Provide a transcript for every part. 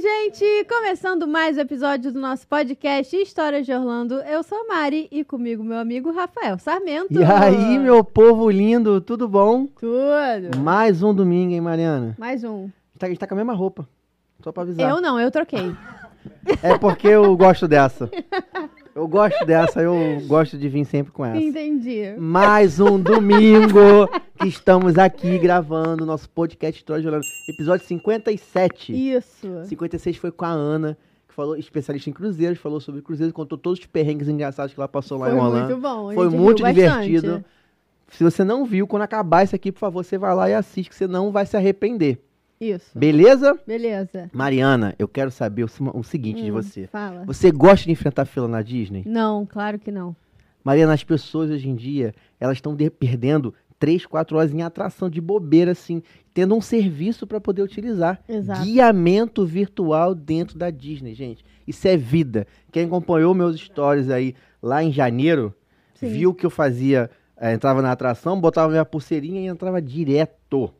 Oi, gente! Começando mais um episódio do nosso podcast Histórias de Orlando. Eu sou a Mari e comigo meu amigo Rafael Sarmento. E aí, meu povo lindo, tudo bom? Tudo! Mais um domingo, hein, Mariana? Mais um. A gente tá com a mesma roupa, só pra avisar. Eu não, eu troquei. É porque eu gosto dessa. Eu gosto dessa, eu gosto de vir sempre com essa. Entendi. Mais um domingo que estamos aqui gravando nosso podcast História de Orlando. Episódio 57. Isso. 56 foi com a Ana, que falou, especialista em cruzeiros, falou sobre cruzeiros, contou todos os perrengues engraçados que ela passou lá Foi em Orlando. muito bom. Foi muito bastante. divertido. Se você não viu, quando acabar isso aqui, por favor, você vai lá e assiste, que você não vai se arrepender. Isso. Beleza? Beleza. Mariana, eu quero saber o, seguinte de Hum, você. Fala. Você gosta de enfrentar fila na Disney? Não, claro que não. Mariana, as pessoas hoje em dia, elas estão de- perdendo 3, 4 horas em atração de bobeira, assim, tendo um serviço para poder utilizar. Exato. Guiamento virtual dentro da Disney, gente. Isso é vida. Quem acompanhou meus stories aí lá em janeiro, Sim. viu que eu fazia, eh, entrava na atração, botava minha pulseirinha e entrava direto.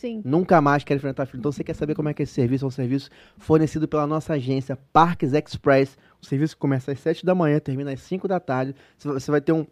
Sim. Nunca mais quero enfrentar fila. Então, você quer saber como é que é esse serviço? É um serviço fornecido pela nossa agência Parques Express. O serviço começa às 7 da manhã, termina às 5 da tarde. Você vai- Você vai ter um,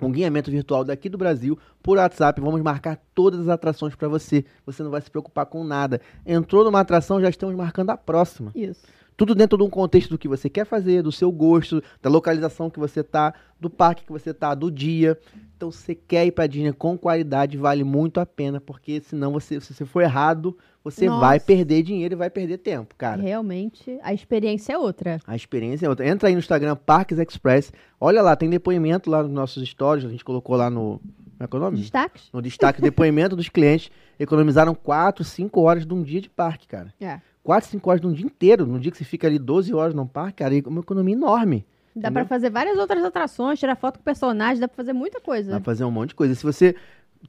um guiamento virtual daqui do Brasil por WhatsApp. Vamos marcar todas as atrações para você. Você não vai se preocupar com nada. Entrou numa atração, já estamos marcando a próxima. Isso. Tudo dentro de um contexto do que você quer fazer, do seu gosto, da localização que você tá, do parque que você tá, do dia. Então, se você quer ir pra Disney com qualidade, vale muito a pena, porque senão você, se você for errado, você Nossa. vai perder dinheiro e vai perder tempo, cara. Realmente, a experiência é outra. A experiência é outra. Entra aí no Instagram, Parques Express. Olha lá, tem depoimento lá nos nossos stories, a gente colocou lá no. Como é é? Destaques? No destaque, depoimento dos clientes. Economizaram 4, 5 horas de um dia de parque, cara. É. 4, 5 horas um dia inteiro. No dia que você fica ali 12 horas no parque, cara, é uma economia enorme. Dá pra fazer várias outras atrações, tirar foto com personagens, dá pra fazer muita Dá coisa. pra fazer um monte de coisa. Se você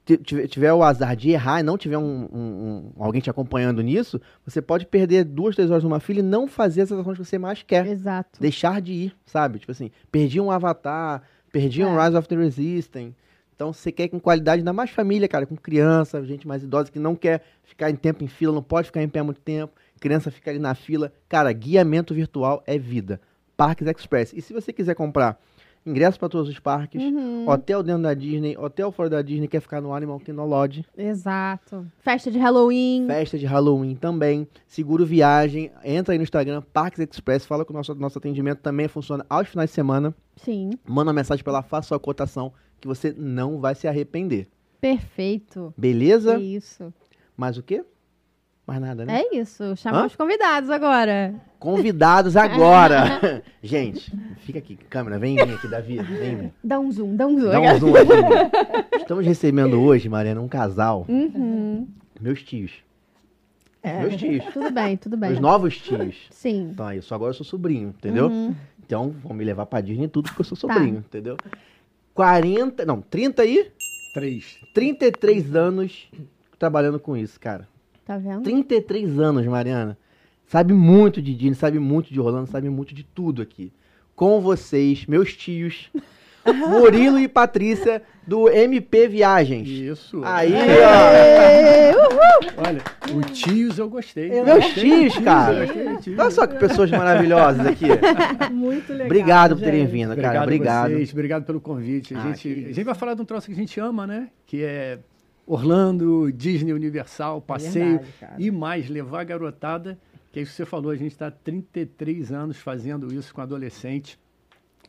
ti- tiver, o azar de errar e não tiver um, um- um- alguém te acompanhando nisso, você pode perder duas, três horas numa fila e não fazer as atrações que você mais quer. Exato. Deixar de ir, sabe? Tipo assim, perdi um Avatar, perdi um É. Rise of the Resistance. Então, você quer com qualidade, ainda mais família, cara, com criança, gente mais idosa que não quer ficar em tempo em fila, não pode ficar em pé muito tempo, criança fica ali na fila. Cara, guiamento virtual é vida. Parques Express. E se você quiser comprar ingresso para todos os parques, Uhum. hotel dentro da Disney, hotel fora da Disney, quer ficar no Animal Kingdom Lodge, Exato. Festa de Halloween. festa de Halloween também, seguro viagem, entra aí no Instagram, Parques Express, fala que o nosso, nosso atendimento também funciona aos finais de semana. Sim. Manda uma mensagem pra lá, faça sua cotação, que você não vai se arrepender. Perfeito. Beleza? É isso. Mais o quê? Mais nada, né? É isso. Chamar Hã? os convidados agora. Convidados agora. Gente, fica aqui, câmera, vem em mim aqui, Davi, vem em mim. Dá um zoom, dá um zoom. Dá um zoom aqui. Estamos recebendo hoje, Mariana, um casal, Uhum. meus tios. É. Meus tios. Tudo bem, tudo bem. Meus novos tios. Sim. Então, só agora eu sou sobrinho, entendeu? Uhum. Então, vão me levar pra Disney e tudo porque eu sou Tá. sobrinho, entendeu? 40, não, 30 e Três. 33 anos trabalhando com isso, cara. Tá vendo? 33 anos, Mariana. Sabe muito de Disney, sabe muito de Orlando, sabe muito de tudo aqui. Com vocês, meus tios, Murilo e Patrícia, do MP Viagens. Isso. Aí, ó. Uhul. Olha, o tios eu gostei. Meus Gostei do tios, cara. eu tios. Olha só que pessoas maravilhosas aqui. Muito legal. Obrigado por terem gente. vindo, Obrigado, cara. Obrigado. Vocês, obrigado pelo convite. A, Ah, gente, isso. a gente vai falar de um troço que a gente ama, né? Que é Orlando, Disney Universal, passeio Verdade, e mais, levar a garotada. Que é isso que você falou, a gente está 33 anos fazendo isso com adolescente.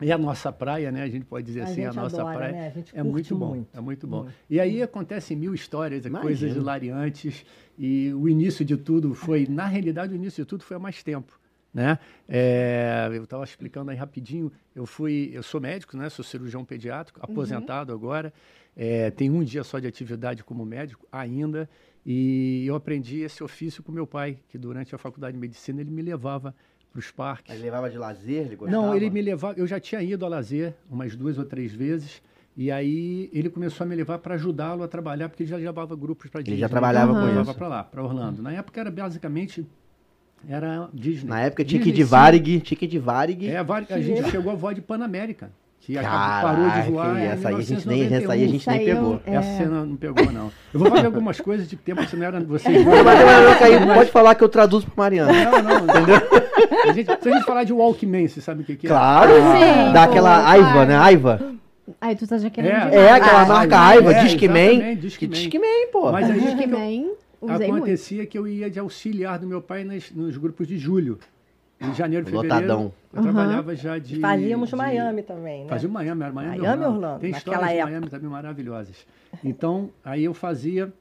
E a nossa praia, né? A gente pode dizer A assim, a gente nossa adora, praia. né? A É muito bom, muito. é muito bom. Muito. E aí acontecem mil histórias, Imagino. coisas hilariantes. E o início de tudo foi, na realidade, o início de tudo foi há mais tempo. Né? É, eu estava explicando aí rapidinho. Eu fui, eu sou médico, né? Sou cirurgião pediátrico, aposentado agora. É, tenho um dia só de atividade como médico ainda. E eu aprendi esse ofício com meu pai, que durante a faculdade de medicina ele me levava para os parques. Ele levava de lazer, ele gostava? Não, ele me levava. Eu já tinha ido a lazer umas duas ou três vezes. E aí ele começou a me levar para ajudá-lo a trabalhar, porque ele já levava grupos para Disney. já trabalhava com levava para lá, para Orlando. Na época era basicamente era Disney. Na época, Tique Disney de Sea. Varig, Tique de Varig. É, a, Var- a gente chegou a voar de Panamérica. Que acabou- parou de Caraca, voar essa aí a gente nem, 1991. essa aí a gente nem eu- pegou. É. Essa cena não pegou, não. Eu vou fazer algumas coisas de tempo que você não era. Vocês Mas, mas, mas, aí, pode falar que eu traduzo pro Mariano. Não, não, entendeu? A gente, se a gente falar de Walkman, você sabe o que, que é? Claro, Sim, dá pô, aquela claro. aiva, né? Aiva. Aí tu tá já querendo É. É aquela Ah, marca Aiva, Aiva, é, Discman. Discman. Discman, pô. Mas aí Discman, usei muito. acontecia que eu ia de auxiliar do meu pai nas- nos grupos de julho. Em janeiro, fevereiro. Lotadão. Eu trabalhava já de. Fazíamos de- Miami também, né? Fazia Miami, era Miami, Miami, Orlando, Tem naquela histórias de época. Miami também maravilhosas. Então, aí eu fazia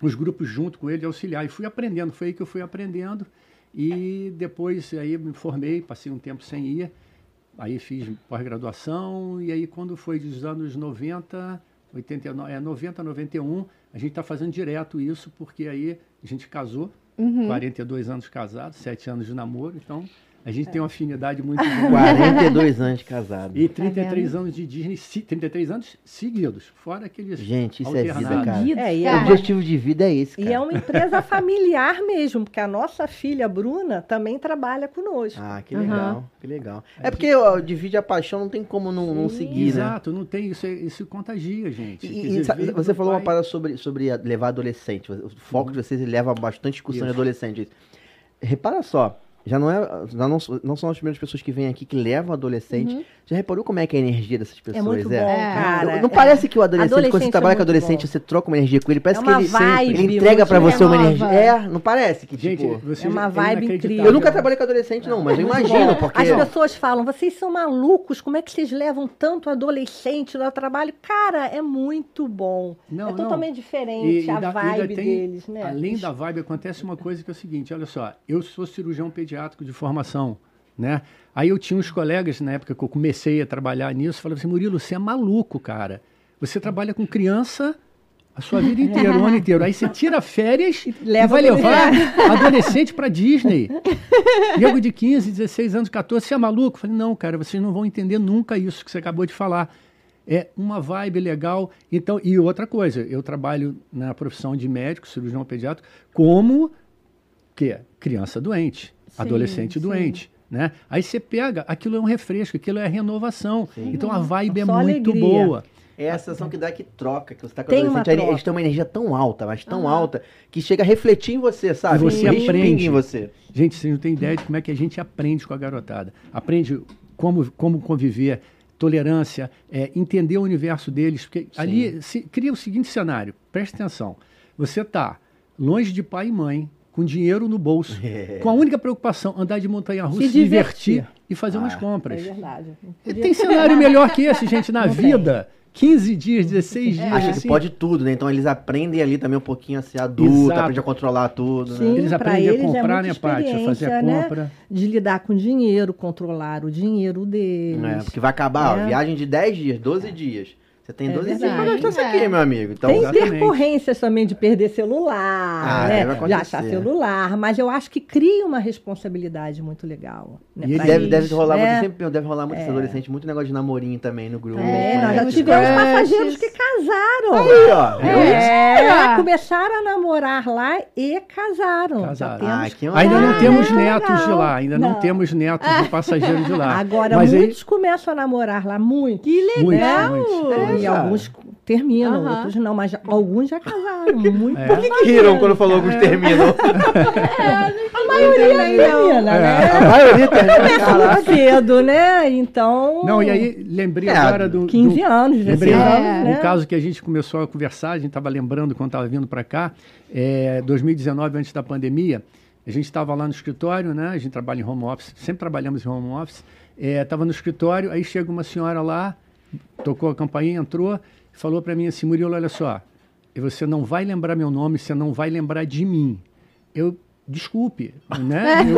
os grupos junto com ele de auxiliar. E fui aprendendo, foi aí que eu fui aprendendo. E depois aí me formei, passei um tempo sem ir. Aí fiz pós-graduação. E aí quando foi dos anos 90, 89, é, 90, 91, a gente está fazendo direto isso, porque aí a gente casou. Uhum. 42 anos casado, 7 anos de namoro. Então, a gente É. tem uma afinidade muito grande. 42 anos de casado. E 33 vendo? anos de Disney, se- 33 anos seguidos, fora aqueles Gente, isso é vida, alternados. cara. É, e O é objetivo de vida é esse, E cara. é uma empresa familiar mesmo, porque a nossa filha Bruna também trabalha conosco. Ah, que legal, que legal. É porque ó, divide a paixão, não tem como não, não seguir, né? Exato, não tem isso, é- isso contagia, gente. E- e dizer, você falou uma pai- parada sobre, sobre a- levar adolescente. O foco de vocês leva bastante discussão de Isso. adolescente. Repara só, já não, é, já não, não são as primeiras pessoas que vêm aqui que levam adolescente. Já reparou como é que é a energia dessas pessoas? É muito bom, É. cara. Não, não parece que o adolescente, quando você Adolescente trabalha é com adolescente, bom. você troca uma energia com ele, parece É que ele, vibe ele entrega pra muito você uma energia. É, não parece que, Gente, tipo... você é uma é vibe incrível. Eu nunca trabalhei com adolescente, não, mas eu imagino, porque... As pessoas falam, vocês são malucos, como é que vocês levam tanto adolescente no trabalho? Cara, é muito bom. Não, é não. totalmente diferente a da- vibe tem- deles, né? Além da vibe, acontece uma coisa que é o seguinte, olha só, eu sou cirurgião pediátrico de formação, né? Aí eu tinha uns colegas, na época que eu comecei a trabalhar nisso, falavam assim, Murilo, você é maluco, cara. Você trabalha com criança a sua vida inteira, o ano inteiro. Aí você tira férias e, leva vai todo levar adolescente para Disney. Nego de 15, 16 anos, 14, você é maluco? Eu falei, não, cara, vocês não vão entender nunca isso que você acabou de falar. É uma vibe legal. Então, e outra coisa, eu trabalho na profissão de médico, cirurgião pediátrico, como que criança doente, adolescente sim. doente. Né? Aí você pega, aquilo é um refresco, aquilo é renovação. Então a vibe é Só muito alegria. boa. É a sensação que dá que troca, que você tá com Tem adolescente, eles têm uma energia tão alta, mas tão alta, que chega a refletir em você, sabe? E você Respinga aprende. em você. Gente, vocês não têm ideia de como é que a gente aprende com a garotada. Aprende como, como conviver, tolerância, é, entender o universo deles. Porque ali se, cria o seguinte cenário, preste atenção. Você está longe de pai e mãe, com dinheiro no bolso, É. com a única preocupação, andar de montanha-russa, Se se divertir, divertir. e fazer umas Ah, É compras. verdade. E Tem cenário melhor que esse, gente, na Não tem. vida. 15 dias, 16 dias. Acha que assim. pode tudo, né? Então eles aprendem ali também um pouquinho a ser adulto, Exato. aprendem a controlar tudo, Sim, né? Eles aprendem a eles é comprar, muita né, Paty? A fazer a experiência, né? compra. De lidar com dinheiro, controlar o dinheiro deles. É, porque vai acabar, ó, É. viagem de 10 dias, 12 dias. Você tem É 12 dias pra verdade. gastar isso aqui, É. meu amigo. Então, Tem Exatamente. intercorrências também de perder celular, Ah, né? deve de achar celular, mas eu acho que cria uma responsabilidade muito legal. Né, E deve, deve rolar né? muito, sempre deve rolar muito esse adolescente, muito negócio de namorinho também no grupo. É, É, nós já Os tivemos passageiros que casaram. Aí, ó. É, É. começaram a namorar lá e casaram. Casaram. Ah, Ainda não Ah, temos é netos de lá, ainda não, Não. temos netos de passageiros de lá. Agora, Mas aí, muitos começam a namorar lá, muitos. Que legal! muitos. É, e alguns terminam, outros não, mas alguns já casaram. Muito É. Por que, que riram quando falou alguns terminam? A maioria termina, né? A maioria termina. Começa muito cedo, né? Então. Não, e aí lembrei É, agora do. 15 do- anos, 16 Lembrei É. anos, né? um caso que a gente começou a conversar, a gente estava lembrando quando estava vindo para cá, é, 2019, antes da pandemia, a gente estava lá no escritório, né? A gente trabalha em home office, sempre trabalhamos em home office. Estava no escritório, aí chega uma senhora lá, tocou a campainha, entrou, falou para mim assim, Murilo, olha só, você não vai lembrar meu nome, você não vai lembrar de mim. Eu, desculpe, né?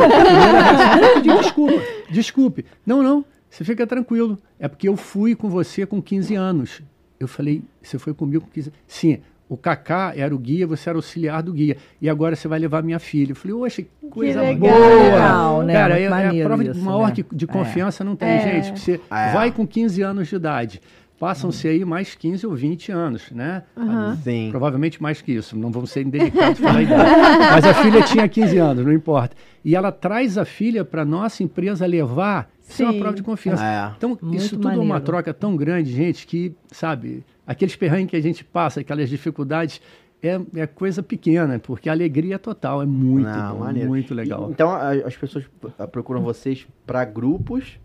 Eu, desculpa, desculpe. Não, não, você fica tranquilo. É porque eu fui com você com 15 anos. Eu falei, você foi comigo com 15 Sim, o Kaká era o guia, você era auxiliar do guia. E agora você vai levar minha filha. Eu falei, oxe, que coisa legal. boa. Legal, né? Cara, Muito é, é a maneiro prova de isso, maior né? de, de É. confiança não tem, É. gente. Que você É. vai com 15 anos de idade. Passam-se aí mais 15 ou 20 anos, né? Aham. Sim. Provavelmente mais que isso, não vamos ser indelicados falar a idade. Mas a filha tinha 15 anos, não importa. E ela traz a filha para nossa empresa levar, isso é uma prova de confiança. É. Então, Muito isso tudo é uma maneiro. troca tão grande, gente, que, sabe, aqueles perrengues que a gente passa, aquelas dificuldades, é, é coisa pequena, porque a alegria é total, é muito Não, bom, muito legal. E- Então a- as pessoas procuram vocês para grupos,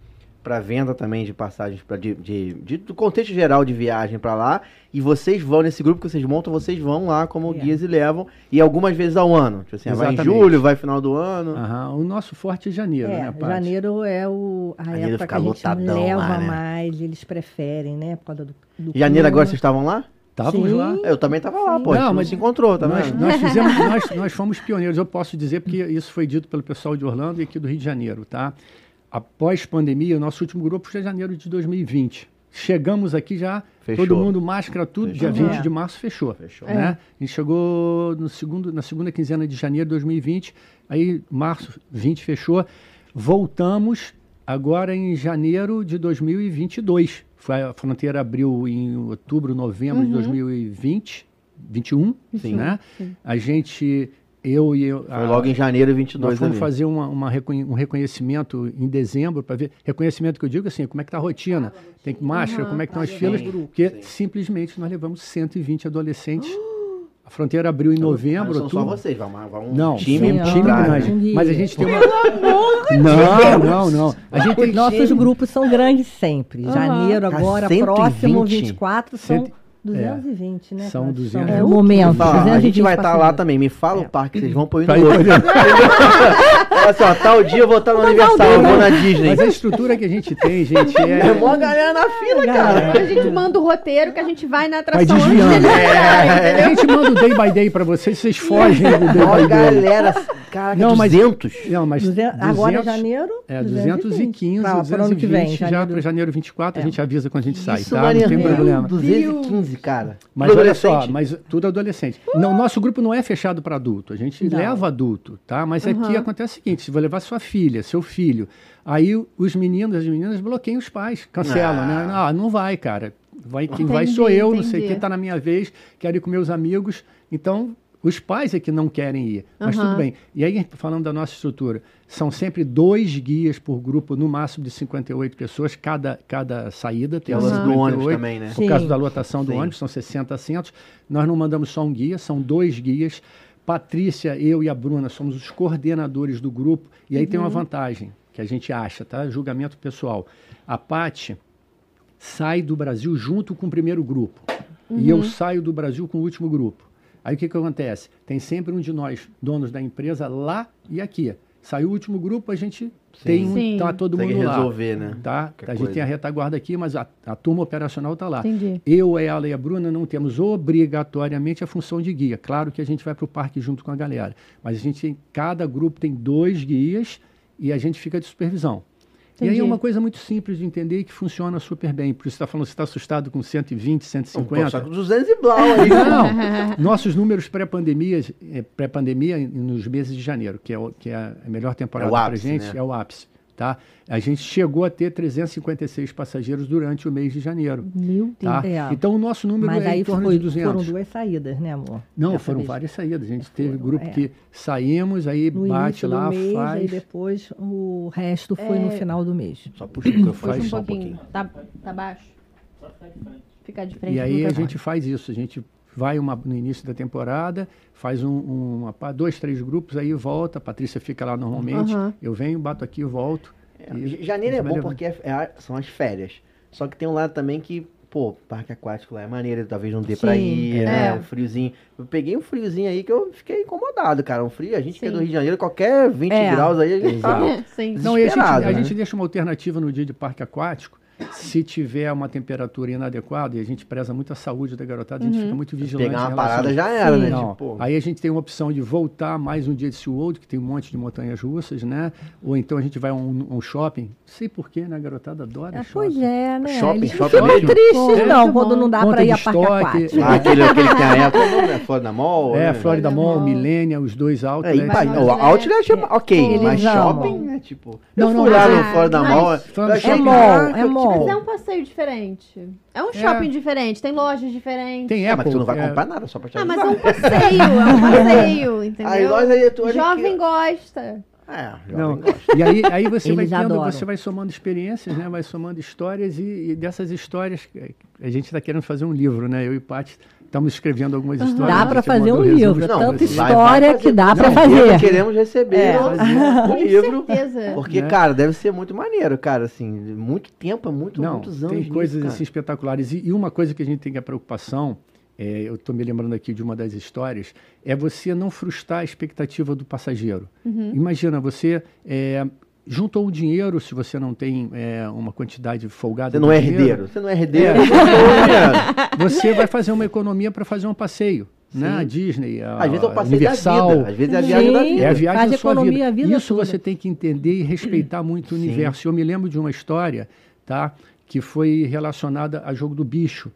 para venda também de passagens, pra, de, de- de- do contexto geral de viagem para lá. E vocês vão nesse grupo que vocês montam, vocês vão lá como É. guias e levam. E algumas vezes ao ano. Tipo assim, vai em julho, vai final do ano. Aham, o nosso forte é janeiro, É, né, Paty? janeiro é o, a Janeiro época que fica a gente lotadão leva lá, né? mais, eles preferem, né? Por causa do, do Janeiro clima. agora vocês estavam lá? Estávamos lá. Eu também tava lá, pô. Não, mas se encontrou, tá nós, nós fizemos, nós, nós fomos pioneiros, eu posso dizer, porque isso foi dito pelo pessoal de Orlando e aqui do Rio de Janeiro, tá? Após pandemia, o nosso último grupo foi em janeiro de 2020. Chegamos aqui já, Fechou. todo mundo máscara, tudo, Fechou. dia 20 É. de março fechou. Fechou. Né? A gente chegou no segundo, na segunda quinzena de janeiro de 2020, aí março 20 fechou. Voltamos agora em janeiro de 2022. Foi, a fronteira abriu em outubro, novembro de 2020, 21, Sim. né? A gente, eu e eu, Foi logo em janeiro nós 22 fomos ali. fazer uma, uma reconhe- um reconhecimento em dezembro para ver. Reconhecimento que eu digo assim, como é que tá a rotina? Tem que máscara, como é que estão as filas? Porque simplesmente nós levamos 1mente adolescentes. A fronteira abriu em Mas novembro, não são só vocês, vai, vai um Não, time, um Sim, time grande. guia. Mas a gente tem uma. Não, não, não. A gente tem Os nossos grupos são grandes sempre. Janeiro, Tá agora, 120? próximo 24, são Cento- 220, né? São Cláudio? 200. É o momento. Me fala, a 220 gente vai estar lá passageiros. também. Me fala o parque que vocês vão pôr indo Pra outro. Fala assim, ó, tal dia eu vou estar no aniversário, eu vou na Disney. Mas a estrutura que a gente tem, gente, É é. mó galera na fila, cara. A gente manda o roteiro que a gente vai na atração Vai desviando. deles entrarem, A entendeu? gente manda o day by day pra vocês, vocês fogem do day by day. galera, caraca, Não, mas- 200. Não, mas 200 agora é 200 janeiro. É, 215, Pra- pro ano que 220, vem, já janeiro. para janeiro 24, a gente avisa quando a gente sai, Isso, tá? Maria, Não tem problema. 215, cara. Mas Tudo olha só, adolescente? mas tudo adolescente. Não, o nosso grupo não é fechado para adulto, a gente Não. leva adulto, tá? Mas Uhum. aqui acontece o seguinte, se vai levar sua filha, seu filho, aí os meninos, as meninas bloqueiam os pais, cancelam, Ah. né? Ah, não vai, cara. Vai, quem Entendi, vai sou eu, não sei entendi. quem tá na minha vez, quero ir com meus amigos. Então, os pais é que não querem ir, mas Aham. tudo bem. E aí, falando da nossa estrutura, são sempre dois guias por grupo, no máximo de 58 pessoas, cada, cada saída. Tem lance do 58, ônibus também, né? Por Sim. causa da lotação do Sim. ônibus, são 60 assentos. Nós não mandamos só um guia, são dois guias. Patrícia, eu e a Bruna somos os coordenadores do grupo. E aí tem uma vantagem que a gente acha, tá? Julgamento pessoal. A Pati sai do Brasil junto com o primeiro grupo. E eu saio do Brasil com o último grupo. Aí o que, que acontece? Tem sempre um de nós, donos da empresa, lá e aqui. Saiu o último grupo, a gente tem um, Sim. tá todo Tem que mundo lá. resolver, né? Tá? Qualquer A gente coisa. tem a retaguarda aqui, mas a, a turma operacional está lá. Entendi. Eu, ela e a Bruna não temos obrigatoriamente a função de guia. Claro que a gente vai para o parque junto com a galera, mas a gente tem, cada grupo tem dois guias e a gente fica de supervisão. E aí Entendi. é uma coisa muito simples de entender e que funciona super bem. Por isso você está falando, você está assustado com 120, Pô, 150. Só com 200 e blau aí. Não, nossos números pré-pandemia, eh, pré-pandemia nos meses de janeiro, que é, o- que é a melhor temporada É o para gente, né? é o ápice. Tá? A gente chegou a ter 356 passageiros durante o mês de janeiro. Meu Deus. Tá? É. Então o nosso número Mas é aí em torno foi- de 200. foram duas saídas, né, amor? Não, Dessa foram vez. várias saídas. A gente teve Foram, grupo é. que saímos, aí No bate início lá, do mês, faz. depois o resto foi no final do mês. Só puxa o microfone Puxa um só um pouquinho. pouquinho. Tá, tá baixo? Ficar de frente. E pro aí a microfone. gente faz isso, a gente vai uma- no início da temporada, faz um, um- uma, dois, três grupos, aí volta, a Patrícia fica lá normalmente, Aham. eu venho, bato aqui, volto. É, e Janeiro é bom porque é- é são as férias. Só que tem um lado também que, pô, parque aquático lá é maneiro, talvez não dê pra Sim, ir, é. né? Friozinho. Eu peguei um friozinho aí que eu fiquei incomodado, cara. Um frio, a gente que é do Rio de Janeiro, qualquer 20 É. graus aí, a gente tá. Não, e a gente, Desesperado, a né? gente deixa uma alternativa no dia de parque aquático. Se tiver uma temperatura inadequada, e a gente preza muito a saúde da garotada, a gente fica muito vigilante. Pegar uma a parada já era, né? Não, Tipo, aí a gente tem uma opção de voltar mais um dia de SeaWorld, que tem um monte de montanhas russas, né? Ou então a gente vai a um, um shopping. Sei porquê, né? A garotada adora É, shopping. pois é, né? Shopping, Eles shopping ficam mesmo? tristes, Pô, não, quando não dá para ir a parque aquático. ah, aquele, aquele que tem a época, não é Florida Mall, É, né? Florida Florida Mall, Mall. Millennium, os dois É, outlets. e, pai, Mas o outlet- Outlet é ok, Eles mas shopping, né? né? Tipo, Não, eu não, lá no Fora da mas- Mall. É mall, é tipo, mall. Mas é um passeio diferente. É um É. shopping diferente, tem lojas diferentes. Tem É, mas tu não vai é, comprar nada só pra te Ah, mas é um passeio, é um passeio, entendeu? Aí nós aí, tu Jovem que- gosta. É, Não, gosta. e aí, aí você vai Eles tendo, adoram. você vai somando experiências, né? Vai somando histórias e, e dessas histórias a gente está querendo fazer um livro, né? Eu e Paty estamos escrevendo algumas histórias. Dá a pra gente fazer um resumos. livro. Não, tanta história fazer. que dá pra Não, fazer. Queremos receber É. o, o livro. Com certeza. Porque, Né? cara, deve ser muito maneiro, cara, assim, muito tempo, é muito, Não, muitos anos tem nisso, coisas cara. assim espetaculares. E, e uma coisa que a gente tem a preocupação, é, eu estou me lembrando aqui de uma das histórias, é você não frustrar a expectativa do passageiro. Uhum. Imagina, você é, juntou um dinheiro, se você não tem é, uma quantidade folgada Você não é dinheiro, herdeiro, você não é herdeiro, É. você é vai fazer uma economia para fazer um passeio. Né? A Disney, a Às vezes é o passeio Universal. da vida, às vezes é a viagem da Sim. vida. É a viagem Faz da sua economia vida. a vida Isso toda. você tem que entender e respeitar muito o Sim. universo. Eu me lembro de uma história, tá? Que foi relacionada a jogo do bicho,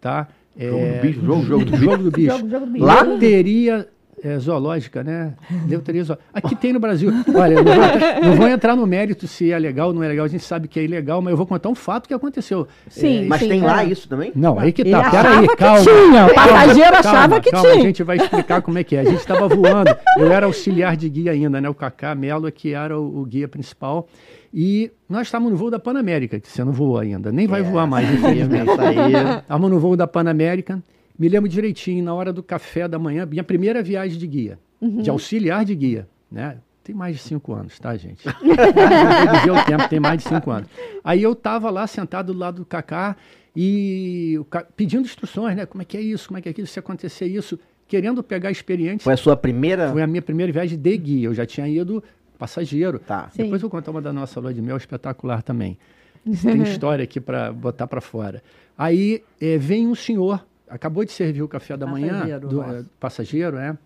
tá? Jogo É, do bicho, jogo, jogo do jogo do bicho. Jogo, jogo do bicho. Loteria é, zoológica, né? Loteria zoológica. Aqui tem no Brasil. Olha, não vou, entrar- não vou entrar no mérito se é legal ou não é legal. A gente sabe que é ilegal, mas eu vou contar um fato que aconteceu. Sim, Mas sim, tem é. lá isso também? Não, aí que Ele tá. Peraí, que calma. tinha, o Calma, passageiro achava calma, que calma, tinha. A gente vai explicar como é que é. A gente estava voando. Eu era auxiliar de guia ainda, né? O Cacá Melo, que era o, o guia principal. E nós estávamos no voo da Panamérica, que você não voou ainda. Nem vai É, voar mais, infelizmente. Estávamos no voo da Panamérica. Me lembro direitinho, na hora do café da manhã, minha primeira viagem de guia, de auxiliar de guia, né? Tem mais de cinco anos, tá, gente? O tempo, tem mais de cinco anos. Aí eu estava lá sentado do lado do Cacá e pedindo instruções, né? Como é que é isso? Como é que é aquilo? Se acontecer isso, querendo pegar experiência. Foi a sua primeira? Foi a minha primeira viagem de guia. Eu já tinha ido passageiro. Tá. Sim. Depois eu vou contar uma da nossa lua de mel espetacular também. Tem história aqui para botar para fora. Aí eh, vem um senhor, acabou de servir o café da manhã, Passageiro do, eh, passageiro, é.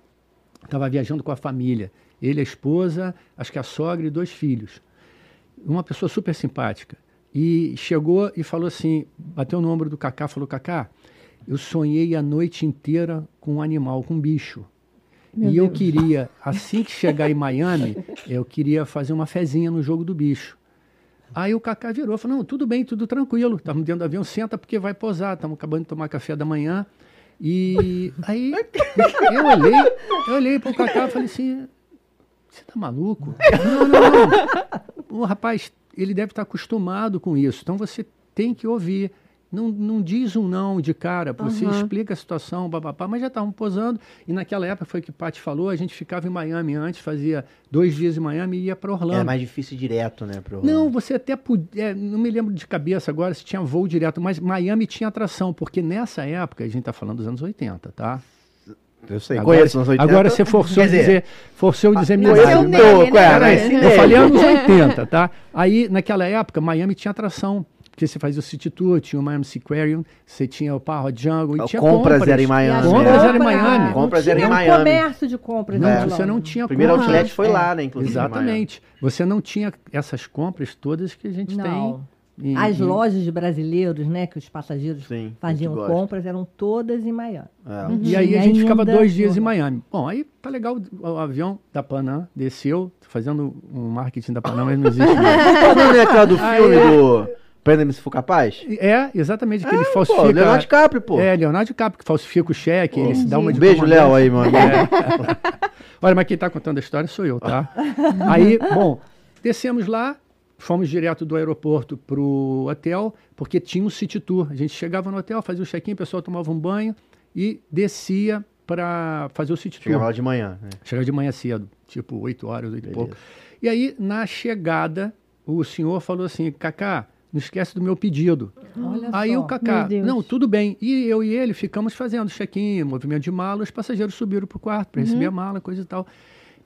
Estava viajando com a família. Ele, a esposa, acho que a sogra e dois filhos. Uma pessoa super simpática. E chegou e falou assim, bateu no ombro do Cacá, falou, Cacá, eu sonhei a noite inteira com um animal, com um bicho. Meu e eu Deus. queria, assim que chegar em Miami, eu queria fazer uma fezinha no jogo do bicho. Aí o Cacá virou falou, não, tudo bem, tudo tranquilo. Estamos dentro do avião, senta porque vai posar. Estamos acabando de tomar café da manhã. E aí eu olhei, eu olhei para o Cacá e falei assim, você tá maluco? Não, não, não. O rapaz, ele deve estar acostumado com isso. Então você tem que ouvir. Não, não diz um não de cara, você Aham. explica a situação, babapá, mas já estavam posando. E naquela época foi o que o Paty falou, a gente ficava em Miami antes, fazia dois dias em Miami e ia para Orlando. É mais difícil ir direto, né? Pro Não, você até podia. não me lembro de cabeça agora se tinha voo direto, mas Miami tinha atração, porque nessa época, a gente está falando dos anos 80, tá? Eu sei, Agora, conheço nos 80. agora você forçou dizer, dizer, forçou dizer minha conheço idade, mas- nele, pouco, né? é, Peraí, mas eu nele. falei anos 80, tá? Aí, naquela época, Miami tinha atração. Porque você fazia o City Tour, tinha o Miami Seaquarium, você tinha o Parro Jungle, e O tinha compras compras. era em Miami. Compras as era em Miami. Compras era em Miami. comércio de compras. Não, né, você não tinha O primeiro compras. outlet foi É. lá, né? Inclusive. Exatamente. Você não tinha essas compras todas que a gente Não. tem. em- As em- lojas de brasileiros, né, que os passageiros Sim, faziam compras, eram todas em Miami. É. Não E aí a gente ficava dois dias em. Miami. Bom, aí tá legal, o, avião da Panam desceu, fazendo um marketing da Panam, mas não existe o nome daquela do Aí- filme do Prenda-me se for capaz? É, exatamente, que ele Pô, falsifica... Leonardo DiCaprio, pô. É, Leonardo DiCaprio, que falsifica o cheque, ele se dá uma de Beijo, comandante. Léo, aí, mano. É. Olha, mas quem está contando a história sou eu, tá? Aí, bom, descemos lá, fomos direto do aeroporto pro hotel, porque tinha um city tour. A gente chegava no hotel, fazia o check-in, o pessoal tomava um banho e descia para fazer o city Chegava tour. de manhã. Né? Chegava de manhã cedo, tipo 8 horas, 8 e pouco. E aí, na chegada, o senhor falou assim, Cacá, não esquece do meu pedido. Olha Aí só. o Cacá, não, tudo bem. E eu e ele ficamos fazendo check-in, movimento de mala, os passageiros subiram para o quarto para receber a mala, coisa e tal.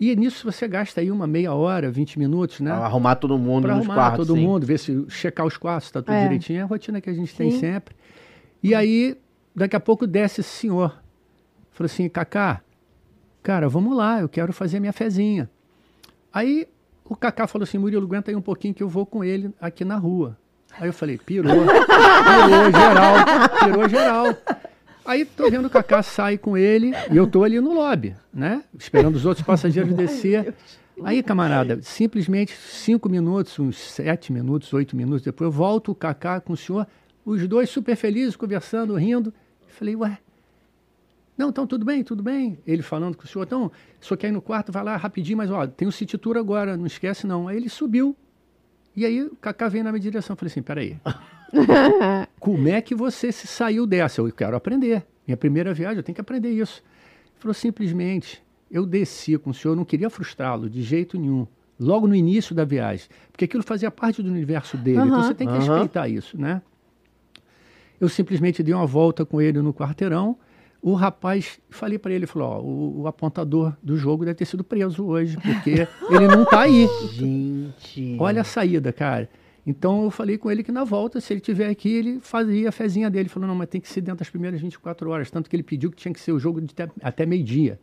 E nisso você gasta aí uma meia hora, 20 minutos, né? Pra Arrumar todo mundo Para nos arrumar quartos. todo sim. mundo, ver se checar os quartos, está tudo É. direitinho. É a rotina que a gente tem Sim. sempre. E aí, daqui a pouco desce esse senhor. Falou assim, Cacá, cara, vamos lá, eu quero fazer minha fezinha. Aí o Cacá falou assim, Murilo, aguenta aí um pouquinho que eu vou com ele aqui na rua. Aí eu falei, pirou, pirou geral, pirou geral. Aí tô vendo o Cacá sair com ele e eu tô ali no lobby, né? Esperando os outros passageiros descer. Aí, camarada, simplesmente cinco minutos, uns sete minutos, oito minutos depois, eu volto o Kaká com o senhor, os dois super felizes, conversando, rindo. Falei, ué, não, então tudo bem, tudo bem. Ele falando com o senhor, então, senhor quer ir no quarto, vai lá rapidinho, mas ó, tem o City Tour agora, não esquece não. Aí ele subiu. E aí o Kaká veio na minha direção. Eu falei assim, peraí, como é que você se saiu dessa? Eu quero aprender. Minha primeira viagem, eu tenho que aprender isso. Ele falou, simplesmente, eu desci com o senhor, não queria frustrá-lo de jeito nenhum. Logo no início da viagem. Porque aquilo fazia parte do universo dele. Então Aham. você tem que Aham. respeitar isso, né? Eu simplesmente dei uma volta com ele no quarteirão. O rapaz, falei para ele, falou, ó, o, o apontador do jogo deve ter sido preso hoje, porque ele não tá aí. Gente. Olha a saída, cara. Então eu falei com ele que na volta, se ele tiver aqui, ele fazia a fezinha dele. Ele falou, não, mas tem que ser dentro das primeiras 24 horas. Tanto que ele pediu que tinha que ser o jogo de até, até meio-dia.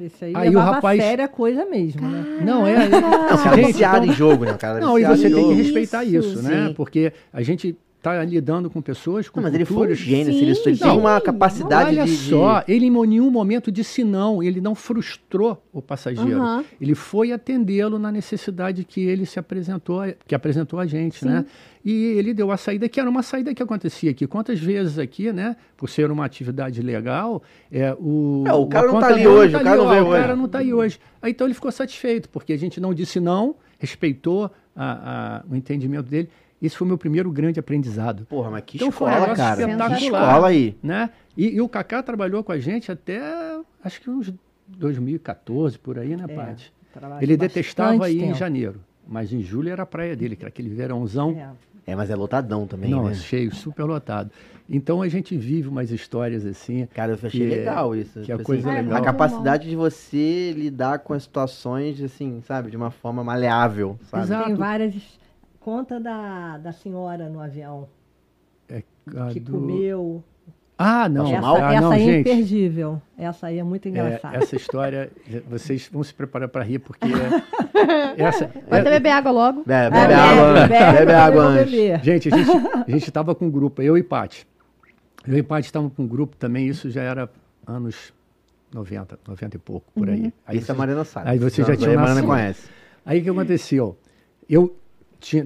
Esse aí, Aí o rapaz- a sério a coisa mesmo, né? Não, é. É é Não, e viciado você em tem que jogo. respeitar isso, Isso, né? sim. Porque a gente tá lidando com pessoas, com Não, mas ele foi um culturas. gênio, Sim, ele, sim. tinha uma capacidade Olha de, de- só, ele em nenhum momento disse não, ele não frustrou o passageiro. Aham. Ele foi atendê-lo na necessidade que ele se apresentou, que apresentou a gente, né? E ele deu a saída que era uma saída que acontecia aqui. Quantas vezes aqui, né? Por ser uma atividade legal, é o. É, o cara não tá ali hoje, o cara não veio O hoje. cara não tá aí hoje. Aí, então ele ficou satisfeito, porque a gente não disse não, respeitou a- a- o entendimento dele. Esse foi o meu primeiro grande aprendizado. Porra, mas que Então foi escola, negócio cara. Que espetacular. escola aí. né? E, e o Kaká trabalhou com a gente até acho que uns 2014 por aí, né, É, Paty? Ele detestava ir em tempo. janeiro, mas em julho era a praia dele, que era aquele verãozão. É. É, mas é lotadão também, Não, né? cheio, super lotado. Então a gente vive umas histórias assim. Cara, eu achei que é- legal isso. que é tipo coisa assim, legal. A capacidade de você lidar com as situações, assim, sabe? De uma forma maleável, sabe? Exato. Tem várias. Conta da, da senhora no avião É, a que do- comeu. Ah, não. Essa mal? Ah, essa não, aí é gente. imperdível. Essa aí é muito É, engraçada. essa história, vocês vão se preparar para rir, porque é- essa, Pode até é- beber água logo. Bebe, É, bebe água antes. bebe, Bebe água antes. Gente, a gente, a gente tava com um grupo, eu e Paty. Eu e Paty estávamos com um grupo também, isso já era anos 90, 90 e pouco, por aí. Aí Isso a vocês- Mariana sabe. Aí você já tinha a Mariana conhece. Aí o que aconteceu? Eu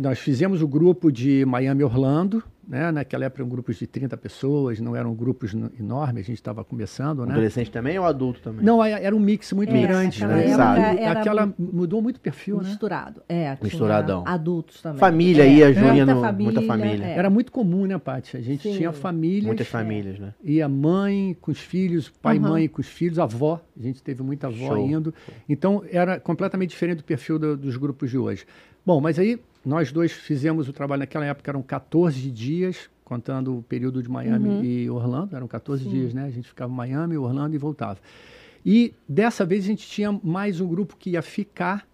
nós fizemos o grupo de Miami Orlando, né? Naquela época eram grupos de 30 pessoas, não eram grupos enormes, a gente estava começando, né? Adolescente também ou adulto também? Não, aí era um mix muito É, grande, naquela né? época E era Aquela mudou muito o perfil, né? Misturado. É, tinha Misturadão. Adultos também. Família É, ia, Júlia, muita no- família, muita família. é. Era muito comum, né, Paty? A gente Sim. tinha famílias. Muitas famílias, né? E a mãe com os filhos, pai e Aham. mãe com os filhos, a avó. A gente teve muita avó Show. indo. Então, era completamente diferente do perfil do- dos grupos de hoje. Bom, mas aí nós dois fizemos o trabalho naquela época, eram 14 dias, contando o período de Miami e Orlando. Eram 14 dias, né? A gente ficava em Miami, Orlando e voltava. E dessa vez a gente tinha mais um grupo que ia ficar.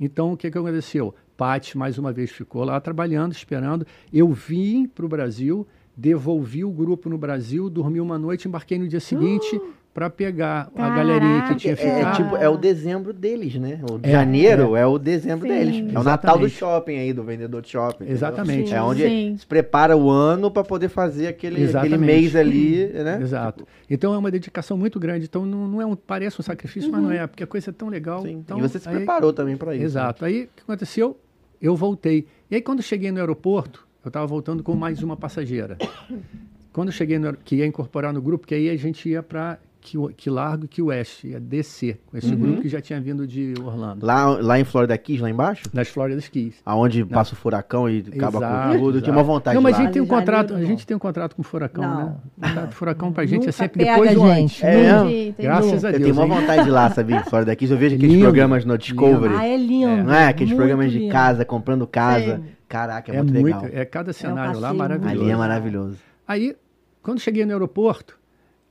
Então, o que, que aconteceu? Paty, mais uma vez, ficou lá trabalhando, esperando. Eu vim para o Brasil, devolvi o grupo no Brasil, dormi uma noite, embarquei no dia seguinte para pegar a galerinha que tinha É, ficado. tipo, é o dezembro deles, né? O de É, janeiro é, o dezembro Sim. deles. É o Exatamente. Natal do shopping aí, do vendedor de shopping. Exatamente. É onde Sim. se prepara o ano para poder fazer aquele, aquele mês ali, né? Exato. Então é uma dedicação muito grande. Então não, não é um, parece um sacrifício, mas não é, porque a coisa é tão legal. Sim. Então, e você se aí- preparou também para isso. Exato. Aí o que aconteceu? Eu voltei. E aí, quando cheguei no aeroporto, eu estava voltando com mais uma passageira. Quando eu cheguei no que ia incorporar no grupo, que aí a gente ia para que, que Largo e que Oeste, ia descer com esse grupo que já tinha vindo de Orlando, Lá, lá em Florida Keys, lá embaixo? das Floridas Keys. Aonde passa o furacão e acaba Exato, com tudo. Eu tinha uma vontade Não, mas a lá. gente tem um contrato, a não. gente tem um contrato com o Furacão, Não. né? O contrato do Furacão pra gente é Nunca sempre pega depois a do gente. antes. É, entendi. Graças a Eu Deus. tenho uma vontade de ir lá, sabia? Florida Keys. Eu vejo aqueles Lindo. programas no Discovery. Ah, é lindo. Não é? Aqueles muito programas de lindo. casa, comprando casa. Sim. Caraca, é, É muito legal. muito, é cada cenário lá maravilhoso. Ali é maravilhoso. Aí, quando cheguei no aeroporto,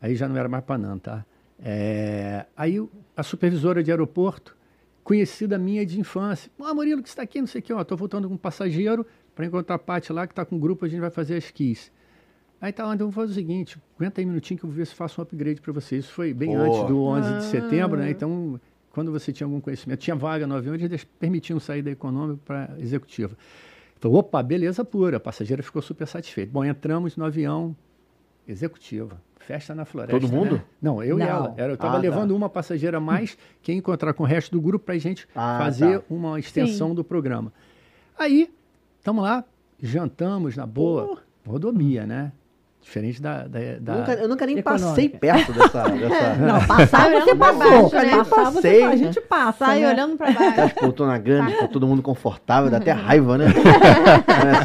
aí já não era mais Panam, tá? É, aí a supervisora de aeroporto, conhecida minha de infância, ah, Murilo, que está aqui, não sei o que, ó, tô voltando com um passageiro para encontrar a Paty lá, que está com um grupo, a gente vai fazer as keys. Aí tá, então vamos fazer o seguinte, aguenta aí um minutinho que eu vou ver se faço um upgrade para você. Isso foi bem Pô. antes do 11 de setembro, Ah. né? Então, quando você tinha algum conhecimento, tinha vaga no avião, eles permitiam sair da econômica para executiva. Então, opa, beleza pura, a passageira ficou super satisfeita. Bom, entramos no avião, executiva. Festa na floresta. Todo mundo? né? Não, eu e Não. ela. Era, eu estava Ah, tá. levando uma passageira a mais que ia encontrar com o resto do grupo para a gente Ah, fazer tá. uma extensão do programa. Aí, estamos lá, jantamos na boa. Rodomia, né? Diferente da. da, da- Eu nunca, eu nunca nem econômica. passei perto dessa. dessa... Não, passar você passou. baixo, né? Passar você a né? gente passa, Sai né? olhando pra baixo. Aquelas poltronas grandes, tá todo mundo confortável, dá até raiva, né?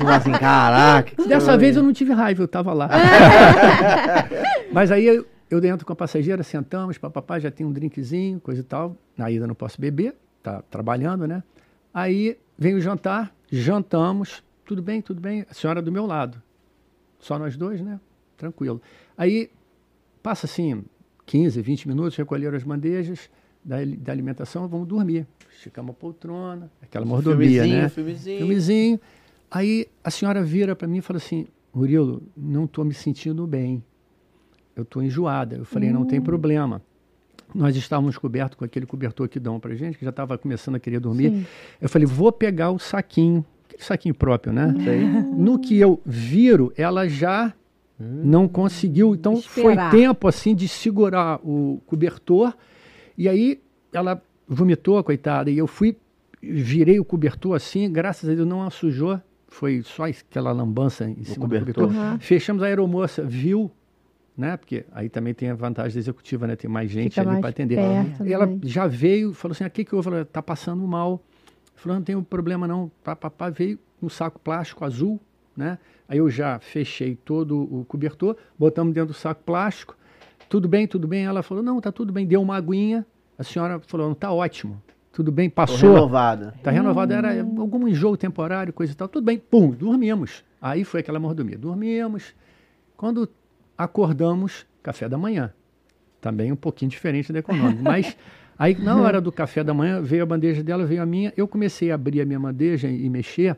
Uma assim, caraca. Dessa vez eu não tive raiva, eu estava lá. Mas aí eu, eu dentro com a passageira, sentamos, papapá, já tem um drinkzinho, coisa e tal. Na ida não posso beber, tá trabalhando, né? Aí vem o jantar, jantamos, tudo bem, tudo bem, a senhora do meu lado. Só nós dois, né? Tranquilo. Aí passa assim 15, 20 minutos, recolheram as bandejas da, da alimentação, vamos dormir. Esticamos a poltrona, aquela mordomia, Filmezinho, né? filmezinho. filmezinho. Aí a senhora vira para mim e fala assim: Murilo, não estou me sentindo bem. Eu estou enjoada. Eu falei: não tem problema. Nós estávamos cobertos com aquele cobertor que dão para gente, que já estava começando a querer dormir. Sim. Eu falei: vou pegar o saquinho, aquele saquinho próprio, né? Sei. No que eu viro, ela já não conseguiu. Então Esperar. foi tempo assim de segurar o cobertor. E aí ela vomitou, coitada. E eu fui, virei o cobertor assim, graças a Deus não a sujou. Foi só aquela lambança em cima cobertor. do cobertor. Fechamos a aeromoça, viu, né? Porque aí também tem a vantagem da executiva, né? Tem mais gente Fica ali para atender. perto E ela também. já veio, falou assim: o que, que houve? Ela tá passando mal. Falou, não tem um problema não. Pá, pá, pá. Veio um saco plástico azul, né? Aí eu já fechei todo o cobertor, botamos dentro do saco plástico. Tudo bem, tudo bem. Ela falou, não, tá tudo bem. Deu uma aguinha. A senhora falou, não, tá ótimo. Tudo bem, Tô passou. renovada. Tá renovado, era algum enjoo temporário, coisa e tal. Tudo bem, pum, dormimos. Aí foi aquela mordomia. Dormimos. Quando acordamos, café da manhã. Também um pouquinho diferente da econômica. Mas aí, na hora do café da manhã, veio a bandeja dela, veio a minha. Eu comecei a abrir a minha bandeja e mexer.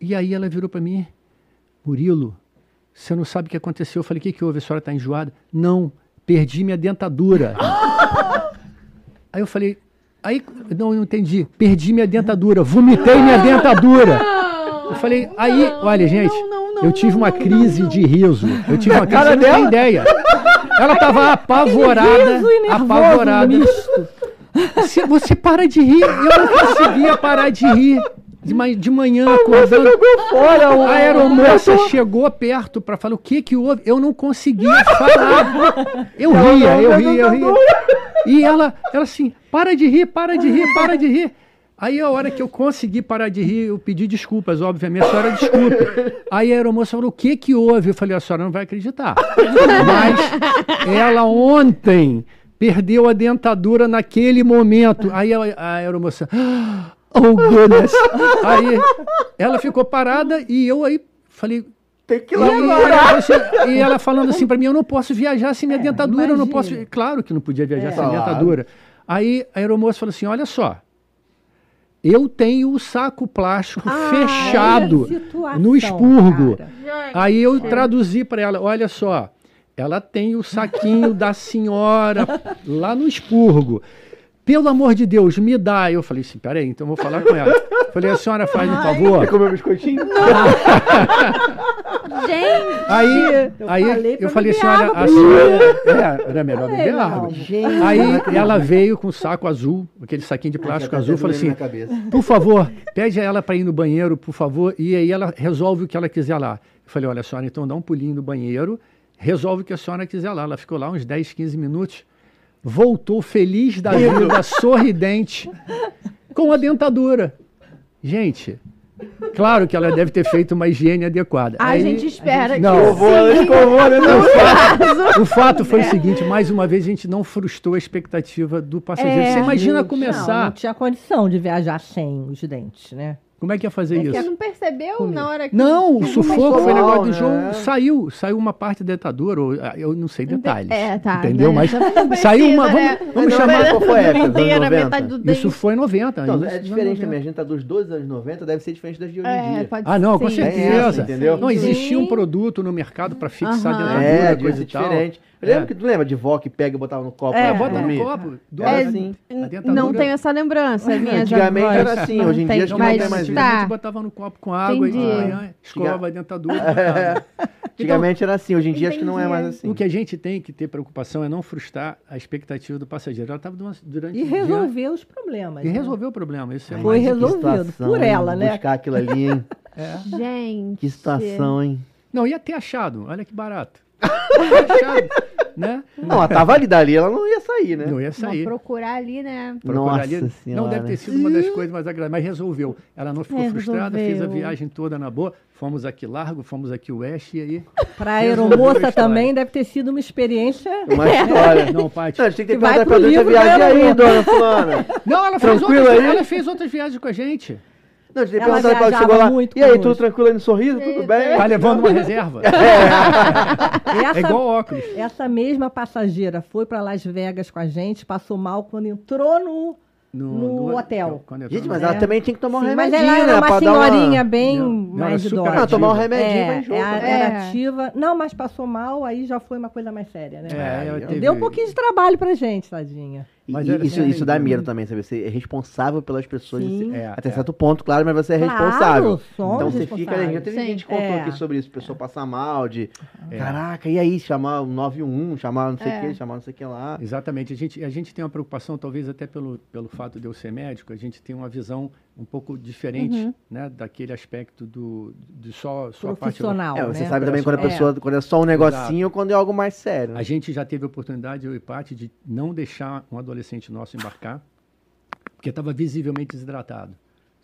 E aí ela virou para mim, Murilo, você não sabe o que aconteceu? Eu falei, o que, que houve? A senhora está enjoada? Não, perdi minha dentadura. Aí eu falei, aí, não, eu não entendi. Perdi minha dentadura, vomitei minha dentadura. Eu falei, aí, olha, gente, eu tive uma crise de riso. Eu tive uma crise, você não tem ideia. Ela estava apavorada, apavorada. misto. Você, você para de rir. Eu não conseguia parar de rir. De, ma- de manhã, acordando. Fora o A aeromoça chegou perto para falar o que que houve. Eu não conseguia falar. Eu ria, eu ria, eu ria. E ela, ela assim, para de rir, para de rir, para de rir. Aí a hora que eu consegui parar de rir, eu pedi desculpas, obviamente, a senhora desculpe. Aí a aeromoça falou, o que que houve? Eu falei, a senhora não vai acreditar. Mas ela ontem perdeu a dentadura naquele momento. Aí a, a aeromoça, oh goodness. Aí ela ficou parada e eu aí falei, Tem que ir e, lá agora. ela, assim, e ela falando assim pra mim, eu não posso viajar sem minha dentadura, eu não posso. imagina. Claro que não podia viajar sem Claro. dentadura. Aí a aeromoça falou assim: olha só, eu tenho o saco plástico fechado olha a situação, no expurgo. cara. Aí eu traduzi para ela: olha só, ela tem o saquinho da senhora lá no expurgo. Pelo amor de Deus, me dá. Eu falei assim: peraí, então eu vou falar com ela. Falei: a senhora faz um favor. Quer comer um biscoitinho? Gente, Aí, Eu aí falei eu falei assim, água a senhora, é, era melhor beber água. não. Gente, Aí não ela veio com um saco azul, aquele saquinho de plástico tá azul, falei assim, por favor, pede a ela para ir no banheiro, por favor, e aí ela resolve o que ela quiser lá. Eu falei, olha, senhora, então dá um pulinho no banheiro, resolve o que a senhora quiser lá. Ela ficou lá uns 10, 15 minutos, voltou feliz da vida, sorridente, com a dentadura. Gente, claro que ela deve ter feito uma higiene adequada. a Aí- gente espera que Não. sim. Escovou, ela escovou, né? Não, O fato foi o seguinte, mais uma vez a gente não frustrou a expectativa do passageiro. É, Você imagina Gente, começar, Não, não tinha condição de viajar sem os dentes, né? Como é que ia fazer Você isso? não percebeu na hora que. Não, o sufoco foi negócio do né? João, saiu, saiu uma parte da dentadura, ou, ah, eu não sei detalhes. É, tá. Entendeu? né? Mas precisa, saiu uma, vamos, né? vamos chamar, qual foi a época? Dos anos Inteira, 90? metade do isso foi em 90. Então, isso é diferente 90. também. A gente tá dos dois anos 90, deve ser diferente das de hoje em É, dia. pode Ah, não, com sim. certeza. Tem essa, entendeu? Não existia um produto no mercado para fixar Aham. a dentadura, É, coisa e tal. diferente. Eu É. que tu lembra de vó que pega e botava no copo É, Bota dormir? no copo. É, assim. Não tenho essa lembrança. Minhas Antigamente era assim, hoje em dia acho que não tem mais antigamente botava no copo com água Entendi. e de manhã escovava a dentadura. botava. Antigamente era assim, hoje em dia acho que não é mais assim. O que a gente tem que ter preocupação é não frustrar a expectativa do passageiro. Ela estava durante E o dia resolver os problemas. e né? resolveu o problema. Isso é Foi mais- Que resolvido situação, por ela, né? Buscar aquilo ali, hein? É. Gente. Que situação, hein? Não, ia ter achado. Olha que barato. Né? Não, ela tava ali dali, ela não ia sair, né? Não ia sair. procurar ali, né? Procurar Nossa ali. Não Senhora. deve ter sido uma das coisas mais agradáveis, mas resolveu. Ela não ficou Resolveu. frustrada, fez a viagem toda na boa. Fomos aqui largo, fomos aqui oeste e aí. Para a Resolveu a aeromoça também deve ter sido uma experiência. Uma história. Não, Paty. Não, a gente tem que perguntar pra durante a viagem aí, né? dona fulana. Não, ela fez, Tranquilo outras, aí? ela fez outras viagens com a gente. Não, tem que Ela perguntar pra chegou lá. muito E aí, tudo tranquilo aí no sorriso? Tudo bem? Tá levando uma reserva. Essa, É igual óculos. essa mesma passageira foi para Las Vegas com a gente, passou mal quando entrou no. No hotel. quando eu Gente, mas no- ela É. também tinha que tomar um Sim, mas remedinho, ela era né? uma senhorinha bem Não, não, mais idosa. Ah, tomar um remedinho É, enjoar. era, É. era ativa. Não, mas passou mal, aí já foi uma coisa mais séria, né? É, ela Deu teve- Deu um pouquinho de trabalho pra gente, tadinha. Mas e isso, isso dá né? medo também, sabe? Você é responsável pelas pessoas. Sim. você- É, até é. certo ponto, claro, mas você é Claro, responsável. então você fica ali. Já teve Sim. gente que contou É. aqui sobre isso. Pessoa passar mal, de. É. Caraca, e aí? Chamar o 91, chamar não sei o É. que, chamar não sei o que lá. Exatamente. A gente, a gente tem uma preocupação, talvez até pelo, pelo fato de eu ser médico, a gente tem uma visão um pouco diferente Uhum. né, daquele aspecto do, de só, só a parte... Profissional. É, você né? sabe também quando a É. pessoa, quando é só um negocinho ou quando é algo mais sério. né? A gente já teve a oportunidade, eu e Paty, de não deixar um adolescente nosso embarcar, porque estava visivelmente desidratado.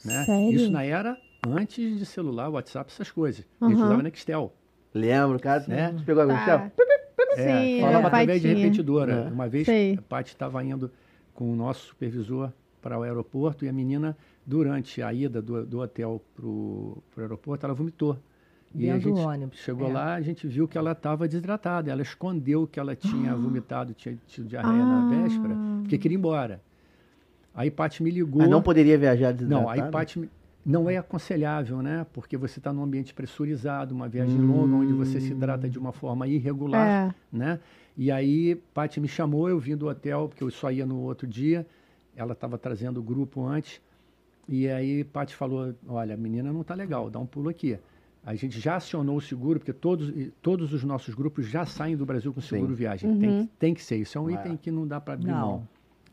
Né? Sério? Isso na era antes de celular, WhatsApp, essas coisas. A Aham. gente usava Nextel. Lembro, cara. Né? Você pegou a Tá. Michel? Sim, falava é, através de repetidora. É. Uma vez Sei. a Paty estava indo com o nosso supervisor para o aeroporto e a menina, durante a ida do, do hotel para o aeroporto, ela vomitou. E a gente ônibus, chegou é. lá, a gente viu que ela estava desidratada. Ela escondeu que ela tinha vomitado, tinha tido diarreia na Ah. véspera, porque queria ir embora. Aí Paty me ligou. Mas não poderia viajar Não, aí? Paty me- não é aconselhável, né? Porque você está num ambiente pressurizado, uma viagem longa, onde você se hidrata de uma forma irregular É. né? E aí, Paty me chamou, eu vim do hotel, porque eu só ia no outro dia. Ela estava trazendo o grupo antes. E aí, Paty falou: Olha, a menina não está legal, dá um pulo aqui. A gente já acionou o seguro, porque todos, todos os nossos grupos já saem do Brasil com seguro Sim. viagem. Tem, Uhum. que- tem que ser. Isso é um É. item que não dá para abrir Não. mão.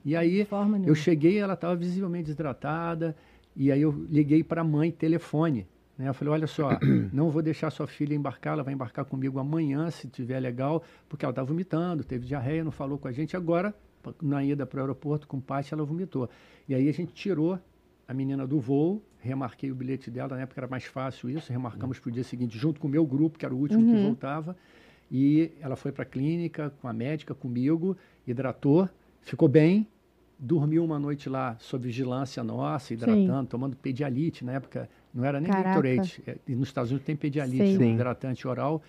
E aí, eu cheguei, ela estava visivelmente desidratada, e aí eu liguei para a mãe, telefone. Né? Eu falei, olha só, não vou deixar sua filha embarcar, ela vai embarcar comigo amanhã, se tiver legal, porque ela está vomitando, teve diarreia, não falou com a gente. Agora, na ida para o aeroporto com o Paty, ela vomitou. E aí a gente tirou a menina do voo, remarquei o bilhete dela, na época era mais fácil isso, remarcamos para o dia seguinte, junto com o meu grupo, que era o último que voltava. E ela foi para a clínica com a médica, comigo, hidratou, ficou bem, dormiu uma noite lá sob vigilância nossa, hidratando, tomando pedialite, na época não era nem. Gatorade, é, e nos Estados Unidos tem pedialite, Sim. um Sim. hidratante oral.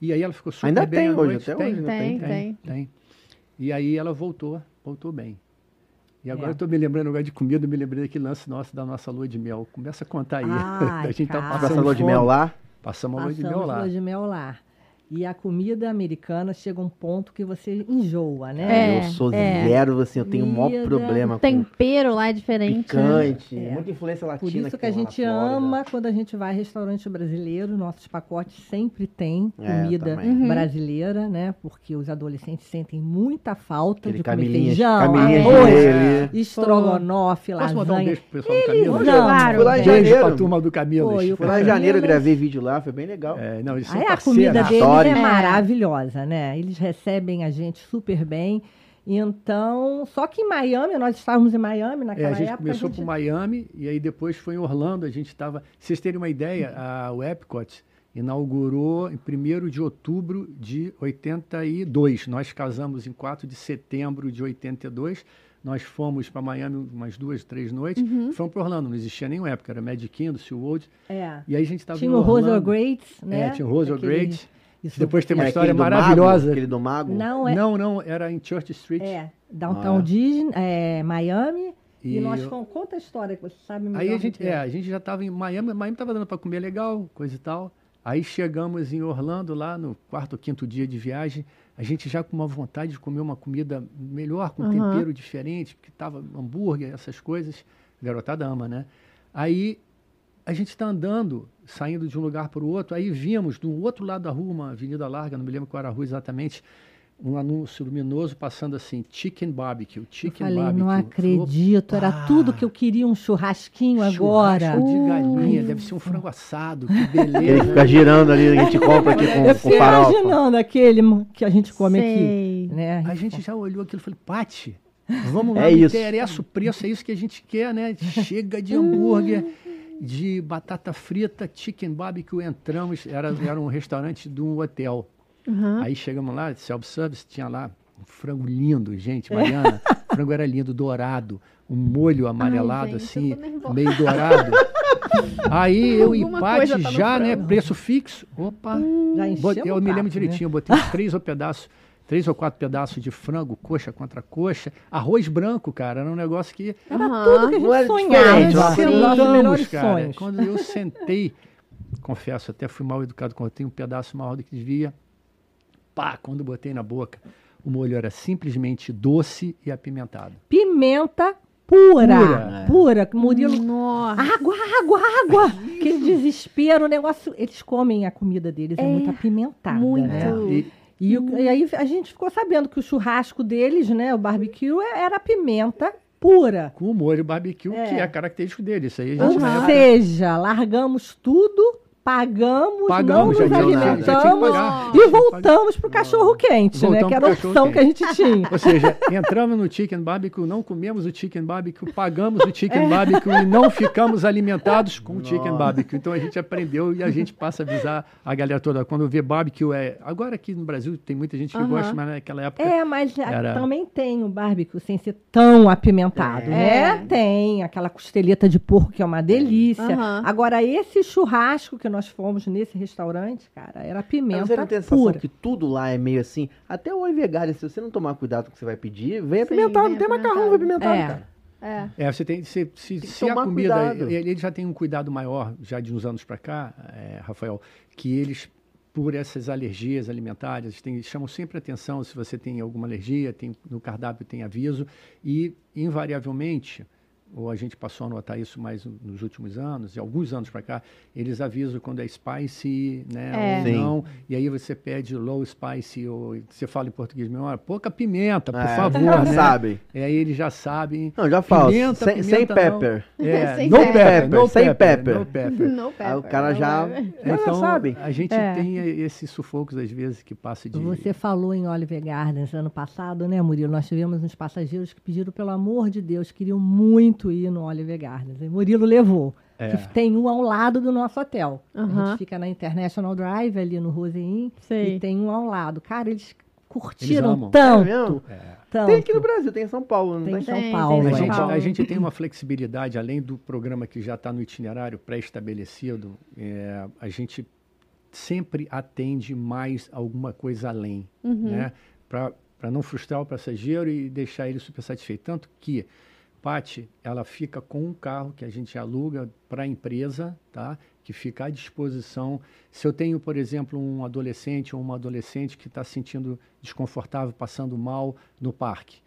E aí ela ficou super Ainda bem tem hoje, noite. até hoje, né? Tem, tem, tem. tem. E aí ela voltou, voltou bem. E agora É. eu estou me lembrando agora de comida, eu me lembrei daquele lance nosso da nossa lua de mel. Começa a contar aí. Ai, a gente tá cara. Passar passando lua de mel lá. Passamos a lua de mel Passamos lá. lua de mel lá. E a comida americana chega a um ponto que você enjoa, É, né? eu sou é. zero, assim, eu tenho o maior problema O com tempero lá é diferente. né? picante, É. muita influência latina. Por isso que a gente Flórida. ama quando a gente vai a restaurante brasileiro, nossos pacotes sempre tem É, comida. Uhum. brasileira, né? Porque os adolescentes sentem muita falta Aquele de comer camilinha, feijão, arroz, rei ali. estrogonofe, Posso mandar um lasanha. beijo pro pessoal do Camilo? Eles Claro. Fui lá em Beijo janeiro. pra turma do Camilo. Fui lá em janeiro, gravei vídeo lá, foi bem legal. É, não, eles são Aí a comida deles É maravilhosa, né? Eles recebem a gente super bem. Então, só que em Miami, nós estávamos em Miami É, naquela a gente época. começou a gente... por Miami e aí depois foi em Orlando. A gente estava. Vocês terem uma ideia, a, o Epcot inaugurou em 1 de outubro de 82. Nós casamos em 4 de setembro de 82. Nós fomos para Miami umas duas, três noites. Uhum. Fomos para Orlando, não existia nenhum Epcot, era Magic Kingdom, SeaWorld. É. E aí a gente estava Tinha o Rosa Orlando. Greats, né? É, tinha o Rosa Aquele- Great. Isso. Depois tem uma Era história maravilhosa. Mago, aquele do Mago. Não, é. Não, não, era em Church Street. É, Downtown Ah, é? Disney, é, Miami. E, E nós eu- fomos. Conta a história que você sabe melhor. Aí a gente, é, a gente já estava em Miami, Miami estava dando para comer legal, coisa e tal. Aí chegamos em Orlando, lá no quarto ou quinto dia de viagem, a gente já com uma vontade de comer uma comida melhor, com Aham. tempero diferente, porque tava hambúrguer, essas coisas. Garotada ama, né? Aí a gente está andando, saindo de um lugar para o outro, aí vimos do outro lado da rua, uma avenida larga, não me lembro qual era a rua exatamente, um anúncio luminoso passando assim, chicken barbecue, Eu chicken falei, barbecue. não acredito, era Opa! tudo que eu queria, um churrasquinho agora. Churrasco de galinha, deve ser um frango assado, que Ele beleza. fica girando ali, a gente compra aqui com, Eu com farofa. imaginando aquele que a gente come aqui. Sei. Né? A gente já olhou aquilo e falou, Pati, vamos lá, É não isso. interessa o preço, é isso que a gente quer, né? Chega de hambúrguer, de batata frita, chicken barbecue, entramos, era, era um restaurante de um hotel. Aham. Aí chegamos lá, self-service, tinha lá um frango lindo, gente, Mariana, o frango era lindo, dourado, um molho amarelado gente, assim, meio dourado. Aí eu e Alguma Paty coisa tá já, né, preço fixo, opa, Já encheu Botei- eu me lembro né? direitinho, eu botei uns três ou pedaços, três ou quatro pedaços de frango, coxa contra coxa, arroz branco, cara, era um negócio que Aham. Tudo que a gente Não é sonhava. melhores cara. sonhos. Quando eu sentei, confesso, até fui mal educado quando eu tenho um pedaço maior do que devia. Pá, quando botei na boca, o molho era simplesmente doce e apimentado. Pimenta pura. Pura. Pura. Murilo. Nossa. Água, água, água! Aquele desespero, o negócio. Eles comem a comida deles, é, É, muito apimentada. muito. Né? E, E, o- e aí a gente ficou sabendo que o churrasco deles, né? O barbecue, é- era pimenta pura. com o molho barbecue, É. que é característico dele. Isso aí a gente Ou seja, largamos tudo, pagamos, Pagamos, não nos alimentamos pagar. e voltamos pro cachorro quente, né? Voltamos Que era a opção cachorro que a gente tinha. Ou seja, entramos no chicken barbecue, não comemos o chicken barbecue, pagamos o chicken barbecue e não ficamos alimentados com o chicken barbecue. Então a gente aprendeu e a gente passa a avisar a galera toda. Quando vê barbecue, é. Agora aqui no Brasil tem muita gente que Aham. gosta, mas naquela época. É, mas Era- também tem o barbecue sem ser tão apimentado, É. né? Tem aquela costeleta de porco que é uma delícia. Aham. Agora, esse churrasco que nós fomos nesse restaurante, cara, era Mas pimenta você não tem a sensação pura. que tudo lá é meio assim? Até o oi vegano, se você não tomar cuidado com o que você vai pedir, vem apimentado. Não tem macarrão, vem apimentado, É. cara. É. É, você tem, se, se, que se a comida, cuidado. ele, ele já tem um cuidado maior, já de uns anos para cá, é, Rafael, que eles, por essas alergias alimentares, têm- chamam sempre atenção se você tem alguma alergia, tem, no cardápio tem aviso, e invariavelmente, ou a gente passou a notar isso mais no- nos últimos anos, e alguns anos para cá, eles avisam quando é spicy, né, É. ou Sim. não, e aí você pede low spicy, ou você fala em português mesmo, olha, pouca pimenta, por É, favor, já né? sabem. E aí eles já sabem. Não, já falo. Pimenta, sem, sem pimenta não. pepper. É, Sem no pepper, pepper, no sem pepper, pepper. no pepper. Não pepper, Aí o cara já, vai. já Então, sabe. a gente É. tem esses sufocos, às vezes, que passa de... Você falou em Oliver Gardens ano passado, né, Murilo? Nós tivemos uns passageiros que pediram, pelo amor de Deus, queriam muito ir no Oliver Gardens. E Murilo levou. É. Que tem um ao lado do nosso hotel. A Aham. gente fica na International Drive, ali no Rosein, Sei. e tem um ao lado. Cara, eles curtiram amam. tanto. É mesmo? tanto. Tem aqui no Brasil, tem em São Paulo, não Tem tem? em São Tem, Paulo. tem A em São gente, Paulo. a gente tem uma flexibilidade, além do programa que já está no itinerário pré-estabelecido, é, a gente sempre atende mais alguma coisa além, Uhum. né? Para não frustrar o passageiro e deixar ele super satisfeito. Tanto que Pati, ela fica com um carro que a gente aluga para a empresa, tá? que fica à disposição. Se eu tenho, por exemplo, um adolescente ou uma adolescente que está se sentindo desconfortável, passando mal no parque,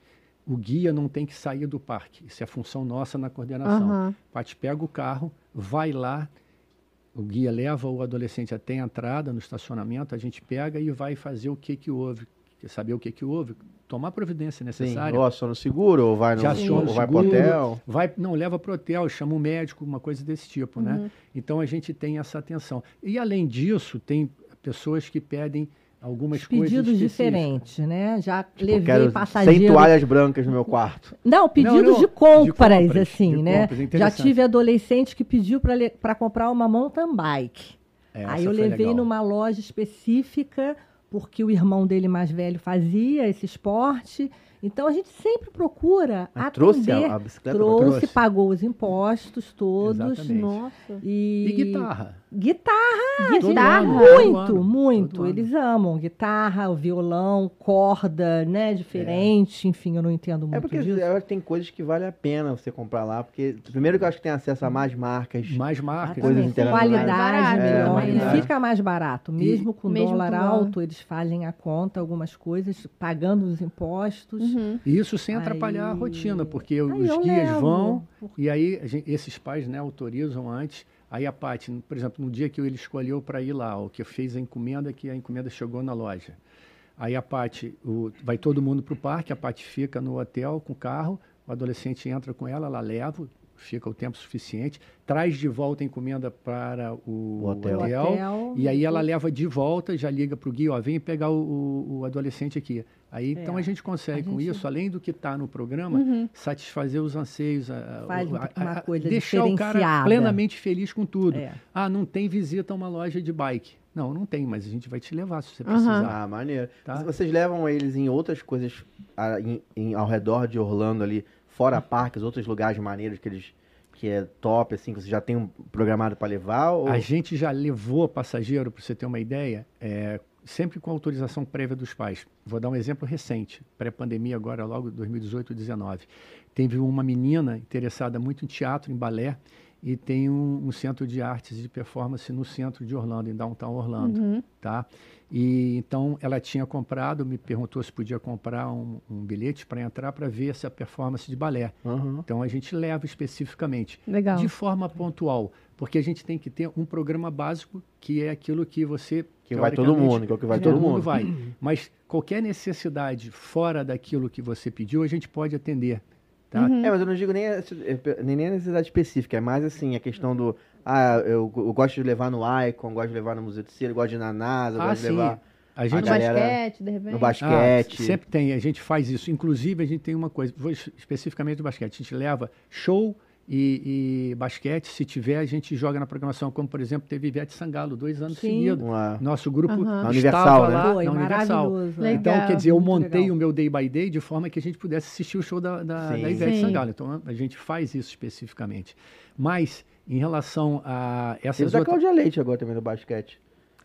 o guia não tem que sair do parque. Isso é função nossa na coordenação. Aham. Pati pega o carro, vai lá, o guia leva o adolescente até a entrada no estacionamento, a gente pega e vai fazer o que que houve, quer saber o que que houve, tomar a providência Sim, necessária. ou aciona o seguro, ou vai, no, Já aciona ou o vai pro seguro, hotel. Vai, não, leva para o hotel, chama um médico, uma coisa desse tipo, Uhum. né? Então a gente tem essa atenção. E além disso, tem pessoas que pedem algumas coisas Pedidos diferentes, né? Já Tipo, levei quero 100 passageiro. toalhas brancas no meu quarto. Não, pedidos não, de de compras, compras, assim, de né? compras, Já tive adolescente que pediu para comprar uma mountain bike. É, Aí essa eu foi levei legal. numa loja específica, porque o irmão dele mais velho fazia esse esporte. Então a gente sempre procura Mas atender. trouxe a, a bicicleta? trouxe, trouxe. pagou os impostos todos. Exatamente. Nossa. E, E guitarra. Guitarra, Guitarra? ano, muito, muito. ano. Eles amam guitarra, o violão, corda, né, diferente. Enfim, eu não entendo muito É porque disso. eu acho que tem coisas que vale a pena você comprar lá, porque primeiro que eu acho que tem acesso a mais marcas. Mais marcas. Coisas Exatamente. internacionais. Qualidade Mais barato, melhor. é, ele qualidade. fica mais barato. Mesmo com mesmo dólar com dólar. alto, eles fazem a conta, algumas coisas, pagando os impostos. Uhum. E Isso sem Aí- atrapalhar a rotina, porque Aí os guias levo. vão e aí gente- esses pais né, autorizam antes. Aí a parte, por exemplo, no dia que ele escolheu para ir lá, o que fez a encomenda, que a encomenda chegou na loja. Aí a parte, vai todo mundo para o parque, a parte fica no hotel com o carro, o adolescente entra com ela, ela leva, fica o tempo suficiente, traz de volta a encomenda para o, O hotel. hotel, Hotel. e aí ela leva de volta, já liga para o guia, ó, vem pegar o, o- o adolescente aqui. Aí então a gente consegue É. A com gente- isso, além do que está no programa, satisfazer os anseios, a- a- Faz o- a- uma a- coisa deixar o cara plenamente feliz com tudo. É. Ah, não tem visita a uma loja de bike. Não, não tem, mas a gente vai te levar se você Aham. precisar. Ah, maneiro. Tá. Vocês levam eles em outras coisas ah, em- em- ao redor de Orlando ali, fora parques, outros lugares maneiros que eles que é top, assim, que você já tem um programado para levar? Ou... A gente já levou passageiro, para você ter uma ideia, é, sempre com autorização prévia dos pais. Vou dar um exemplo recente, pré-pandemia agora, logo 2018 2019. Teve uma menina interessada muito em teatro, em balé, e tem um, um centro de artes e de performance no centro de Orlando, em Downtown Orlando, tá? E então ela tinha comprado, me perguntou se podia comprar um, um bilhete para entrar para ver essa performance de balé. Uhum. Então a gente leva especificamente Legal. de forma pontual, porque a gente tem que ter um programa básico que é aquilo que você Que vai todo mundo, que é o que vai todo, todo mundo mundo. vai. Mas qualquer necessidade fora daquilo que você pediu, a gente pode atender, tá? Uhum. É, mas eu não digo nem, eh, nem nem a necessidade específica, é mais assim, a questão do. Ah, eu, eu gosto de levar no Icon, gosto de levar no Museu de Cera, gosto de ir na NASA, Ah, gosto de sim. levar A No gente a galera- basquete, de repente. no Ah, basquete. sempre tem, a gente faz isso. Inclusive, a gente tem uma coisa, vou es- especificamente do basquete, a gente leva show e, e basquete, se tiver, a gente joga na programação, como por exemplo, teve Ivete Sangalo, dois anos Sim. seguidos. Nosso grupo. Na estava Universal, né? lá Foi na Universal. maravilhoso. Legal. Então, quer dizer, eu montei legal. o meu day by day de forma que a gente pudesse assistir o show da, da, da Ivete Sim. Sangalo. Então, a gente faz isso especificamente. Mas, em relação a Teve essas da outras... Cláudia Leite agora também no basquete.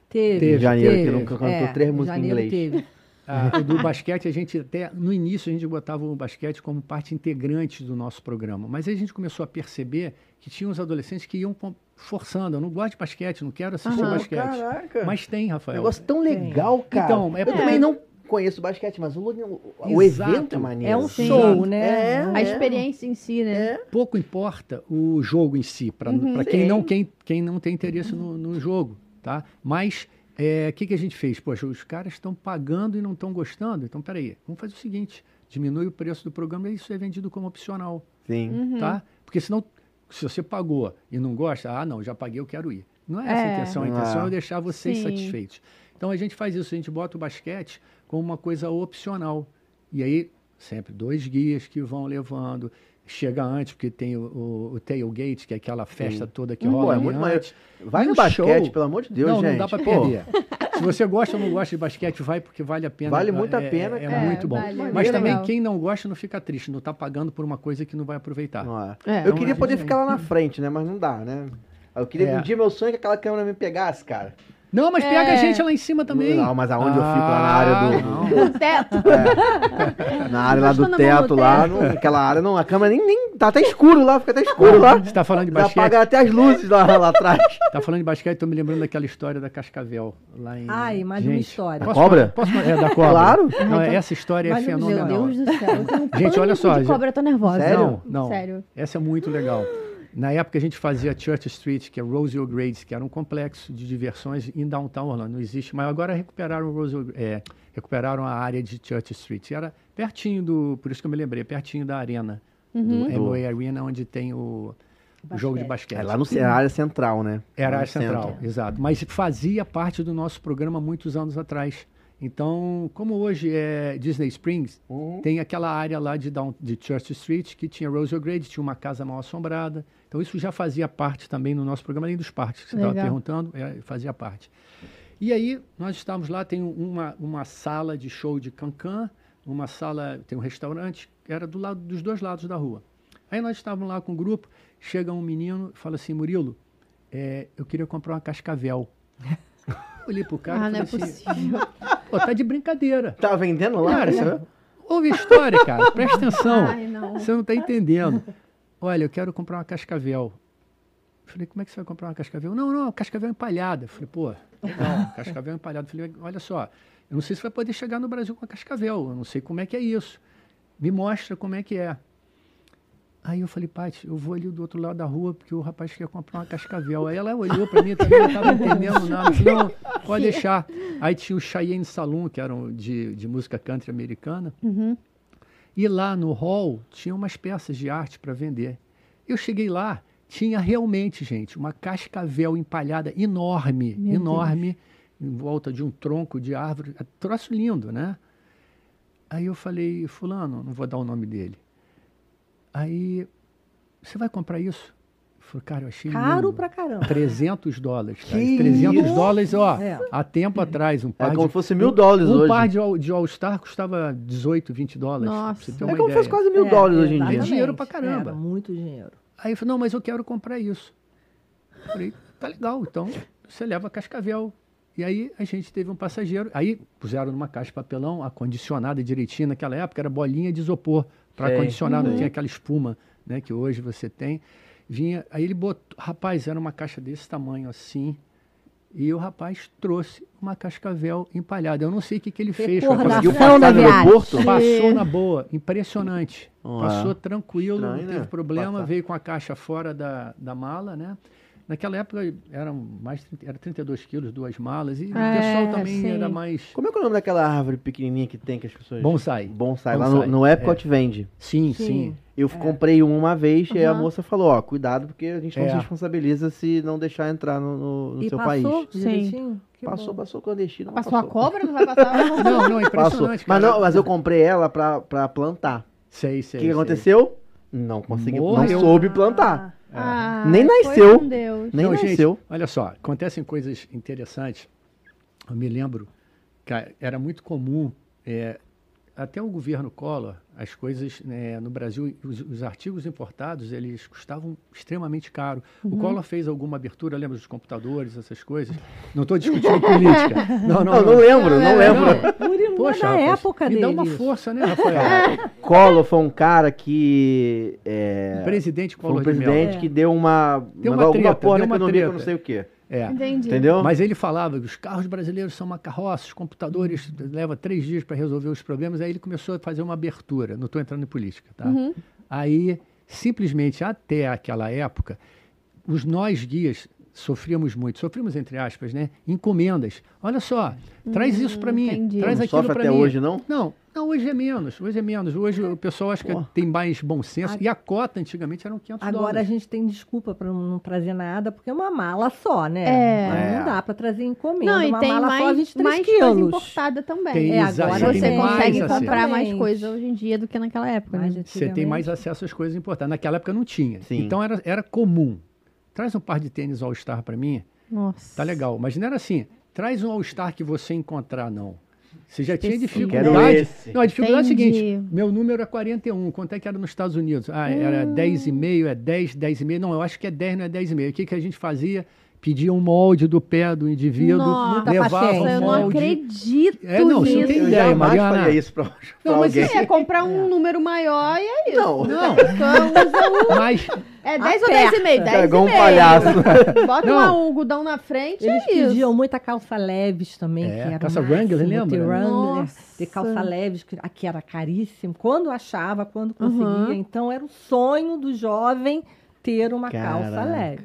Teve. Teve. Em janeiro, teve. que nunca cantou É, três músicas em inglês. Teve. Ah, do basquete, a gente até no início a gente botava o basquete como parte integrante do nosso programa, mas aí a gente começou a perceber que tinha uns adolescentes que iam com- forçando, eu não gosto de basquete, não quero assistir Aham. basquete. Caraca. Mas tem, Rafael. Negócio tão legal, cara. Então, é eu porque- também não conheço basquete, mas o, o, o evento é maneiro. É um Sim. show, né? É. A experiência em si, né? Pouco importa o jogo em si, para Uhum. quem não quem, quem não tem interesse no, no jogo, tá? Mas é, o que, que a gente fez? Poxa, os caras estão pagando e não estão gostando. Então, peraí, vamos fazer o seguinte: diminui o preço do programa e isso é vendido como opcional. Sim. Uhum. tá? Porque senão, se você pagou e não gosta, ah, não, já paguei, eu quero ir. Não é essa a É. intenção, a intenção é. é deixar vocês Sim. satisfeitos. Então a gente faz isso, a gente bota o basquete como uma coisa opcional. E aí, sempre dois guias que vão levando. Chega antes, porque tem o, o, o tailgate, que é aquela festa toda que Pô, rola é ali muito antes. Vai E no o basquete, show- pelo amor de Deus, não, gente. não dá pra Pô, perder. Se você gosta ou não gosta de basquete, vai porque vale a pena. Vale muito a É- pena, É, é cara. muito bom. É, vale, Mas muito também legal. quem não gosta não fica triste, não tá pagando por uma coisa que não vai aproveitar. Não é. É. Eu Então, queria a poder gente- ficar lá na frente, né? Mas não dá, né? Eu queria É. um dia meu sonho é que aquela câmera me pegasse, cara. Não, mas pega É. a gente lá em cima também. Não, mas aonde eu fico lá na área Ah, do- não. O teto. Na área lá do no teto, lá, teto. não, aquela área não, a câmera nem, nem tá até escuro lá, fica até escuro lá. Você tá falando de Já basquete? apaga até as luzes lá, lá atrás. Tá falando de basquete, tô me lembrando daquela história da Cascavel lá em. Ai, mais uma história. Posso, Cobra? Posso, é da cobra. Claro. Não, essa história é Mas, meu Meu fenomenal. Deus do céu. Eu tenho um Gente, olha só, De cobra, eu tô nervosa. Sério? Não, não. Sério. Essa é muito legal. Na época a gente fazia Church Street, que é Rose O'Grady, que era um complexo de diversões em downtown Orlando. Não existe, mas agora recuperaram Rose é, recuperaram a área de Church Street. Era pertinho do, por isso que eu me lembrei, pertinho da arena, Uhum. do Amway Arena, onde tem o, o jogo de basquete. É lá no é a área central, né? Era a no central, centro. exato. Mas fazia parte do nosso programa muitos anos atrás. Então, como hoje é Disney Springs, Uhum. tem aquela área lá de, Down, de Church Street que tinha Rose O'Grady, tinha uma casa mal assombrada. Então, isso já fazia parte também no nosso programa, além dos parques que você estava perguntando, é, fazia parte. E aí, nós estávamos lá, tem uma, uma sala de show de cancan, uma sala, tem um restaurante, era do lado, dos dois lados da rua. Aí nós estávamos lá com o grupo, chega um menino e fala assim, Murilo, é, eu queria comprar uma cascavel. Olhei pro cara Ah, e não é falei assim, possível. pô, tá de brincadeira. Tá vendendo lá? Cara, você ouve a história, cara, presta atenção. Ai, não. Você não tá entendendo. Olha, eu quero comprar uma cascavel. Falei, como é que você vai comprar uma cascavel? Não, não, cascavel empalhada. Falei, pô, legal, cascavel empalhada. Falei, olha só, eu não sei se vai poder chegar no Brasil com a cascavel, eu não sei como é que é isso. Me mostra como é que é. Aí eu falei, Paty, eu vou ali do outro lado da rua porque o rapaz quer comprar uma cascavel. Aí ela olhou para mim também, não estava entendendo nada. Eu falei, não, pode deixar. Aí tinha o Cheyenne Saloon, que era um de, de música country americana. Uhum. E lá no hall tinha umas peças de arte para vender. Eu cheguei lá, tinha realmente, gente, uma cascavel empalhada enorme, Meu enorme, em volta de um tronco de árvore. Troço lindo, né? Aí eu falei, fulano, não vou dar o nome dele. Aí, você vai comprar isso? Eu falei, cara, eu achei Caro lindo. pra caramba. 300 dólares. Cara. Que 300 isso? dólares, ó, É. há tempo atrás, um É par como de... se fosse mil dólares um hoje. par de, All- de All-Star custava 18, 20 dólares. Nossa. você ter É como se fosse quase mil É, dólares hoje em dia. exatamente. dinheiro pra exatamente. caramba. Era muito dinheiro. Aí eu falei, não, mas eu quero comprar isso. Eu Falei, tá legal, então você leva cascavel. E aí a gente teve um passageiro, aí puseram numa caixa de papelão, acondicionada direitinho, naquela época era bolinha de isopor para Sei. acondicionar, não Uhum. tinha aquela espuma né, que hoje você tem. Vinha, aí ele botou, rapaz, era uma caixa desse tamanho assim, e o rapaz trouxe uma cascavel empalhada. Eu não sei o que, que ele fez. com a Recordação Conseguiu da passar no aeroporto? Passou na boa, impressionante. Ah, Passou tranquilo, estranho, não teve né? problema, Passar. veio com a caixa fora da, da mala, né? Naquela época eram mais de 30 era 32 quilos, duas malas, e o É, pessoal também sim. era mais Como é que é o nome daquela árvore pequenininha que tem que as pessoas... bonsai. Bonsai. Lá Bonsai, no, no Epcot vende. Sim, Sim. sim. Eu comprei um uma vez e a Uhum. moça falou, ó, cuidado porque a gente não É. se responsabiliza se não deixar entrar no, no- no e seu passou país. direitinho? Que Passou, bom. passou clandestino. mas Passou a passou. cobra? Não vai passar? Não, não, é Passou. impressionante. Mas, não, mas eu comprei ela pra, pra plantar. Sei, O sei. que, que sei. aconteceu? Não consegui, não Morreu. soube plantar. Ah, Nem foi nasceu. Nem não, gente, nasceu. olha só, acontecem coisas interessantes. Eu me lembro que era muito comum, é, até o governo Collor, as coisas né, no Brasil, os, os artigos importados, eles custavam extremamente caro. Uhum. O Collor fez alguma abertura, lembra dos computadores, essas coisas. Não estou discutindo política. Não, não, Não, não lembro, não lembro. Não é Poxa, da rapaz, época me dele. dá uma força, né, Rafael? Collor foi um cara que... É, Presidente um Collor de presidente que deu uma... Deu uma alguma treta, porra deu na uma economia que eu treta. não sei o quê. É. Entendi. Entendeu? Mas ele falava que os carros brasileiros são uma carroça, os computadores leva três dias para resolver os problemas. Aí ele começou a fazer uma abertura. Não estou entrando em política, tá? Uhum. Aí, simplesmente até aquela época, os nós guias sofríamos muito, sofríamos entre aspas, né? Encomendas. Olha só, traz isso para mim, entendi. traz Não aquilo sofre para até mim. hoje, não? Não, não, hoje é menos, hoje é menos. Hoje o pessoal acha que Pô. tem mais bom senso. A- E a cota antigamente eram 500 Agora a dólares. gente tem desculpa para não trazer nada, porque é uma mala só, né? É. Não dá para trazer encomenda. Não, e uma tem mala só mais, 23 mais coisa quilos. importada também. Tem, É, agora Você tem mais consegue acesso. comprar mais Exatamente. coisa hoje em dia do que naquela época, Mais né? Você tem mais acesso às coisas importantes. Naquela época não tinha. Sim. Então era, era comum. Traz um par de tênis All-Star para mim, Nossa. tá legal. Mas não era assim, traz um All-Star que você encontrar, não. Você já tinha Específico. dificuldade. Quero esse. Não, a dificuldade é a Entendi. seguinte: meu número é 41. Quanto é que era nos Estados Unidos? Ah, era Hum. 10,5, é 10, 10,5. Não, eu acho que é 10, não é 10,5. O que, que a gente fazia? Pedia um molde do pé do indivíduo, Nossa, Muita levava paciência. o eu não molde. acredito É, não, você nisso. tem Eu ideia, jamais Mariana. faria isso pra, pra Não, mas alguém. É, comprar um número maior e é isso. Não. Não, Então, usa um- mas é 10 ou Aperta. 10,5? 10 É um e meio. palhaço. Bota Não. um algodão na frente Eles é isso. pediam muita calça leves também, É, que era calça Wrangler, lembra? ter Wrangler, Nossa. ter calça leves, que aqui era caríssimo. Quando achava, quando conseguia. Uhum. Então era o sonho do jovem ter uma calça Caraca. leve.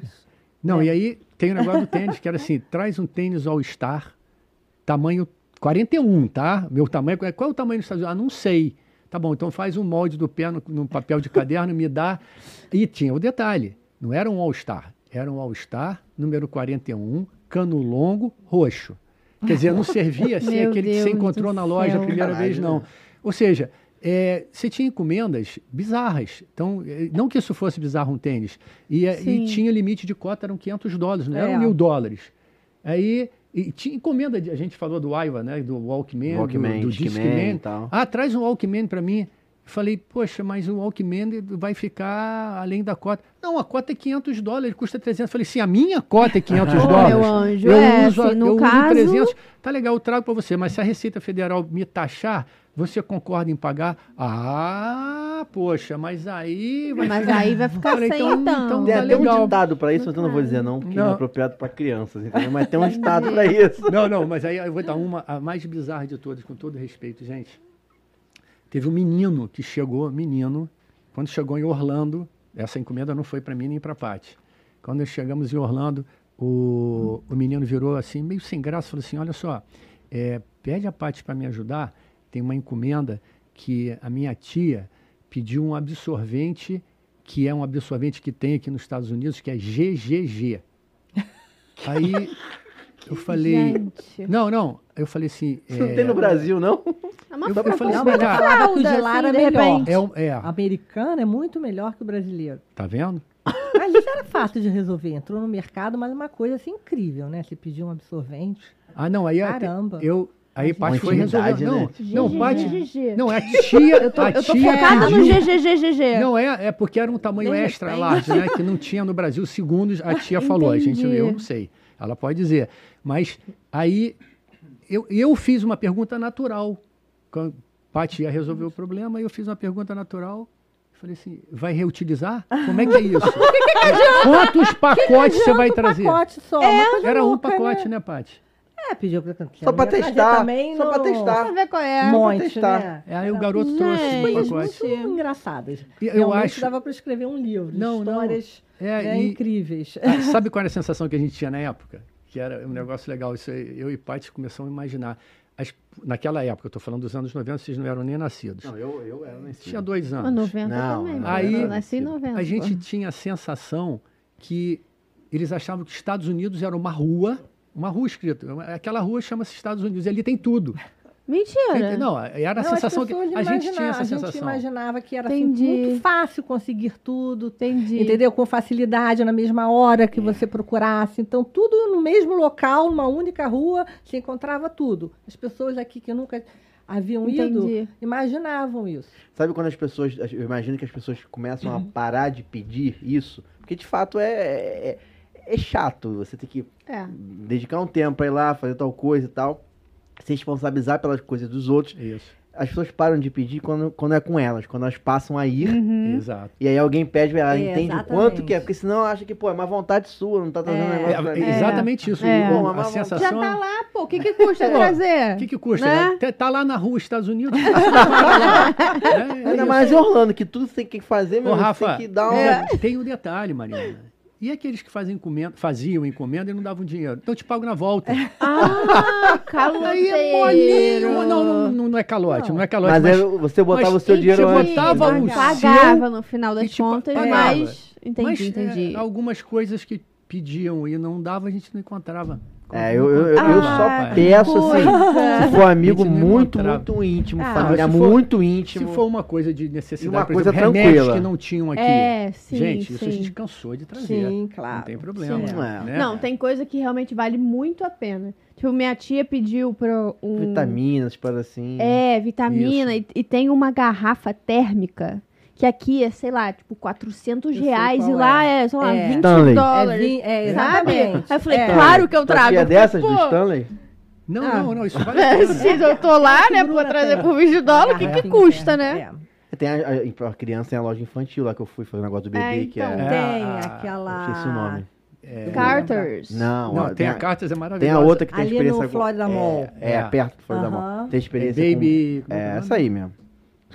Não, É. e aí tem o negócio do tênis, que era assim, traz um tênis All-Star, tamanho 41, tá? Meu tamanho, qual é o tamanho dos Estados Unidos? Ah, não sei. Tá bom, então faz um molde do pé no, no papel de caderno, me dá. E tinha o detalhe, não era um All-Star, era um All-Star número 41, cano longo, roxo. Quer dizer, não servia assim aquele que você Deus encontrou na loja a primeira Caralho, vez, não. Ou seja, é, você tinha encomendas bizarras. Então, é, não que isso fosse bizarro um tênis. E, é, e tinha limite de cota, eram 500 dólares, não É. eram mil dólares. Aí, e tinha encomenda, de, a gente falou do Aiva, né? Do Walkman, Walkman, do, do Discman e tal. Ah, traz um Walkman para mim. Falei, poxa, mas o Walkman vai ficar além da cota. Não, a cota é 500 dólares, custa 300. Eu falei, sim, a minha cota é 500 Ô, dólares. meu anjo, eu é, uso, assim, no eu uso caso- 300. Tá legal, eu trago para você, mas se a Receita Federal me taxar, você concorda em pagar? Ah, poxa, mas aí... vai Mas ficar- aí vai ficar Falei, sem então- então. então Tem tá até um legal. ditado pra isso, mas eu não vou dizer não, que não, Não. é apropriado pra crianças, entendeu? Mas tem um ditado pra isso. Não, não, mas aí eu vou dar uma, a mais bizarra de todas, com todo respeito, gente. Teve um menino que chegou, menino, quando chegou em Orlando, essa encomenda não foi para mim nem para a Paty. Quando chegamos em Orlando, o, o menino virou assim, meio sem graça, falou assim: Olha só, é, pede a Paty para me ajudar. Tem uma encomenda que a minha tia pediu um absorvente, que é um absorvente que tem aqui nos Estados Unidos, que é GGG. Aí eu falei. Gente. Não, não. Eu falei assim. Isso não é, tem no Brasil, não? É uma Eu- eu falei assim, Uma mas ela falava que o de lá assim, era melhor. É, um- é, Americano é muito melhor que o brasileiro. tá vendo? Mas isso era fácil de resolver. Entrou no mercado, mas é uma coisa assim incrível, né? Você pediu um absorvente. Ah, não, aí Caramba. eu aí Paty foi resolver. Não, né? não. Paty, não, a tia, Eu tô, a eu tô tia focada no GGGGG. Não, é, é porque era um tamanho De extra repente. large, né? Que não tinha no Brasil, segundo a tia falou. A gente, eu não sei. Ela pode dizer. Mas aí eu, eu fiz uma pergunta natural. Quando Paty ia resolver o problema, eu fiz uma pergunta natural. Falei assim, vai reutilizar? Como é que é isso? Quantos pacotes você vai Um trazer? pacote só. coisa Era um pacote, né, Paty? É, pediu pra Só pra trazer testar, Também só pra no testar. Pra ver qual é. pra Monte, testar. né? É, aí o garoto trouxe Gente, um Coisas pacote. muito engraçadas. Eu Realmente acho- dava para escrever um livro. Não, não. histórias É, né, e- incríveis. Ah, Sabe qual era a sensação que a gente tinha na época? Que era um negócio legal. Isso aí, eu e Paty começamos a imaginar. As- naquela época, eu estou falando dos anos 90, vocês não eram nem nascidos. Não, eu, eu era nesse Tinha dois Ah, anos. 90 Não, também. não, Aí, eu nasci em 90. A gente tinha a sensação que eles achavam que os Estados Unidos era uma rua, uma rua escrita. Aquela rua chama-se Estados Unidos, e ali tem tudo. Mentira. Não, era a Não, sensação que a gente tinha essa A gente sensação. imaginava que era assim, muito fácil conseguir tudo. Entendi. Entendeu? Com facilidade, na mesma hora que você procurasse. Então, tudo no mesmo local, numa única rua, se encontrava tudo. As pessoas aqui que nunca haviam ido, Entendi. imaginavam isso. Sabe quando as pessoas. Eu imagino que as pessoas começam a parar de pedir isso? Porque de fato é, é, é chato. Você tem que É. dedicar um tempo pra ir lá, fazer tal coisa e tal. Se responsabilizar pelas coisas dos outros. Isso, As pessoas param de pedir quando, quando é com elas, quando elas passam a ir. Uhum. exato. E aí alguém pede, ela É, entende o quanto que é, porque senão acha que, pô, é uma vontade sua, não tá trazendo É. negócio É, exatamente isso. É. Pô, a sensação. Já tá lá, pô. O que, que custa trazer? O que, que custa? Né? Tá- lá na rua, Estados Unidos. É, é Ainda isso. mais em Orlando, que tudo você tem que fazer, meu, Ô, Rafa, tem que dar um... é, tem um detalhe, Marina. E aqueles que fazem encomenda, faziam encomenda e não davam dinheiro? Então eu te pago na volta. Ah, Aí é caloteiro. molinho. Não, não, não, não é calote, não, é calote. Mas, Mas, é, você botava mas o seu você dinheiro antes. botava né? o Pagava no final das contas, pagava. mas... Entendi, mas, é, entendi. algumas coisas que pediam e não dava, a gente não encontrava. É, eu, eu, eu- eu Ah, só que peço assim, se for amigo muito, muito íntimo, Ah, familiar se for- muito Se íntimo. for uma coisa de necessidade, uma por coisa exemplo, tranquila. que não tinham aqui. É, sim, gente, isso a sim. gente cansou de trazer. Sim, claro. Não tem problema. Sim. É. né? Não, tem coisa que realmente vale muito a pena. Tipo, minha tia pediu pra um... Vitaminas, para assim. É, vitamina. E, e tem uma garrafa térmica que aqui é, sei lá, tipo, 400 sei reais. E lá é. é, sei lá, É. 20 Stanley. É, dólares. é, sabe? exatamente. Aí eu falei, É. claro que eu trago. Eu falei, dessas do pô, Stanley? Não, Ah. não, não, isso vale pena. Se eu tô lá, né, pra trazer tem. por 20 dólares, o que, que Garrafinha custa, térmica, né? é. Tem a, a, a criança tem a loja infantil lá que eu fui fazer o negócio do bebê, É, que então. é. Tem Ah, aquela. Eu esqueci o nome. É, Carters. Não, Não, tem a a, Cartas, é tem maravilhosa. a outra que tem Ali experiência no com- Florida Mall. É, é, É. perto do Florida Aham. Mall. Tem É experiência Baby. com... É, essa aí mesmo.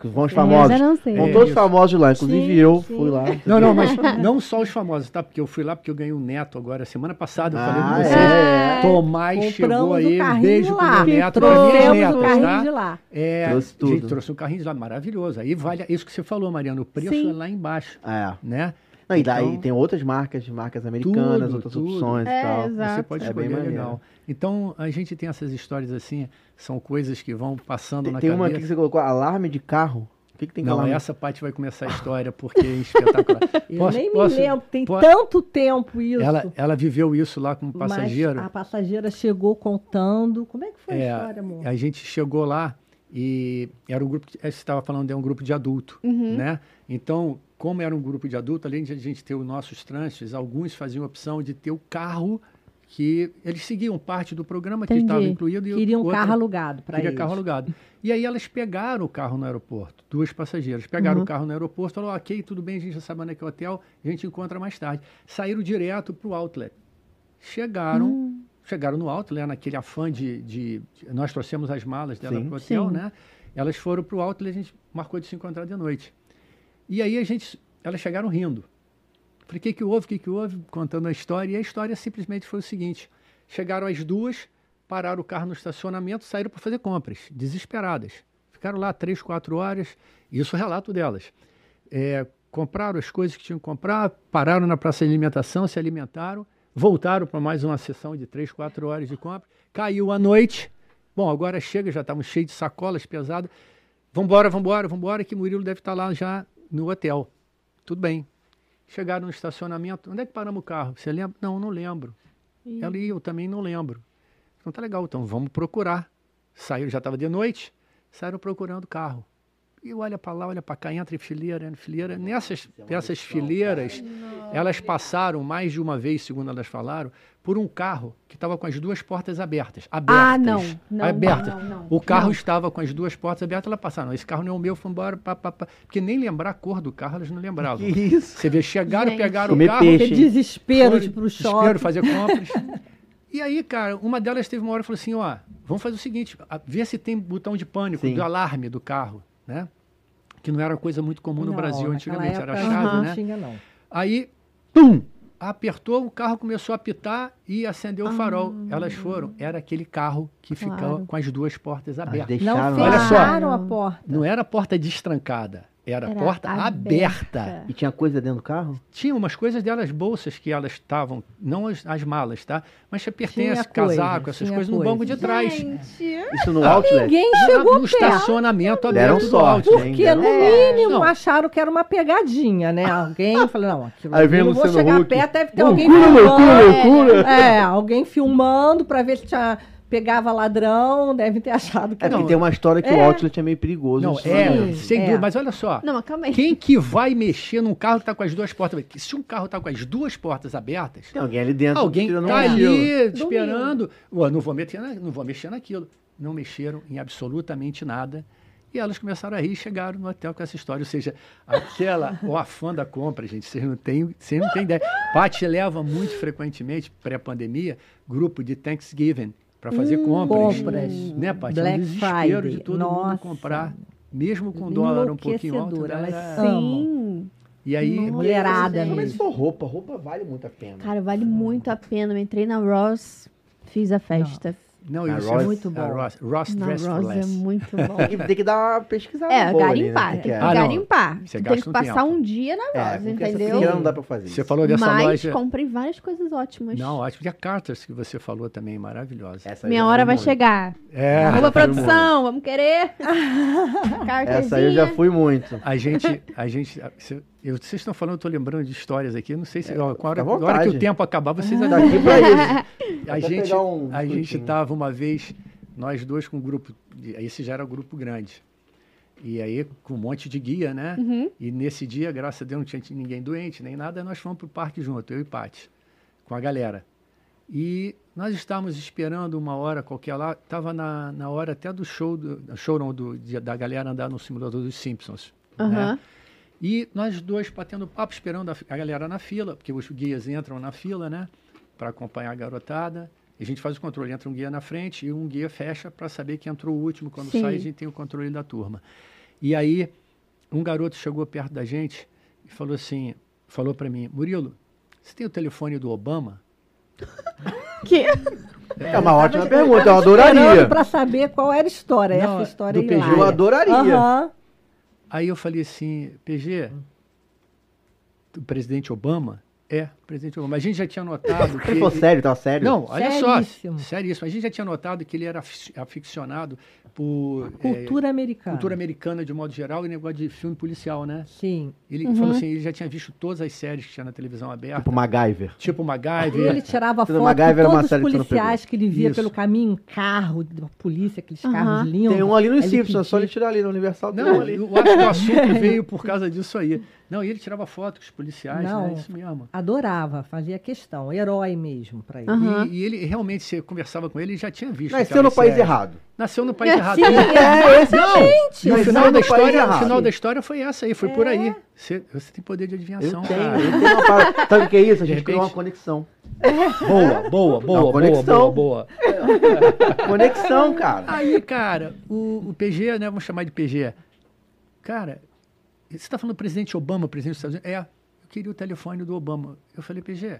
Vão os famosos. eu já não sei. Vão É todos isso. famosos lá, inclusive Sim, eu sim. fui lá. Não, não, mas não só os famosos, tá? Porque eu fui lá porque eu ganhei um neto agora, semana passada, eu Ah, falei com é, você. é. Tomás chegou Compramos aí, o um beijo lá. pro meu neto, para Trouxemos minhas o netas, carrinho tá? de lá. É, Trouxe tudo. Gente, trouxe um carrinho de lá, maravilhoso. Aí vale isso que você falou, Mariana, o preço Sim. é lá embaixo, É. né? Não, e daí Então- tem outras marcas, marcas americanas, Tudo, outras tudo. opções É, e tal. exato. Você pode É bem escolher maneiro. legal. Então, a gente tem essas histórias assim, são coisas que vão passando Tem, na tem uma aqui cabeça. que você colocou, alarme de carro. O que, que tem que Não, alarme? essa parte vai começar a história porque é espetacular. Eu Posso- nem posso- me lembro, tem po- tanto tempo isso. Ela, ela viveu isso lá como Mas passageira. a passageira chegou contando. Como é que foi É, a história, amor? A gente chegou lá e era um grupo, que- você estava falando, é um grupo de adulto, Uhum. né? Então, como era um grupo de adulto, além de a gente ter os nossos trânsito, alguns faziam a opção de ter o carro que eles seguiam parte do programa que Entendi. estava incluído. E Queria um outra- carro alugado para Queria eles. carro alugado. E aí elas pegaram o carro no aeroporto, duas passageiras. Pegaram Uhum. o carro no aeroporto, falaram, ok, tudo bem, a gente já sabe onde é que é o hotel, a gente encontra mais tarde. Saíram direto para o outlet. Chegaram, Hum. chegaram no outlet, naquele afã de, de- de- Nós trouxemos as malas dela para o hotel, Sim. né? Elas foram para o outlet e a gente marcou de se encontrar de noite. E aí a gente, elas chegaram rindo. Falei, o que, que houve, o que, que houve? Contando a história. E a história simplesmente foi o seguinte: chegaram as duas, pararam o carro no estacionamento, saíram para fazer compras, desesperadas. Ficaram lá três, quatro horas, isso é o relato delas. É, compraram as coisas que tinham que comprar, pararam na praça de alimentação, se alimentaram, voltaram para mais uma sessão de três, quatro horas de compra. Caiu a noite. Bom, agora chega, já estamos cheios de sacolas pesadas. Vambora, vambora, vambora, que Murilo deve estar lá já no hotel. Tudo bem. Chegaram no estacionamento. Onde é que paramos o carro? Você lembra? Não, não lembro. Ela e eu também não lembro. Então tá legal, então vamos procurar. Saíram, já estava de noite, saíram procurando o carro. E olha para lá, olha para cá, entra em fileira, entra em fileira. Nessas, nessas fileiras, elas passaram mais de uma vez, segundo elas falaram, por um carro que estava com as duas portas abertas. abertas Ah, não. Não, abertas. não, não, não. O carro Não. estava com as duas portas abertas, ela passaram. Não, esse carro não é o meu, foi embora. Pá, pá, pá. Porque nem lembrar a cor do carro, elas não lembravam. Que isso? Você vê, chegaram, Gente. pegaram o carro, peixe. Que desespero de ir pro desespero, shopping. fazer compras. e aí, cara, uma delas teve uma hora e falou assim, ó, vamos fazer o seguinte, vê se tem botão de pânico, Sim. do alarme do carro, né? Que não era coisa muito comum no Não, Brasil naquela antigamente, era época chave, Não né? tinha, não. Aí, pum! Apertou, o carro começou a apitar e acendeu o farol. Ah. Elas foram. Era aquele carro que ficava Claro. com as duas portas abertas. Não deixaram Olha só. fecharam a porta. Não era porta destrancada, era, Era porta aberta. aberta. E tinha coisa dentro do carro? Tinha umas coisas delas, bolsas que elas estavam, não as, as malas, tá? Mas pertence, Tinha casaco, coisa, essas coisas no coisa. banco de trás. Gente, Isso no outlet? Ninguém chegou no perto. estacionamento Deram aberto do sorte, outlet. hein? Porque, no Deram- mínimo, Não. acharam que era uma pegadinha, né? Alguém falou, não, aquilo Aí vem não vou chegar Huck. perto, deve ter Loucura, alguém loucura, filmando. loucura. É, alguém filmando pra ver se tinha, pegava ladrão, deve ter achado que É era... porque tem uma história que o É. outlet é meio perigoso. Não, é, mesmo. sem é. dúvida. Mas olha só, não, mas calma aí. quem que vai mexer num carro que está com as duas portas abertas? Se um carro está com as duas portas abertas, Tem alguém ali dentro. alguém está um ali esperando. Ué, não vou, meter na- não vou mexer naquilo. Não mexeram em absolutamente nada. E elas começaram a rir e chegaram no hotel com essa história. Ou seja, aquela, o afã da compra, gente, vocês não têm, vocês não têm ideia. Paty leva muito frequentemente, pré-pandemia, grupo de Thanksgiving para fazer compras. compras. Né, Paty? Black um desespero Friday. de todo Nossa. mundo comprar. Mesmo com o dólar um pouquinho alto. Elas são. Sim. E aí, Mulherada. Mas mesmo. se for roupa, roupa vale muito a pena. Cara, vale muito a pena. Eu entrei na Ross, fiz a festa. Não, A isso Ross- é Muito bom. A Ross, Ross Na Dress for Ross é muito bom. Tem que, tem que dar uma pesquisada É, boa ali, garimpar. né? Tem que é. Ah, não. garimpar. Você Tem que um passar tempo. um dia na É, Ross, essa entendeu? pequena não dá pra fazer Você isso. falou dessa Mas loja. comprei várias coisas ótimas. Não, ótimo. E a Carters que você falou também, maravilhosa. Essa Minha hora vai muito. chegar. É, fui produção, vamos querer? Essa aí eu já fui muito. a gente, a gente, eu, vocês estão falando, eu estou lembrando de histórias aqui, não sei se, ó, com a hora, É, na hora que o tempo acabar, vocês Tá adivinham. aqui pra isso. A gente, um a gente estava uma vez, nós dois com um grupo, esse já era um grupo grande. E aí, com um monte de guia, né? Uhum. E nesse dia, graças a Deus, não tinha ninguém doente, nem nada, nós fomos para o parque junto, eu e Paty, com a galera. E nós estávamos esperando uma hora qualquer lá, estava na, na hora até do show, do, show não, do, de- da galera andar no simulador dos Simpsons. né? E nós dois batendo papo, esperando a, a galera na fila, porque os guias entram na fila, né? Para acompanhar a garotada. E a gente faz o controle, entra um guia na frente e um guia fecha para saber que entrou o último. Quando Sim. sai, a gente tem o controle da turma. E aí, um garoto chegou perto da gente e falou assim, falou para mim, Murilo, você tem o telefone do Obama? Que? É uma ótima pergunta, eu adoraria. pra saber qual era a história. Não, Essa história do é PG. Eu adoraria. Aham. Aí eu falei assim, PG, o presidente Obama? É, presidente Obama. A gente já tinha notado que... Ele falou sério, tava sério? Não, olha Seríssimo. só. Seríssimo. A gente já tinha notado que ele era afic- aficionado por eh, Cultura americana. cultura americana de modo geral e negócio de filme policial, né? Sim. Ele Uhum. falou assim, ele já tinha visto todas as séries que tinha na televisão aberta. Tipo MacGyver. Tipo E MacGyver. ele tirava Tudo foto MacGyver de todos os policiais que ele via Isso. pelo caminho, um carro da polícia, aqueles Aham. carros lindos. Tem um ali no Ele Simpsons, é só ele tirar ali no Universal. tem um Não, ali. eu acho que o assunto veio por causa disso aí. Não, e ele tirava foto com os policiais, Não. né? Isso mesmo. Adorava, fazia questão. Herói mesmo pra ele. Aham. E, e ele realmente, você conversava com ele, ele já tinha visto. Nasceu no país séries. errado. Nasceu no país É, errado. sim, É, esse Não, e o Nasceu final no da país história, o errado. final da história foi essa aí, foi por aí. Você, você tem poder de Eu adivinhação, tenho, cara. eu tenho uma. Sabe o que é isso? A gente criou uma conexão. Boa, boa, boa, Não, boa, conexão. boa, boa. Conexão, cara. Aí, cara, o, o PG, né? Vamos chamar de PG. Cara, você está falando do presidente Obama, presidente dos Estados Unidos? É, eu queria o telefone do Obama. Eu falei, PG,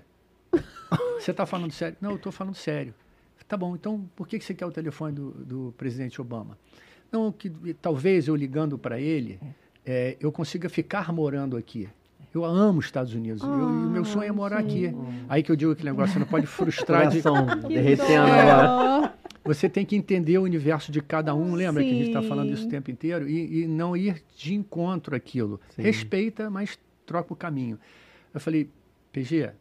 você está falando sério? Não, eu estou falando sério. Tá bom, então por que que você quer o telefone do, do presidente Obama? Não, que talvez eu ligando para ele, é, eu consiga ficar morando aqui. Eu amo os Estados Unidos. eu- e o meu sonho é morar aqui. Aí que eu digo aquele negócio, você não pode frustrar de. Derretendo agora. Você tem que entender o universo de cada um, lembra que a gente está Sim. falando isso o tempo inteiro? E, e não ir de encontro àquilo. Sim. Respeita, mas troca o caminho. Eu falei, PG,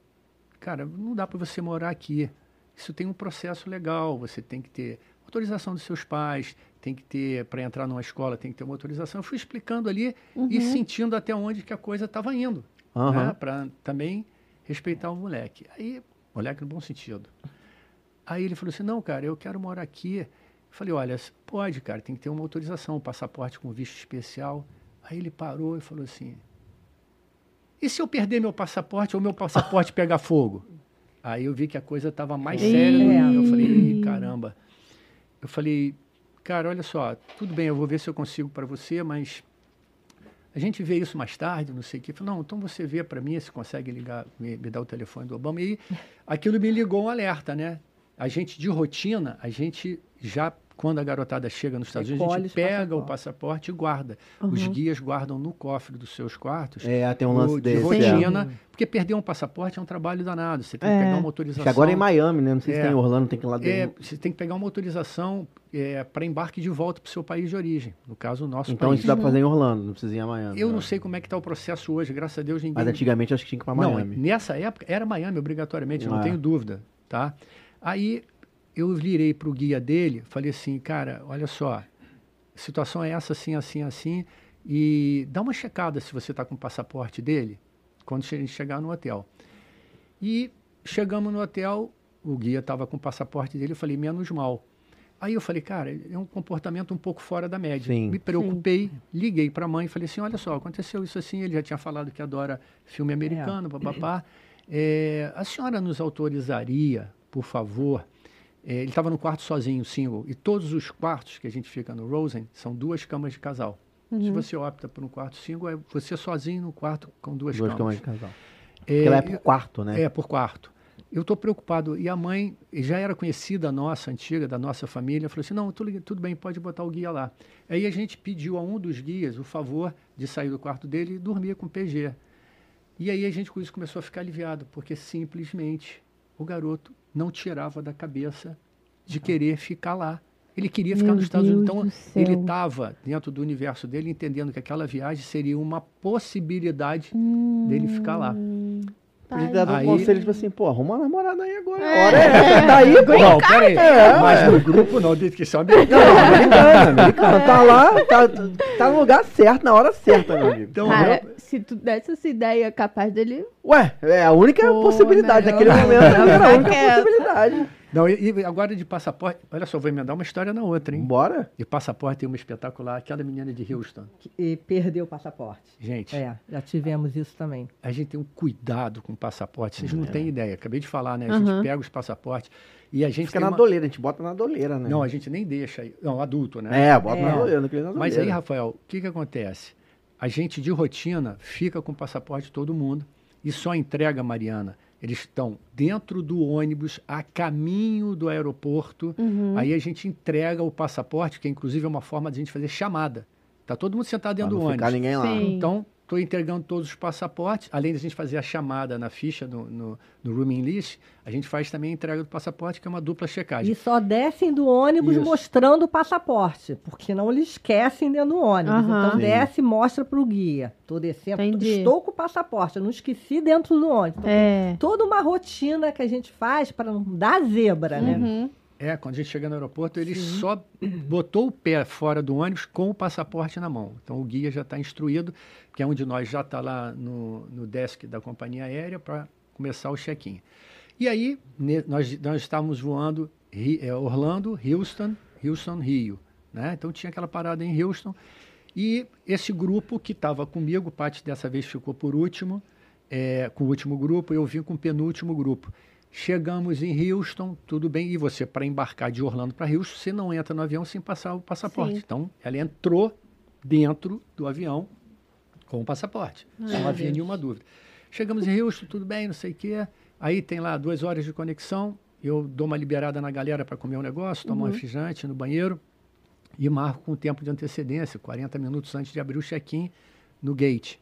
cara, não dá para você morar aqui. Isso tem um processo legal, você tem que ter autorização dos seus pais, tem que ter, para entrar numa escola, tem que ter uma autorização. Eu fui explicando ali e sentindo até onde que a coisa estava indo Aham. né, para também respeitar o moleque. Aí, moleque no bom sentido. Aí ele falou assim: não, cara, eu quero morar aqui. Eu falei: olha, pode, cara, tem que ter uma autorização, um passaporte com visto especial. Aí ele parou e falou assim: e se eu perder meu passaporte ou meu passaporte pegar fogo? Aí eu vi que a coisa estava mais séria. que Eu falei: caramba. Eu falei: cara, olha só, tudo bem, eu vou ver se eu consigo para você, mas a gente vê isso mais tarde, não sei o quê. Eu falei, não, então você vê para mim se consegue ligar, me, me dar o telefone do Obama. E aquilo me ligou um alerta, né? A gente, de rotina, a gente já, quando a garotada chega nos Estados Unidos, a gente pega o passaporte e guarda. Os guias guardam no cofre dos seus quartos. É, tem um o lance de desse. rotina, porque perder um passaporte é um trabalho danado. Você tem que É. pegar uma autorização. que agora é em Miami, né? Não sei se É. tem em Orlando, tem que ir lá É, dentro. você tem que pegar uma autorização para embarque de volta para o seu país de origem. No caso, o nosso Então país. isso dá pra fazer em Orlando, não precisa ir a Miami. Eu né? não sei como é que está o processo hoje, graças a Deus ninguém. Mas antigamente acho que tinha que ir não, Miami. nessa época era Miami obrigatoriamente, não tenho dúvida, tá? Aí eu virei para o guia dele, falei assim, cara, olha só, a situação é essa, assim, assim, assim, e dá uma checada se você está com o passaporte dele quando a gente chegar no hotel. E chegamos no hotel, o guia estava com o passaporte dele, eu falei, menos mal. Aí eu falei, cara, é um comportamento um pouco fora da média. Sim. Me preocupei, liguei para a mãe e falei assim, olha só, aconteceu isso assim, ele já tinha falado que adora filme americano, papapá. É, a senhora nos autorizaria, por favor, é, ele estava no quarto sozinho, single, e todos os quartos que a gente fica no Rosen são duas camas de casal. Se você opta por um quarto single, é você sozinho no quarto com duas, Duas camas camas. de casal. É, ela é por quarto, né? é, por quarto. Eu estou preocupado. E a mãe já era conhecida nossa, antiga, da nossa família, falou assim: não, tudo, tudo bem, pode botar o guia lá. Aí a gente pediu a um dos guias o favor de sair do quarto dele e dormir com o PG. E aí a gente com isso começou a ficar aliviado, porque simplesmente o garoto não tirava da cabeça de querer ficar lá. Ele queria ficar Meu nos Estados Unidos. Deus Então, do céu. ele estava dentro do universo dele, entendendo que aquela viagem seria uma possibilidade dele ficar lá. Ter dado um Aí- conselho, tipo assim, pô, arruma uma namorada aí agora. É. A hora é essa, tá aí, pô. Não, peraí. É, mas no grupo não, desde que são Não, americano, americano. Tá lá, tá, tá no lugar certo, na hora certa, meu amigo. Então, Cara, se tu desse essa ideia, capaz dele. Ué, é a única Pô, possibilidade. Naquele momento era a única possibilidade. Não, e, e agora de passaporte, olha só, vou emendar uma história na outra, hein? Bora? De passaporte tem uma espetacular, aquela menina de Houston. E perdeu o passaporte. Gente, É, já tivemos isso também. a gente tem um cuidado com o passaporte, vocês não têm ideia. Acabei de falar, né? A gente pega os passaportes e a gente Fica tem na uma... doleira, a gente bota na doleira, né? Não, a gente nem deixa. aí. Não, adulto, né? É, bota É. na doleira, não queria na Mas doleira. aí, Rafael, o que, que acontece? A gente de rotina fica com o passaporte de todo mundo e só entrega, Mariana. Eles estão dentro do ônibus, a caminho do aeroporto. Uhum. Aí a gente entrega o passaporte, que inclusive é uma forma de a gente fazer chamada. Tá todo mundo sentado dentro não do ficar ônibus. ninguém lá. Sim. Então, estou entregando todos os passaportes. Além de a gente fazer a chamada na ficha, no, no, no rooming list, a gente faz também a entrega do passaporte, que é uma dupla checagem. E só descem do ônibus Isso. mostrando o passaporte, porque não lhe esquecem dentro do ônibus. Aham. Então Sim. desce e mostra para o guia. Estou descendo, Entendi. estou com o passaporte, eu não esqueci dentro do ônibus. Então, É. Toda uma rotina que a gente faz para não dar zebra, né? É, quando a gente chega no aeroporto, ele só botou o pé fora do ônibus com o passaporte na mão. Então o guia já está instruído, que é um de nós já está lá no, no desk da companhia aérea para começar o check-in. E aí, ne- nós, nós estávamos voando Ri- é, Orlando, Houston, Houston, Rio. Né? Então tinha aquela parada em Houston. E esse grupo que estava comigo, parte dessa vez ficou por último, é, com o último grupo, eu vim com o penúltimo grupo. Chegamos em Houston, tudo bem. E você, para embarcar de Orlando para Houston, você não entra no avião sem passar o passaporte. Sim. Então, ela entrou dentro do avião com o passaporte. não havia nenhuma dúvida. Chegamos em Houston, tudo bem, não sei o quê. Aí tem lá duas horas de conexão. Eu dou uma liberada na galera para comer um negócio, tomar um refrigerante no banheiro e marco com tempo de antecedência, 40 minutos antes de abrir o check-in no gate.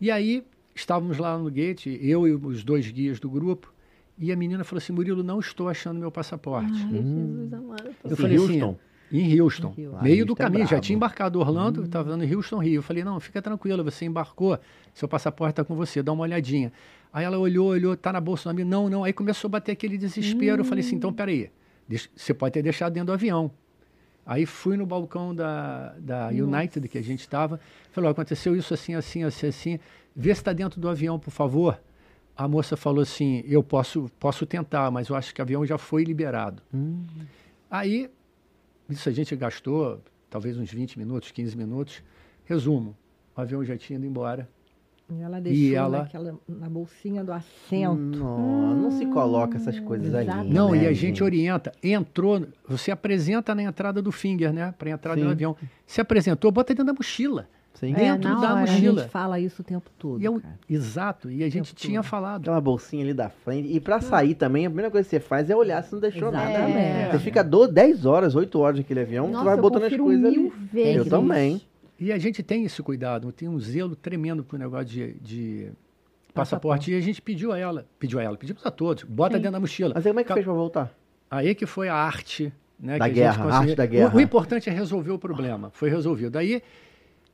E aí estávamos lá no gate, eu e os dois guias do grupo, e a menina falou assim: Murilo, não estou achando meu passaporte. Ai, Jesus amado. Eu Em falei Houston? assim, em Houston, Em Houston. meio Ah, do é caminho, já brabo. tinha embarcado Orlando, estava dando em Houston, Rio. Eu falei, não, fica tranquila, você embarcou, seu passaporte está com você, dá uma olhadinha. Aí ela olhou, olhou, tá na bolsa do amigo, não, não. Aí começou a bater aquele desespero. Eu falei assim, então peraí, deixa- você pode ter deixado dentro do avião. Aí fui no balcão da, da United, que a gente estava, falou, aconteceu isso assim, assim, assim, assim, vê se está dentro do avião, por favor. A moça falou assim, eu posso, posso tentar, mas eu acho que o avião já foi liberado. Aí, isso a gente gastou talvez uns 20 minutos, 15 minutos. Resumo, o avião já tinha ido embora. E ela deixou ela- naquela, na bolsinha do assento. Não, não se coloca essas coisas ali. exatamente. Não, né, e a gente, orienta. Entrou, você apresenta na entrada do finger, né? Para entrada Sim. do avião. Se apresentou, bota dentro da mochila. Sim. É, dentro na da hora. A mochila. gente fala isso o tempo todo. E eu- cara. exato, e a gente tinha todo. falado. Aquela bolsinha ali da frente. E pra sair também, a primeira coisa que você faz é olhar se não deixou nada. Exatamente. Você fica do- 10 horas, 8 horas naquele avião, Nossa, tu vai botando as coisas mil ali. vezes. Eu também. E a gente tem esse cuidado, tem um zelo tremendo pro negócio de, de passaporte. E a gente pediu a ela, pediu a ela, pedimos a todos, bota Sim. dentro da mochila. Mas aí como é que Ca- fez pra voltar? Aí que foi a arte, né? Da que a guerra, a arte da O- guerra. O, importante é resolver o problema. Foi resolvido. Aí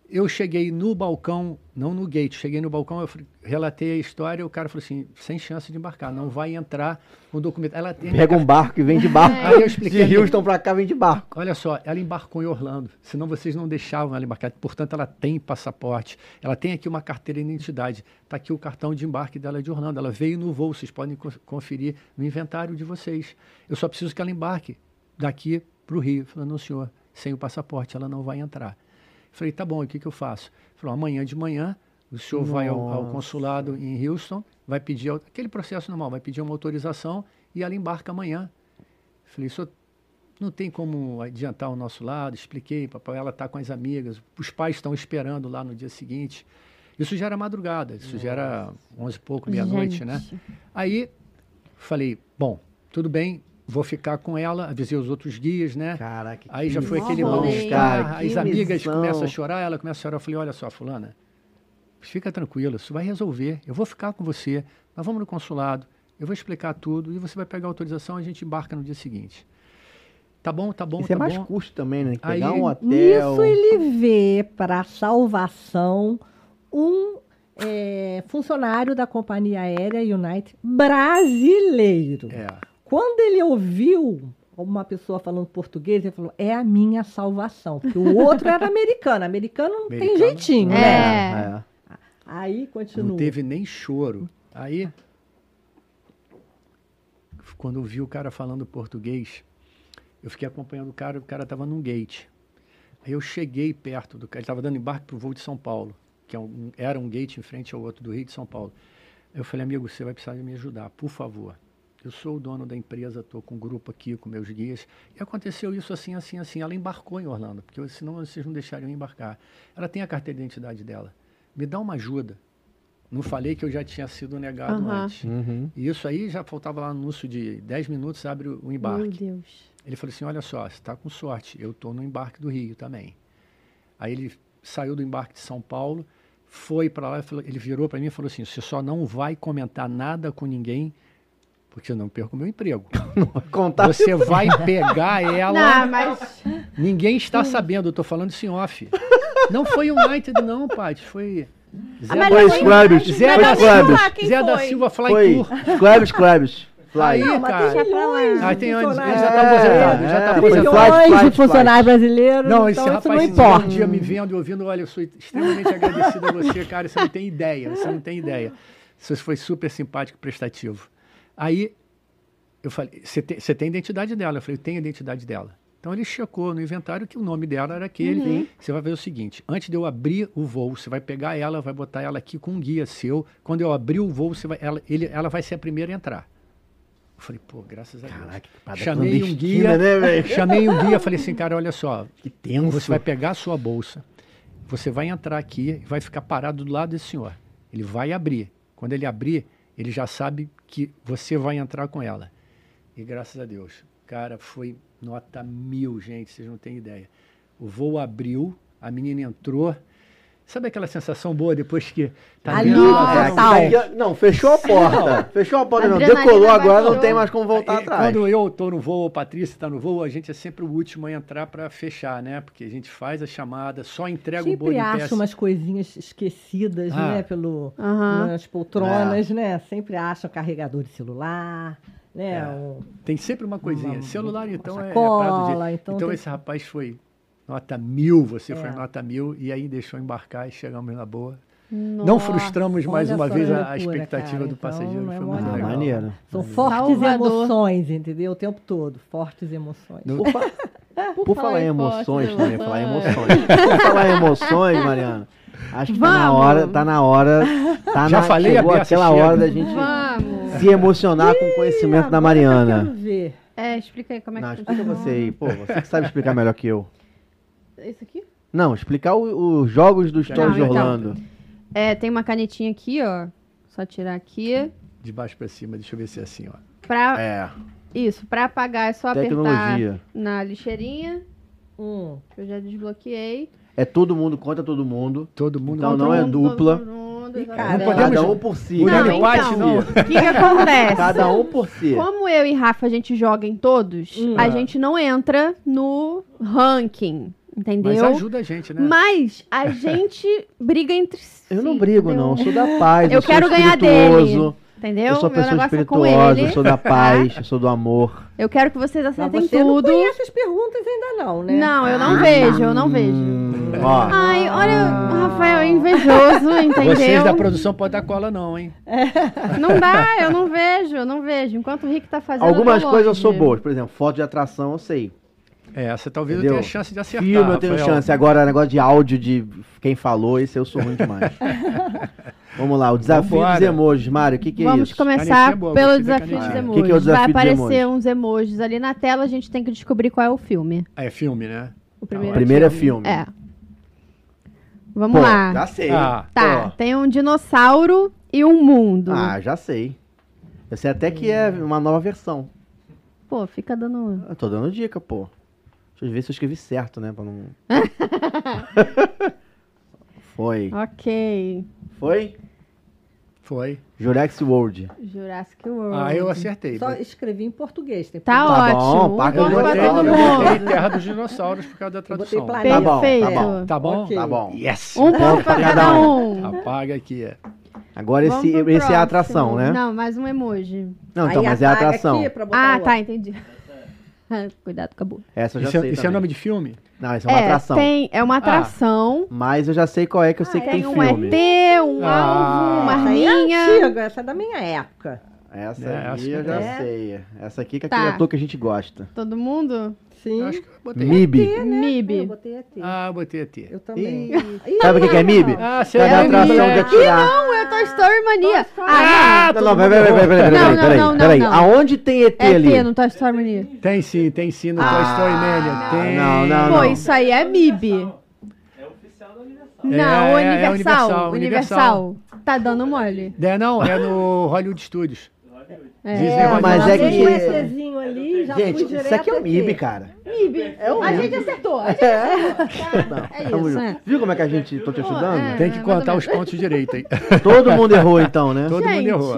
eu cheguei no balcão, não no gate, cheguei no balcão, eu relatei a história, o cara falou assim, sem chance de embarcar, não vai entrar com documento. Ela tem Pega um barco e vem de barco. Aí eu expliquei De. Houston pra cá, vem de barco. Olha só, ela embarcou em Orlando, senão vocês não deixavam ela embarcar. Portanto, ela tem passaporte, ela tem aqui uma carteira de identidade. Está aqui o cartão de embarque dela de Orlando. Ela veio no voo, vocês podem co- conferir no inventário de vocês. Eu só preciso que ela embarque daqui para o Rio. Falei, não, senhor, sem o passaporte ela não vai entrar. Falei, tá bom, e o que, que eu faço? Falou, amanhã de manhã o senhor vai ao, ao Nossa. consulado em Houston, vai pedir, aquele processo normal, vai pedir uma autorização e ela embarca amanhã. Falei, senhor não tem como adiantar o nosso lado, expliquei, papai, ela está com as amigas, os pais estão esperando lá no dia seguinte. Isso já era madrugada, isso já era onze e pouco, meia-noite, né? Aí falei, bom, tudo bem, vou ficar com ela, avisei os outros guias, né? Caraca. Aí já foi aquele mal-estar, as amigas missão. começam a chorar, ela começa a chorar. Eu falei, olha só, fulana, fica tranquila, isso vai resolver. Eu vou ficar com você, nós vamos no consulado, eu vou explicar tudo e você vai pegar a autorização e a gente embarca no dia seguinte. Tá bom, tá bom, Isso tá é mais bom. custo também, né? Aí- Pegar um hotel. Nisso ele vê para salvação um é, funcionário da companhia aérea United brasileiro. É. Quando ele ouviu uma pessoa falando português, ele falou: é a minha salvação. Porque o outro era americano. Americano não tem jeitinho, não. né? É. É. Aí continua. Não teve nem choro. Aí, quando eu vi o cara falando português, eu fiquei acompanhando o cara, o cara estava num gate. Aí eu cheguei perto do cara, ele estava dando embarque para o voo de São Paulo, que é era um gate em frente ao outro do Rio de São Paulo. Aí eu falei, amigo, você vai precisar de me ajudar, por favor. Eu sou o dono da empresa, estou com um grupo aqui, com meus guias. E aconteceu isso assim, assim, assim. Ela embarcou em Orlando, porque senão vocês não deixariam embarcar. Ela tem a carteira de identidade dela. Me dá uma ajuda. Não falei que eu já tinha sido negado Aham. antes. Uhum. E isso aí já faltava lá no anúncio de 10 minutos, abre o o Meu embarque. Deus. Ele falou assim: olha só, você está com sorte, eu estou no embarque do Rio também. Aí ele saiu do embarque de São Paulo, foi para lá, e ele virou para mim e falou assim: você só não vai comentar nada com ninguém, porque eu não perco meu emprego. Contar Você vai pegar ela. Não, mas. Ninguém está sabendo, eu estou falando isso em off. Não foi United, não, Paty, foi. Zé, mas da- Foi Squabs. Zé Foi da. Silva, quem Zé da? Silva Fly Foi. Tour. Aí, Não, cara. Aí tem anos, ele já está aposentado, já É, está foi Tem aposentado. milhões de funcionários brasileiros, Não, esse então isso rapaz não importa. um dia me vendo e ouvindo, olha, eu sou extremamente agradecido a você, cara, você não tem ideia, você não tem ideia. Você foi super simpático e prestativo. Aí, eu falei, você tem, tem a identidade dela? Eu falei, eu tenho a identidade dela. Então ele checou no inventário que o nome dela era aquele. Você vai ver o seguinte: antes de eu abrir o voo, você vai pegar ela, vai botar ela aqui com um guia seu. Quando eu abrir o voo, vai, ela, ele, ela vai ser a primeira a entrar. Eu falei, pô, graças a Deus. Caraca, que parada Chamei um guia, né, chamei um guia, falei assim, cara, olha só, Que tenso. você vai pegar a sua bolsa, você vai entrar aqui e vai ficar parado do lado desse senhor. Ele vai abrir. Quando ele abrir, ele já sabe que você vai entrar com ela. E graças a Deus, cara, foi nota mil, gente, vocês não têm ideia. O voo abriu, a menina entrou. Sabe aquela sensação boa depois que tá Ali, total. É, não, fechou a porta. Fechou a porta, não. Decolou agora, não tem mais como voltar É, atrás. Quando eu tô no voo, a Patrícia está no voo, a gente é sempre o último a entrar para fechar, né? Porque a gente faz a chamada, só entrega o Sempre boarding pass. acha umas coisinhas esquecidas, Ah. né? Pelo, Aham. nas poltronas, É. né? Sempre acham carregador de celular, né? É. Um- Tem sempre uma coisinha. Uma- Celular, uma então, é, é sacola, prato de... então Então, tem- esse rapaz foi nota mil, você foi É. nota mil, e aí deixou embarcar e chegamos na boa. Não Nossa. frustramos mais uma vez que a, a loucura, expectativa cara. do Então, passageiro. não é foi mole muito legal. maneiro. São Salvador. fortes emoções, entendeu? O tempo todo. Fortes emoções. No- Por, fa- por falar em emoções, não ia falar em emoções. por falar em emoções, Mariana, acho que tá na Vamos. hora, tá na hora, tá Já na, falei, chegou aquela chega. hora da gente Vamos. se emocionar com o conhecimento da Eu Mariana. quero ver. É, explica aí como é Não, que explica você aí, pô, você que sabe explicar melhor que eu. Isso aqui? Não, explicar os jogos dos Não, Stories de então. Orlando. É, tem uma canetinha aqui, ó. Só tirar aqui. De baixo para cima, deixa eu ver se é assim, ó. Pra, É, Isso, pra apagar é só apertar tecnologia. na lixeirinha. Hum. que Eu já desbloqueei. É todo mundo contra todo mundo. Todo mundo... Então Todo não é mundo, dupla. todo mundo, E, exatamente. cara, Não podemos- Cada um por si. Não, cada um empate, por si. não. O que, que acontece? Cada um por si. Como eu e Rafa a gente joga em todos, Hum. a gente não entra no ranking, Mas entendeu? ajuda a gente, né? Mas a gente briga entre si. Eu não brigo, entendeu? não. Eu sou da paz. Eu sou quero ganhar espirituoso. Entendeu? Eu sou pessoa é espirituosa, ele. eu sou da paz, eu sou do amor. Eu quero que vocês Mas acertem você não tudo. conhece as perguntas ainda não, né? Não, eu não vejo, eu não vejo. Hum, ó, Ai, olha, o Rafael é invejoso, entendeu? Vocês da produção podem dar cola não, hein? Não dá, eu não vejo, eu não vejo. Enquanto o Rick tá fazendo. algumas coisas eu sou boa. Por exemplo, foto de atração eu sei. É, essa talvez Entendeu? eu tenha chance de acertar. Filme eu tenho Rafael. chance. Agora, negócio de áudio de quem falou, esse eu sou ruim demais. Vamos lá, o desafio Vambora. dos emojis. Mário, o que, que é Vamos isso? começar Canetinha é boa, pelo desafio dos emojis. Que que é o desafio Vai aparecer emojis? uns emojis ali na tela, a gente tem que descobrir qual é o filme. Ah, é filme, né? O primeiro, Primeiro é filme. É. Vamos Pô, lá. já sei. Ah, Tá, tem um dinossauro e um mundo. Ah, já sei. Eu sei até que é uma nova versão. Pô, fica dando. Eu tô dando dica, pô. Deixa eu ver se eu escrevi certo, né? Pra não. Foi. Ok. Foi? Foi. Jurassic World. Jurassic World. Ah, eu acertei. Só escrevi em português. Tem Tá, Tá bom, ótimo. paga Eu ponto botei- eu mundo. botei Terra dos Dinossauros por causa da tradução. Tá bom, tá bom. Tá bom? Ok. Tá bom. Yes! Um ponto pra cada um. Apaga aqui, é. Agora Vamos esse, esse é a atração, né? Não, mais um emoji. Não, então, Aí mas é a atração. aqui pra botar Ah, tá, entendi. Cuidado com a boca. Essa eu já Isso, é- sei. isso é também. nome de filme? Não, essa é uma É, atração. tem, é uma atração. Mas eu já sei qual é, que eu sei que tem tem um filme. ET, um Ah. alvo, uma é arminha. antiga, essa é da minha época. Essa É, aí eu já é. sei. Essa aqui que é Tá. aquele ator que a gente gosta. Todo mundo? Sim. Eu acho que eu botei. MIB. Eu MIB. botei ET. Ah, eu botei aqui. Eu também. Sabe o que que é MIB? Ah, você é a o atração MIB. de atirar? Não, é Toy Story Mania. Toy Story. Ah, Não, não, peraí, peraí, peraí, peraí, Não, peraí, não, não, não. Aonde tem ET não. É ali? T no Toy Story Mania. Tem sim, tem sim no Toy Ah, Story Mania. Tem. não, não, Pô, não. isso aí é MIB. É oficial da Universal. Não, É, é, Universal. é Universal, Universal. Tá dando mole. É, não, é no Hollywood Studios. É. É, mas é é que- um ali, já Gente, isso aqui é o aqui. MIB, cara. MIB. É o a MIB. gente acertou. A gente Não, É tamo isso, é. Viu como é que a gente tô te Pô, ajudando? é. Tem que contar os pontos direito aí. Todo mundo errou então, né? Todo mundo errou.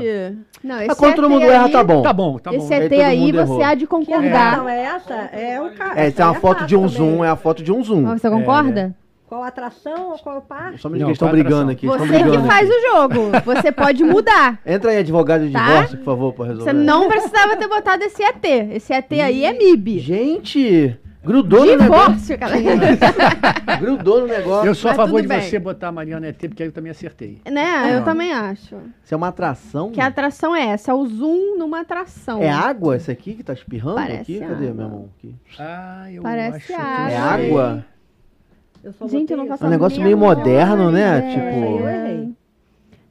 Não, esse Mas quando todo mundo aí, erra, tá bom. Tá bom, tá bom. Esse ET aí, você há de concordar. é essa? É o ca... É, isso é uma essa foto de um zoom, é a foto de um zoom. Você concorda? Qual atração ou qual parque? Só me estão brigando aqui. Você que brigando faz aqui. o jogo. Você pode mudar. Entra aí, advogado de Tá? divórcio, por favor, pra resolver. Você não precisava ter botado esse ET. Esse ET aí é MIB. Gente, grudou no negócio. Divórcio, cara. Grudou no negócio. Eu sou a Mas favor tudo de bem. você botar a Mariana ET, porque aí eu também acertei. né? Eu Não. também acho. Isso é uma atração? Que a atração é essa, é o zoom numa atração. É água essa aqui que tá espirrando Parece aqui? Cadê, água. meu irmão? Aqui. Ah, eu Parece acho que água. É água? Eu só Gente, eu não faço É um negócio meio moderno, né? ideia. Tipo- Eu errei.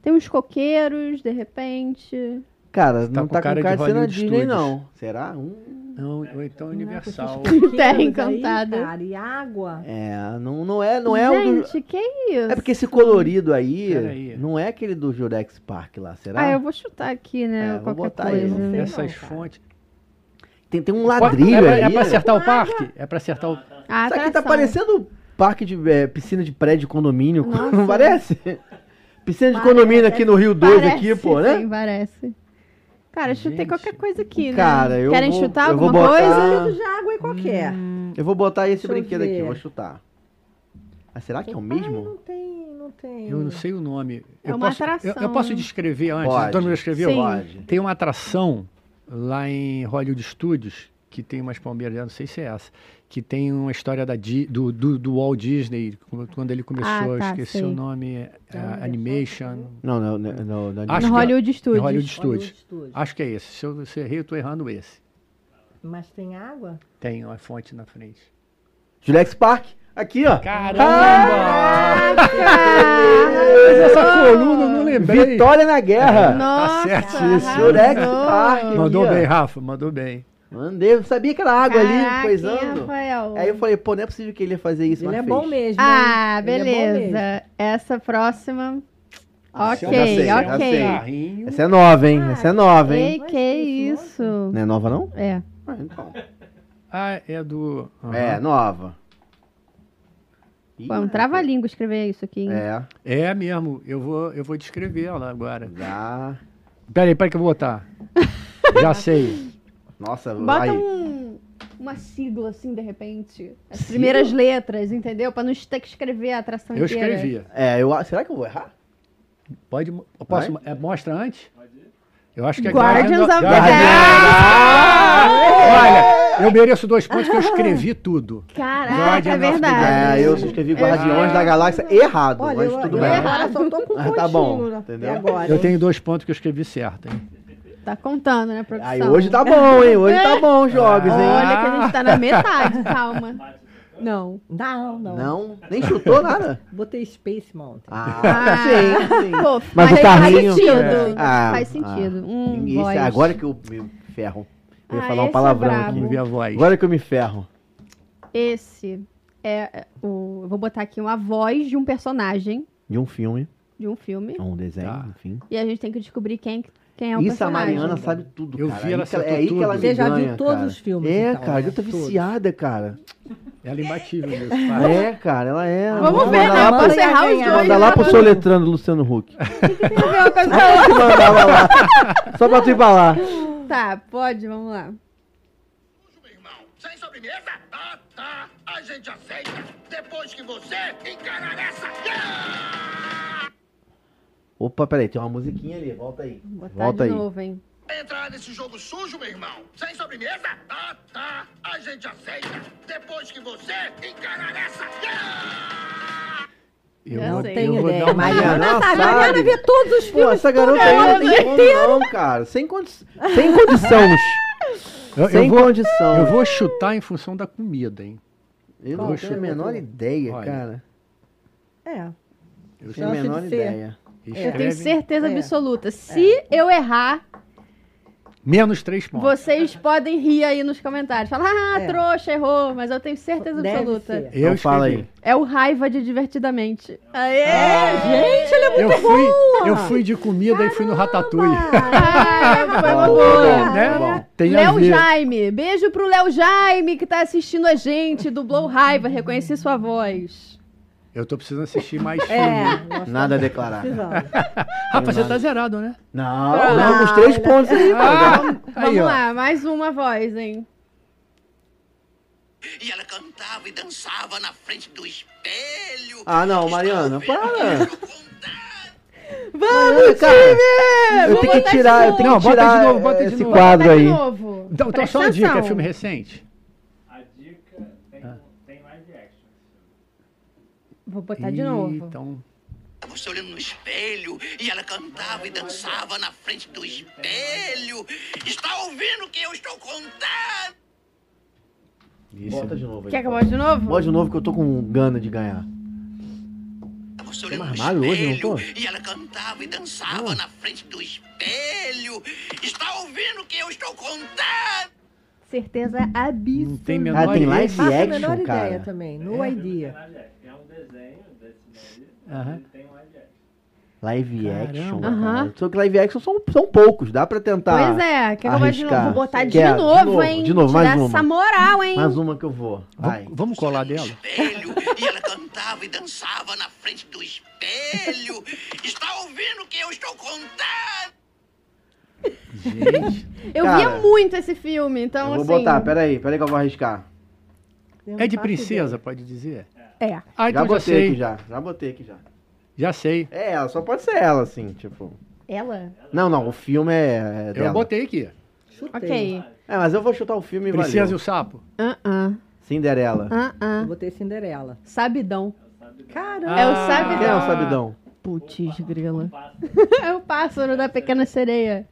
Tem uns coqueiros, de repente. Cara, Tá não com tá cara com cara de de ser na Hollywood Disney, Studios. não. Será? Hum. Não, ou então Universal. Terra Aí, Encantada. cara, e água. É, não, não é, não é o do... Gente, que isso? É porque esse colorido aí, Peraí. não é aquele do Jurex Park lá, será? Ah, eu vou chutar aqui, né? É, vou qualquer botar aí, coisa. não sei. Essas cara. fontes. Tem, tem um é, ladrilho pra, ali. é pra né? acertar o parque? É pra acertar o. Ah, Isso aqui tá atração. parecendo parque de é, piscina de prédio de condomínio, Nossa. não parece? Piscina de Parece, condomínio aqui no Rio 2 Parece, aqui, pô, né? Sim, parece. Cara, chutei Gente. qualquer coisa aqui, né? Cara, eu Querem vou- chutar eu vou alguma botar- coisa? Litro de água e qualquer. Eu vou botar esse Deixa brinquedo aqui, vou chutar. Ah, será que é o Ai, mesmo? não tem, não tem. Eu não sei o nome. É eu uma posso, atração. Eu, eu posso descrever antes? Pode. Todo mundo escreveu? Sim. Pode. Tem uma atração lá em Hollywood Studios, que tem umas palmeiras, não sei se é essa, que tem uma história da, Di- do, do, do Walt Disney, quando- ele começou, Ah, eu tá, esqueci sei. o nome, é, Então, Animation. Não, não, não. não, não Acho No que é- Hollywood Studios. Em Hollywood Studios. Hollywood. Acho que é esse. Se eu, se eu errei, eu tô errando esse. Mas tem água? Tem uma fonte na frente. Jurex Park, aqui, ó. Caramba! Mas essa coluna eu não lembrei. Vitória na guerra. Nossa, certo isso. Jurex. Park. Mandou aqui, ó. bem, Rafa, mandou bem. Mandei, eu sabia que era água ali, Caraca, hein, coisando. Rafael? Aí eu falei, pô, não é possível que ele ia fazer isso, Ele é fez. bom mesmo. Ah, hein? É bom mesmo. beleza. Essa próxima. Ok, Já sei, já ok. sei. Carrinho. Essa é nova, hein? Ah, Essa é nova, hein? Que que isso? Não é nova, não? É. Ah, então. Ah, é do. aham. É, nova. Ih, Foi um trava-língua escrever isso aqui. hein? É, É mesmo. Eu vou, eu vou descrever ela agora. dá. Peraí, peraí que eu vou botar. Já sei. Nossa, Bota vai. um, uma sigla assim, de repente. As primeiras letras, entendeu? Pra não ter que escrever a atração Eu inteira. escrevi. É, eu, será que eu vou errar? Pode. eu Posso, Vai? é, mostra antes? Eu acho que é Guardians of the Guardians- Galaxy. Olha, eu mereço dois pontos que eu escrevi tudo. Caraca, Guardian é verdade. É, eu escrevi Guardiões da Galáxia errado, Olha, mas eu, tudo eu bem. agora só tô com um Ah, pontinho. tá bom, entendeu? Agora, Eu tenho dois pontos que eu escrevi certo, hein? Tá contando, né, produção? Aí hoje tá bom, hein? Hoje tá bom os jogos, hein? Olha que a gente tá na metade, calma. Não. Não, não, Não, nem chutou nada. Botei Space Mountain. Ah, Ah. sim, sim. Pô, Mas o faz carrinho- sentido. Ah, faz sentido. ah. Hum, Isso, é agora que eu me ferro. Eu ia Ah, falar um é palavrão brabo. aqui. Vamos ver a voz. Agora que eu me ferro. Esse é é o. Eu vou botar aqui uma voz de um personagem De um filme, de um filme. um desenho, Tá. enfim. E a gente tem que descobrir quem, quem é o Isso a. Mariana sabe tudo, Eu cara. vi, ela aí que é aí que ela tudo. Você já viu todos cara. os filmes, É, então, cara, né? eu tô viciada, cara. Ela é imbatível nisso. É, cara, ela é. Vamos ver, né? lá Vamos encerrar os dois. Mandar lá pro né? soletrando Luciano Huck. Tem a ver com. Mandava lá. Só pra tu ir pra lá. Tá, pode, vamos lá. meu irmão. Sem sobremesa? Tá, tá. A gente aceita. Depois que você encarar essa. Opa, peraí, tem uma musiquinha ali, volta aí. Vou botar Volta de aí. novo, hein? Entrar nesse jogo sujo, meu irmão. Sem sobremesa? Tá, tá. A gente aceita. Depois que você encarar essa. Eu eu Tenho vou ideia. Mariana, sabe. Mariana vê todos os Pô, filmes. essa garota aí não tem como não, cara. Sem, condi sem condições. Eu, sem eu vou, condição. eu vou chutar em função da comida, hein? Eu Qual não tenho a menor ideia, Olha. cara. É. Eu Eu tenho a menor ser. Ideia. Eu tenho Escreve certeza É. absoluta. Se eu errar, menos três pontos. vocês podem rir aí nos comentários. Falar, ah, É. trouxa, errou. Mas eu tenho certeza Deve absoluta. ser. Eu Então escrevi. aí. É o raiva de divertidamente. Aê! Gente, ele é muito Eu fui, boa. eu fui de comida e fui no Ratatouille. Ah, foi uma Bom, boa. bom, né? bom. Tem a Léo. Jaime, beijo pro Léo Jaime que tá assistindo a gente, dublou raiva, reconheci sua voz. Eu tô precisando assistir mais filme. É, Nada a declarar. Rafa, você tá zerado, né? Não, Ah, não, os três pontos aí, mano. Ah, Vamos aí, ó. lá, mais uma voz, hein? E ela cantava e dançava na frente do espelho. Ah, não, Mariana, para. Vamos, cara, time! Eu tenho que tirar, eu tenho Não, que bota de tirar novo, bota de esse novo. quadro aí. de novo. Então, então só uma dica, é filme recente? A dica tem, tem live action. Vou botar de novo. Então, Você olhando no espelho e ela cantava e dançava na frente do espelho. Está ouvindo o que eu estou contando? isso. Bota de novo aí. Quer que eu bote de novo? Bota de novo que eu tô com gana de ganhar. Você olhando no armário hoje, não espelho tô? e ela cantava e dançava na frente do espelho. Está ouvindo o que eu estou contando? certeza absoluta. Não tem Ah, menor tem ideia. live action, menor cara. ideia também. No É. idea. Desenho desse daí, Aham. ele tem um live action. Live Caramba. action, Aham. cara. Só que live action são, são poucos, dá pra tentar. Pois é, quer que eu vou de novo? arriscar. Vou botar de Quer? De novo, novo, hein? de novo, mais uma. essa moral, hein? Mais uma que eu vou. Vai. Vamos, vamos colar dela? espelho e ela cantava e dançava na frente do espelho. Está ouvindo o que eu estou contando? Gente. Eu Cara, via muito esse filme, então eu vou assim. botar, peraí, peraí que eu vou arriscar. É de princesa, pode dizer? É. Ah, já então já, botei sei. aqui já. Já botei aqui já. Já sei. É ela, só pode ser ela, assim, tipo. Ela? Não, não, o filme é, é dela. Eu botei aqui. Chutei. Ok. É, mas eu vou chutar o filme e Princesa e valeu. o Sapo. Ah, Cinderela. ah, ah, Eu botei Cinderela. Sabidão. Caramba. É o. Sabidão. Quem é o Sabidão? Putz, grila. é o pássaro da pequena sereia.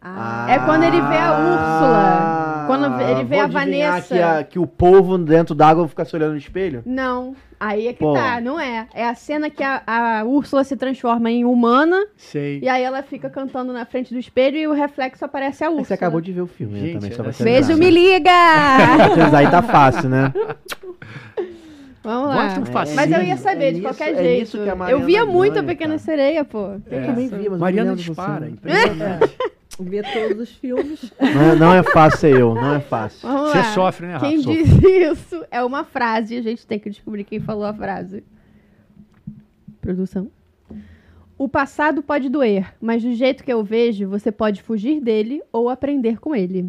Ah, É quando ele vê a Úrsula. Quando ele vê a Vanessa. Que, a- que o povo dentro d'água fica se olhando no espelho? Não, aí é que Pô. tá, não é. É a cena que a, a Úrsula se transforma em humana Sei. e aí ela fica cantando na frente do espelho e o reflexo aparece a Úrsula. Você acabou de ver o filme, né, Gente, também, só pra essa- te Beijo, me né? liga! Aí tá fácil, né? Vamos lá. Facinho. Mas eu ia saber É de qualquer é jeito. a eu via muito a ganha, Pequena cara. Sereia, pô. Eu também via, mas eu não Mariana dispara. você. impressionante. Ver todos os filmes. Não é, não é fácil ser eu, não é fácil. Vamos Você lá. sofre, né, Rafa? Quem Sofre. diz isso é uma frase. A gente tem que descobrir quem falou a frase. Produção. O passado pode doer, mas do jeito que eu vejo, você pode fugir dele ou aprender com ele.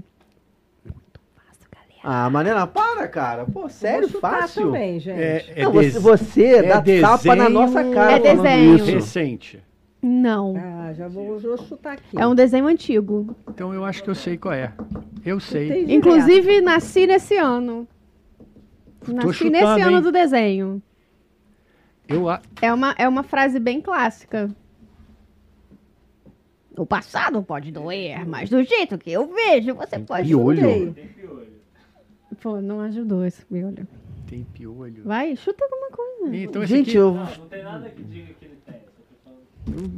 Muito fácil, galera. Ah, Mariana, para, cara. Pô, sério, fácil. também, gente. É, é Não, você, você é dá tapa na desenho- nossa cara É desenho. recente. Não. Ah, já vou, vou chutar aqui. É um desenho antigo. Então eu acho que eu sei qual é. Eu sei. Inclusive, nasci nesse ano. Nasci chutando, nesse ano hein? do desenho. Eu, a- É uma, é uma frase bem clássica. O passado pode doer, mas do jeito que eu vejo, você pode. piolho. Tem piolho. Pô, não ajudou esse piolho. tem piolho. Vai, chuta alguma coisa. Então esse Gente, aqui... eu. Não, não tem nada que diga que ele tem. Só tô falando.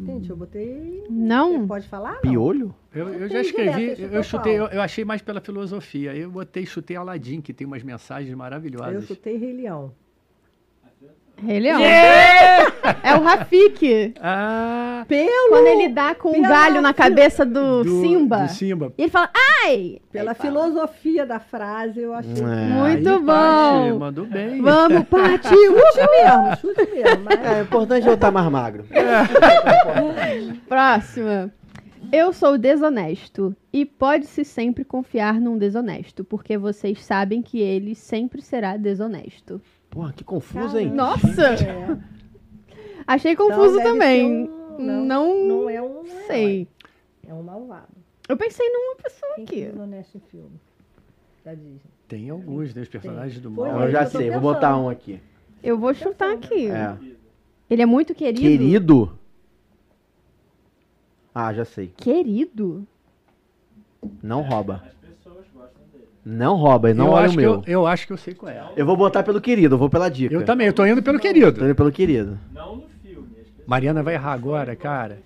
Gente, eu botei. Não? Pode falar? Não? Piolho? Eu, eu já escrevi, direto, eu, chutou chutei, eu, eu achei mais pela filosofia. Eu botei, chutei Aladim, que tem umas mensagens Eu maravilhosas. chutei Rei Leão. Rei Leão. É o Rafik. Ah, Pelo, Quando ele dá com um galho na cabeça do, Simba. Do Simba. E ele fala, ai! pela fala, filosofia da frase, eu achei. É. Muito Aí, bom. Paty, mandou bem. Vamos, Paty! Chute mesmo, chute mesmo. Mas... É, o importante é eu estar mais magro. Próxima. Eu sou desonesto e pode-se sempre confiar num desonesto, porque vocês sabem que ele sempre será desonesto. Porra, que confuso, hein? Nossa! É. Achei Então confuso deve também. um- não, Não, não é um. sei. É um malvado. Eu pensei numa pessoa Quem aqui. em filme? Da Disney. Tem alguns, né? Os personagens do Foi mal. Eu É, já eu sei, vou botar um aqui. Eu vou chutar aqui. É. Ele é muito querido. Querido? Ah, já sei. Querido? Não rouba. As pessoas gostam dele. Não rouba e não eu, olha o acho que meu. eu, eu acho que eu sei qual é. Eu vou botar pelo querido, eu vou pela dica. Eu também, eu tô indo pelo Tô querido. indo pelo querido. Não no filme. As pessoas, Mariana vai errar agora, cara.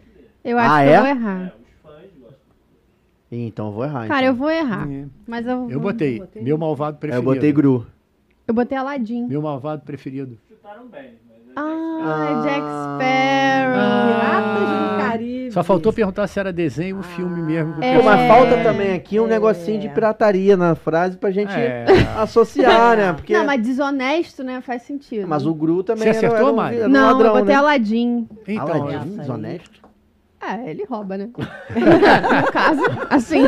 Eu acho Ah, que é? eu vou errar. os fãs gostam. Ih, Então eu vou errar. Cara, então. eu vou errar. É. Mas eu. Eu vou- botei. botei. Meu malvado Eu preferido. botei Gru. Eu botei Aladdin. Meu malvado preferido. Chutaram bem, é Ah, Jack Ah. Sparrow. Piratas do Caribe. Só faltou perguntar se era desenho ou filme mesmo. que eu É. Pensei. falta também aqui um negocinho de pirataria na frase pra gente É. associar, né? Porque... Não, mas desonesto, né? Faz sentido. Mas o Gru também Você era- acertou, era um, Mari? era um Não, ladrão, eu botei né? Aladdin. Então, Aladdin, essa aí. desonesto? É, ele rouba, né? no caso, assim,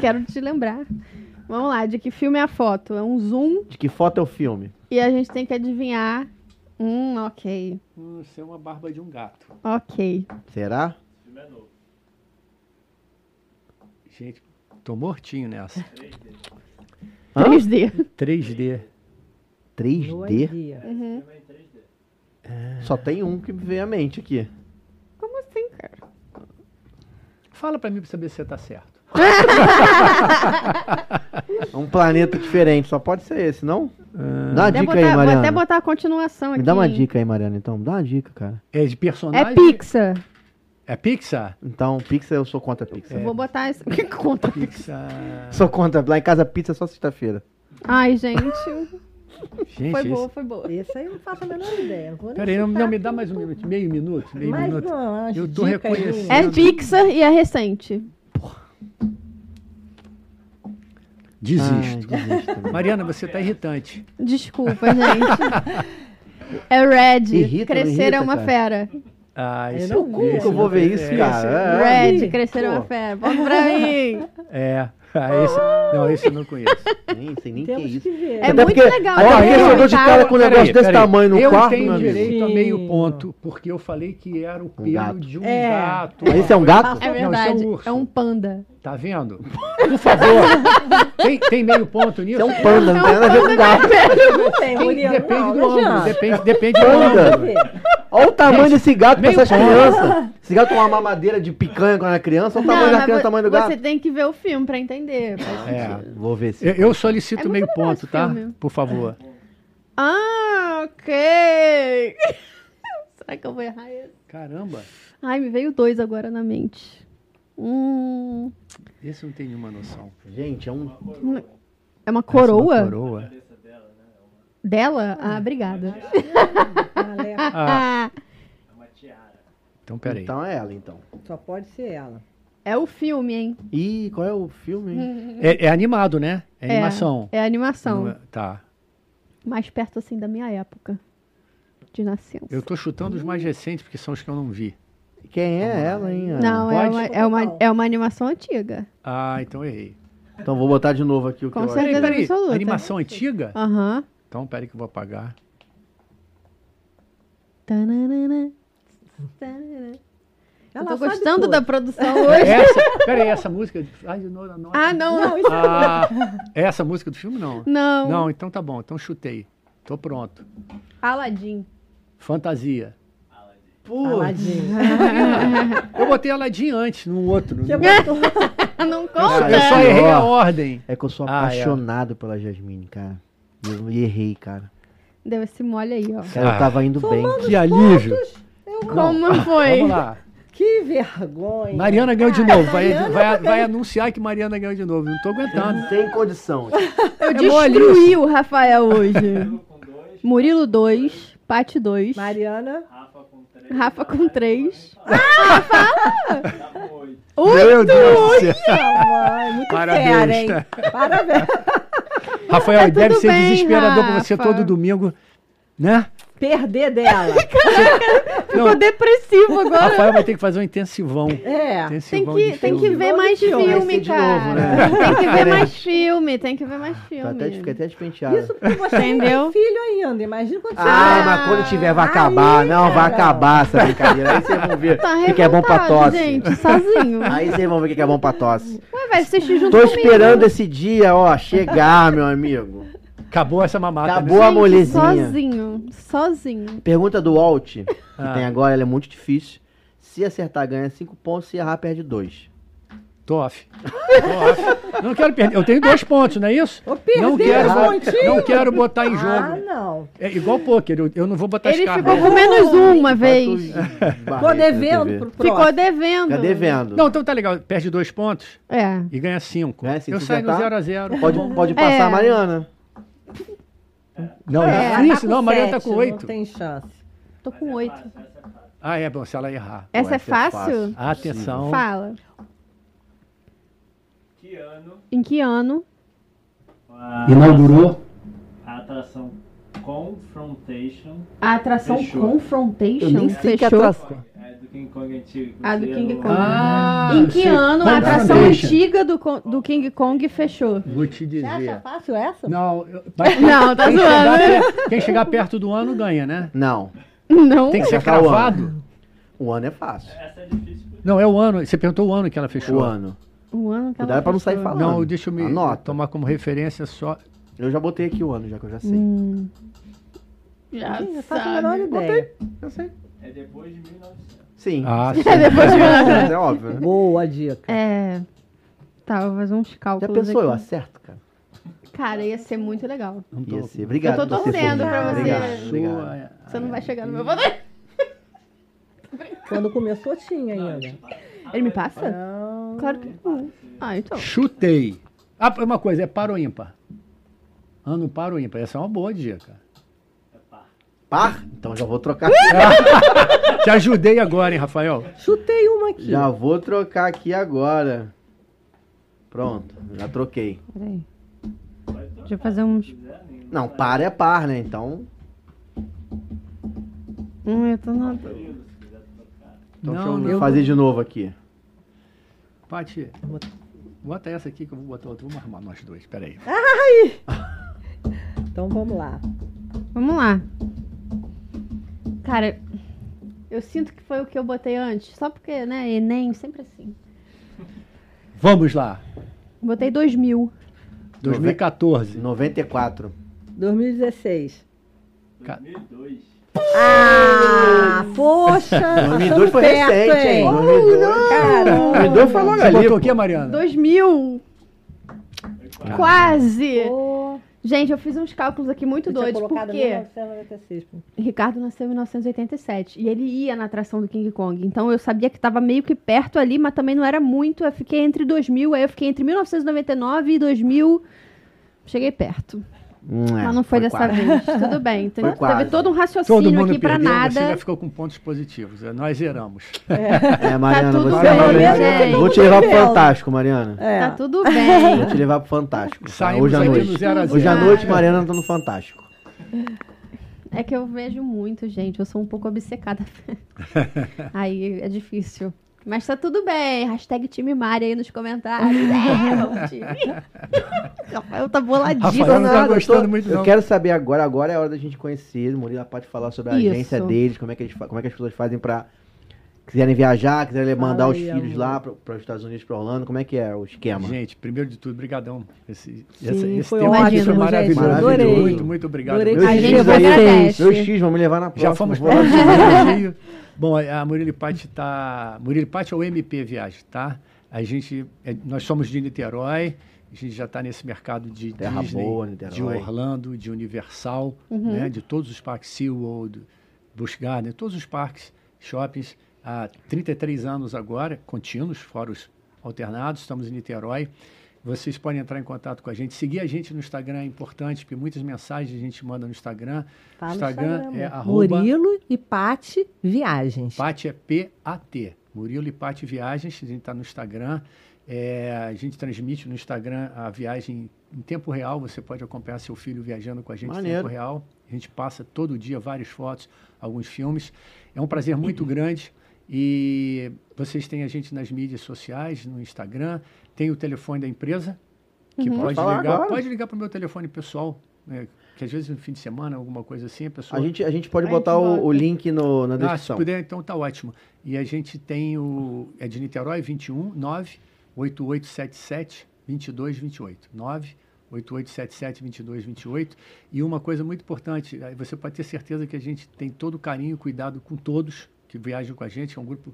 quero te lembrar. Vamos lá, de que filme é a foto? É um zoom De que foto é o filme? e a gente tem que adivinhar. Hum, ok. Hum, Você é uma barba de um gato. Ok. Será? o filme é novo. Gente, tô mortinho nessa. Hã? 3D. 3D. No 3D? dia. Uhum. É em 3D. Só tem um que me veio à mente aqui. Como assim, cara? Fala pra mim pra saber se você tá certo. É um planeta diferente, só pode ser esse, não? Dá uma Até dica botar- aí, vou até Mariana. botar a continuação aqui. Me dá uma dica aí, Mariana, então. Dá uma dica, cara. É de É personagem? Pixar. É Pixar? Então, pizza eu sou contra pizza. Eu vou botar esse. Que conta? Pixar. Sou contra. Lá em casa pizza é só sexta-feira. Ai, gente. Gente, Foi esse- boa, foi boa. Esse aí eu não faço a menor ideia. Não Peraí, não, não, me dá mais um minuto, meio minuto, meio Mais minuto. umas Eu tô reconhecendo. É Pixar e é recente. Desisto. Ah, desisto. Mariana, você tá irritante. Desculpa, gente. É Red. Irrita, Crescer é irrita, uma cara? fera. Ah, Eu esse não- é- que eu vou não- ver isso, é, cara? esse- Red, Ih, crescer é uma pô. fera. Volta pra mim. É. Ah, esse, não, esse eu não conheço. Nem sei nem o que é Temos isso. que. É Até muito legal. até né? eu dou de Tá? cara com um negócio desse peraí. tamanho no eu quarto, tenho meu amigo. direito a meio ponto, porque eu falei que era o pelo gato. de um É. gato. Esse é um gato? É Não, verdade. esse é um urso. é um panda. Tá vendo? Por favor. tem, tem meio ponto nisso? Isso é um panda, não tem nada a ver com gato. Não tem, Tem- Murilo, depende não, do não ângulo. Depende, depende do ângulo. Olha o tamanho desse gato pra essas crianças. Esse gato tem uma mamadeira de picanha quando era criança. Olha o tamanho da criança, o tamanho do Você gato. tem que ver o filme pra entender. É. Vou ver se. Eu, eu solicito É meio ponto, tá? filme. Por favor. Ah, ok. Será que eu vou errar esse? Caramba, Ai, me veio dois agora na mente. Hum, esse eu não tem nenhuma noção. Gente, é um. é uma Essa é coroa? uma coroa. Dela? Ah, obrigada. Ah, então peraí. Então é ela, então. Só pode ser ela. é o filme, hein? Ih, qual é o filme, hein? É, é animado, né? É É, animação. É animação. Não Tá. Mais perto, assim, da minha época de nascença. Eu tô chutando os mais recentes, porque são os que eu não vi. Quem é ela, hein? Ana? Não, é uma, é, uma, é uma animação antiga. Ah, então errei. Então vou botar de novo aqui o que Com eu acho. Peraí, certeza peraí. absoluta. Animação antiga? Aham. Então peraí que eu vou apagar. Tananana. Eu tô gostando tudo. da produção hoje. Essa, peraí, essa música. Ai, não, não, Ah, não. Não, Ah, é essa música do filme? Não. Não. Não, então tá bom. Então chutei. Tô pronto. Aladdin. Fantasia. Putz, Aladinho. Eu botei Aladdin antes, no outro. Você no- botou- Não conta. eu só errei a ordem. É que eu sou Ah, é. apaixonado pela Jasmine, cara. Eu errei, cara. Deu esse mole aí, ó. Cara, Ah. eu tava indo bem. Que alívio. Como foi? Vamos lá. Que vergonha. Mariana ganhou de Cara, novo. Vai, Mariana vai, vai anunciar que Mariana ganhou de novo. Não tô aguentando. Sem condição. Eu É destruí o Rafael hoje. Murilo 2, Pati 2, Mariana. Rafa com. Rafa com 3. Tá com oito. Meu Deus do céu. Mãe, muito Parabéns. fera, hein? Parabéns. Rafael, Tá deve tudo ser bem, desesperador pra você Rafa. todo domingo, né? Perder dela. Ficou depressivo agora. Rafael vai ter que fazer um intensivão. É. Tem Intensivão que, de tem que ver mais filme, de cara. novo, né? Tem que ver mais filme, tem que ver mais Tô filme. até, fiquei até despenteado. Isso porque você Entendeu? tem filho ainda. Imagina quando você Ah, tiver. mas quando tiver vai Aí, acabar. Não, vai acabar essa brincadeira. Aí vocês vão ver Tá o que, é bom pra tosse. gente, sozinho. Aí vocês vão ver o que, é bom pra tosse. Ué, vai assistir junto Tô comigo. esperando esse dia, ó, chegar, meu amigo. Acabou essa mamata. Acabou né? a molezinha. Sozinho, sozinho. Pergunta do Walt, que Ah. tem agora, ela é muito difícil. Se acertar, ganha 5 pontos. Se errar, perde 2. Tô off. Tô off. Não quero perder. Eu tenho dois pontos, não é isso? Ô, perder não quero, não quero botar em Ah, jogo. não. É igual pôquer, eu, eu não vou botar Ele as ficou cartas. com menos uma vez. Tô devendo pro próximo. Ficou devendo. Fica devendo. Não, então tá legal. Perde dois pontos É. e ganha cinco. Cinco, eu saio no acertar, 0x0. Pode, pode passar É. a Mariana. Não, É, é, isso, tá não, a Mariana tá sete, com oito. Não tem chance. Tô com oito. Fácil, essa é fácil. Ah, é bom, se ela errar. Essa é é fácil? Atenção. Fala. Que ano Em que ano? Inaugurou. a atração Confrontation A atração Fechou. Confrontation Eu nem sei que fechou. atração. é do King Kong antigo. A do King eu- Kong. Ah, em que ano a atração antiga do, do King Kong fechou? Vou te Você acha dizer. fácil essa? Não, eu- mas Não, tá quem, chegar zoando. per- quem chegar perto do ano ganha, né? Não. Não. Tem que ser cravado. O ano é fácil. Essa é difícil Não, é o ano. Você perguntou o ano que ela fechou. O ano. O ano que ela Cuidado pra não sair falando. Não, deixa eu me Anota. tomar como referência só. Eu já botei aqui o ano, já que eu já sei. Hum. Já Sim, eu faço a menor sabe. ideia. Eu sei. é depois de 1900. Sim. Ah, sim. Depois de Mas é óbvio, né? Boa dica. É. Tá, vou fazer uns Já cálculos pensou? Eu aqui. acerto, cara. Cara, ia ser muito legal. Não tô- Ia ser. Obrigado. Eu tô torcendo pra você. Obrigado, obrigado. Você não vai chegar no meu poder. Quando começou tinha ainda. Ele me passa? Não. Claro que não. Ah, então. Chutei. Ah, uma coisa, é par ou ímpar? Ano par ou ímpar? Essa é uma boa dica. Par? Então já vou trocar. Te ajudei agora, hein, Rafael? Chutei uma aqui. já vou trocar aqui agora. Pronto, já troquei. Peraí. Deixa eu fazer uns. Não, par é par, né? Então, Hum, eu tô na. então Não, deixa eu não. fazer de novo aqui. Pati, bota essa aqui que eu vou botar outra. Vamos arrumar nós dois, peraí. Então vamos lá. Vamos lá. Cara, eu sinto que foi o que eu botei antes. Só porque, né? Enem, sempre assim. Vamos lá. Botei 2000. 2014. 94. 2016. Ca- 2002. Ah, poxa! 2002 foi perto, recente, hein? hein? 2002. Caramba! 2002 foi logo Você ali. botou o quê, Mariana? 2000! Quase! Pô, Gente, eu fiz uns cálculos aqui muito eu doidos. colocado Por quê? 1996. pô. Ricardo nasceu em 1987 e ele ia na atração do King Kong. Então eu sabia que tava meio que perto ali, mas também não era muito. Eu fiquei entre 2000, aí eu fiquei entre 1999 e 2000. Cheguei perto. É, mas não foi, dessa quase. vez. Tudo bem. Então, Foi quase. teve todo um Todo raciocínio mundo aqui pra perdeu, nada. você já ficou com pontos positivos. Nós zeramos. É, Mariana, Tá tudo você bem, vai- gente. Vou te levar pro. Fantástico, Mariana. É. Tá tudo bem. Vou te levar pro Fantástico. tá? Saímos Hoje à noite. zero Hoje à noite, Mariana tá no Fantástico. É que eu vejo muito, gente. Eu sou um pouco obcecada. aí é difícil. Mas tá tudo bem. Hashtag time Mari aí nos comentários. É, vamos time. Rafael tá boladíssimo. Rafael não tá Nada, eu gostando tô- muito, Eu não. quero saber agora, agora é a hora da gente conhecer. O Murilo pode falar sobre a Isso. agência deles, como é que, eles, como é que as pessoas fazem pra. Quiserem viajar, quiserem Fala mandar os filhos amor. lá para os Estados Unidos, para Orlando, como é que é o esquema? Gente, primeiro de tudo, brigadão. Esse, Sim, essa- esse foi tempo ótimo, foi gente, maravilhoso. adorei. Muito, muito obrigado. Adorei Meus A gente agradece. meus X vão me levar na próxima. Já fomos para o Rio. Bom, a Murilo Patti está. Murilo Patti é o MP Viagem, tá? A gente, é- nós somos de Niterói. A gente já está nesse mercado de Terra Disney, boa, Niterói. de Orlando, de Universal, Uhum. né? De todos os parques SeaWorld, Busch Gardens, todos os parques, shoppings. Há 33 anos agora, contínuos, fora os alternados. Estamos em Niterói. Vocês podem entrar em contato com a gente. Seguir a gente no Instagram é importante, porque muitas mensagens a gente manda no Instagram. Fala no Instagram Instagram, é arroba- Murilo e Pati Viagens. Pati é P-A-T. Murilo e Pati Viagens. A gente está no Instagram. É, a gente transmite no Instagram a viagem em tempo real. Você pode acompanhar seu filho viajando com a gente em Maneiro. tempo real. A gente passa todo dia várias fotos, alguns filmes. É um prazer muito grande. E vocês têm a gente nas mídias sociais, no Instagram. Tem o telefone da empresa, que Pode pode ligar. Pode ligar para o meu telefone pessoal. né, que às vezes no fim de semana, alguma coisa assim, a pessoa A gente, a gente pode A botar gente o, o link no, na ah, se descrição. puder, então tá ótimo. E a gente tem o. É de Niterói, 21 9 8877 2228. 9 8877 2228. E uma coisa muito importante, você pode ter certeza que a gente tem todo o carinho e cuidado com todos que viajam com a gente, é um grupo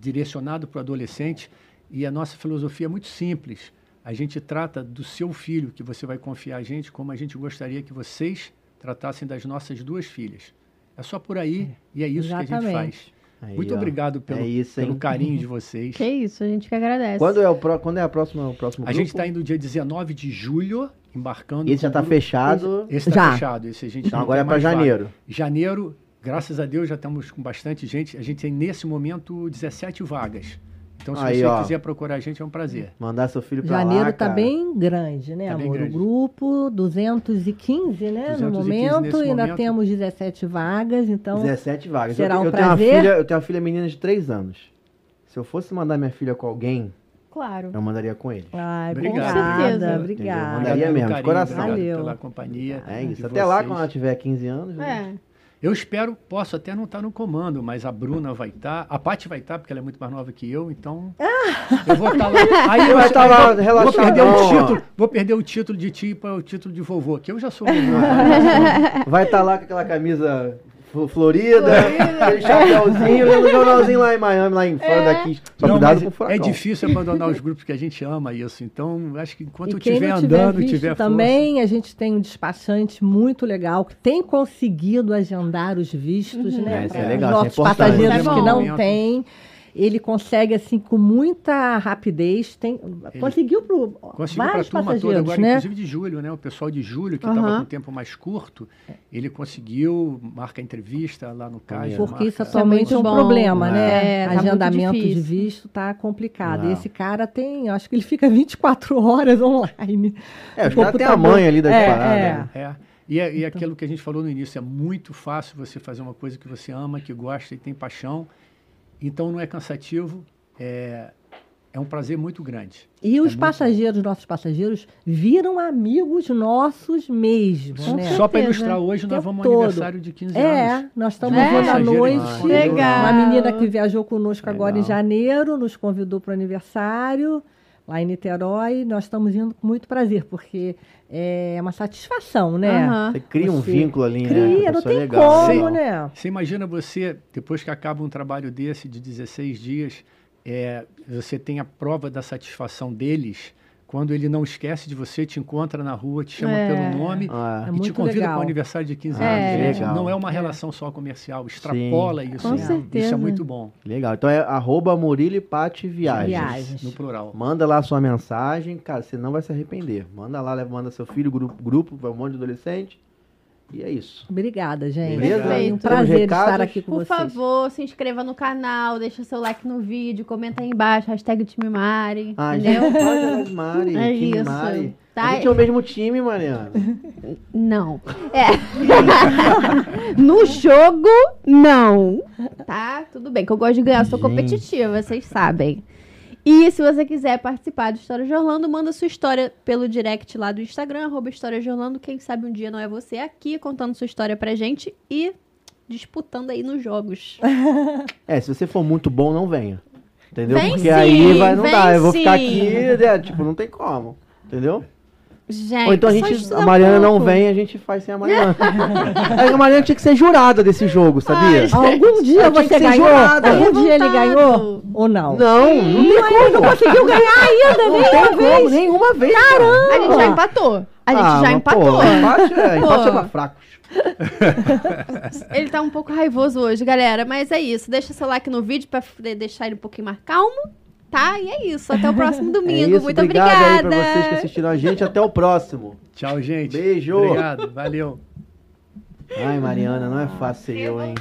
direcionado para o adolescente. E a nossa filosofia é muito simples. A gente trata do seu filho, que você vai confiar a gente, como a gente gostaria que vocês tratassem das nossas duas filhas. É só por aí e é isso que a gente Exatamente. faz. Aí, Muito ó. obrigado pelo, É isso, pelo carinho de vocês. Que isso, a gente que agradece. Quando é, o pro, quando é a próxima, o próximo A gente está indo dia 19 de julho, embarcando. Esse já tá grupo- fechado. Esse está Já. fechado. Esse a gente Então não agora é para mais vaga. janeiro. Janeiro, graças a Deus, já estamos com bastante gente. A gente tem, nesse momento, 17 vagas. Então, se Aí, você ó. quiser procurar a gente, é um prazer. Mandar seu filho Janeiro lá, tá cara. bem grande, né, Tá amor? grande. O grupo 215, né, 215 no momento. ainda momento. temos 17 vagas, então 17 vagas. será eu, um eu tenho uma prazer. filha, eu tenho uma filha menina de 3 anos. Se eu fosse mandar minha filha com alguém, Claro. eu mandaria com ele. Ai, Obrigado. Com certeza. obrigada, Mandaria obrigada. pelo mesmo, de coração. Valeu. pela companhia. É isso. Até lá, vocês. quando ela tiver 15 anos. né? Eu espero, posso até não estar no comando, mas a Bruna vai estar, a Paty vai estar, porque ela é muito mais nova que eu, então. Eu vou estar lá. Aí eu Vai tá lá eu vou, vou perder o título, vou perder o título de tio para o título de vovô, que eu já sou vovô. Vai estar lá com aquela camisa Fl- Florida, aquele chapéuzinho, lendo o jornalzinho lá em Miami, lá em fora daqui. Só Não, cuidado com o furacão. é difícil abandonar os grupos que a gente ama isso. Então, acho que enquanto E eu estiver andando, visto tiver força, também, a gente tem um despachante muito legal que tem conseguido agendar os vistos, né? É, isso é legal, os é nossos passageiros é que não têm. Ele consegue, assim, com muita rapidez. Tem, conseguiu para Conseguiu para a vários turma toda passageiros, agora, né? inclusive de julho, né? O pessoal de julho, que estava Aham. com o tempo mais curto, ele conseguiu, marca entrevista lá no caixa. Porque isso atualmente é um bom. problema, É, né? tá muito Agendamento de visto tá complicado. É. E esse cara tem, acho que ele fica 24 horas online. É, os O caras têm a mãe ali das É, paradas. é. né? É. E, é, e aquilo que a gente falou no início, é muito fácil você fazer uma coisa que você ama, que gosta e tem paixão. Então não é cansativo, é, é um prazer muito grande. E os muito passageiros, nossos passageiros, viram amigos nossos mesmo, Com né? Só para ilustrar, hoje nós vamos ao aniversário de 15 É, anos. nós estamos É? indo à noite. legal. Uma menina que viajou conosco agora em Legal. janeiro nos convidou para o aniversário, lá em Niterói. Nós estamos indo com muito prazer, porque é uma satisfação, né? Aham. Você cria um Você vínculo ali, né? Cria, com a não tem legal, como, legal. né? Você imagina você, depois que acaba um trabalho desse de 16 dias, é, você tem a prova da satisfação deles quando ele não esquece de você, te encontra na rua, te chama É. pelo nome Ah, É e te muito convida legal. para o aniversário de 15 É. anos. Legal. Não é uma relação só comercial, extrapola isso. Com certeza. Isso é muito bom, legal. Então é arroba Murilo Pati Viagens. Viagens. no plural. Manda lá a sua mensagem, cara, você não vai se arrepender. Manda lá, leva- manda seu filho, grupo, grupo vai um monte de adolescente. E é isso. Obrigada, gente. Beleza? Foi um prazer Recados? estar aqui com Por vocês. favor, se inscreva no canal, deixa seu like no vídeo, comenta aí embaixo, hashtag time Mari, Ah, entendeu? gente, Mari, É time isso. Mari. Tá? A gente é o mesmo time, Mariana. Não. É. no jogo, não. Tá? Tudo bem, que eu gosto de ganhar, eu sou Gente. competitiva, vocês sabem. E se você quiser participar do História de Orlando, manda sua história pelo direct lá do Instagram, arroba História de Orlando. Quem sabe um dia não é você aqui contando sua história pra gente e disputando aí nos jogos. É, se você for muito bom, não venha. Entendeu? Vem Porque sim, aí vai, não dá. Eu vou ficar aqui, né, tipo, não tem como. Entendeu? Gente, Ou então a gente, a Mariana não vem, a gente faz sem a Mariana. Aí a Mariana tinha que ser jurada desse jogo, sabia? Algum dia Ela tinha que você ser ganhou? jurada. Algum dia ele ganhou? Ou não? Não, não tem como. Não conseguiu ganhar ainda, Não nenhuma tem vez. como, nenhuma vez. A gente já empatou. A gente Ah, já empatou. Pô, empate é, empate é pra fracos. Ele tá um pouco raivoso hoje, galera. Mas é isso. Deixa seu like no vídeo pra deixar ele um pouquinho mais calmo. Tá? E é isso. Até o próximo É domingo. isso, Muito obrigado obrigada. aí pra vocês que assistiram a gente. Até o próximo. Tchau, gente. Beijo. Obrigado, valeu. Ai, Mariana, não é fácil ser eu, hein?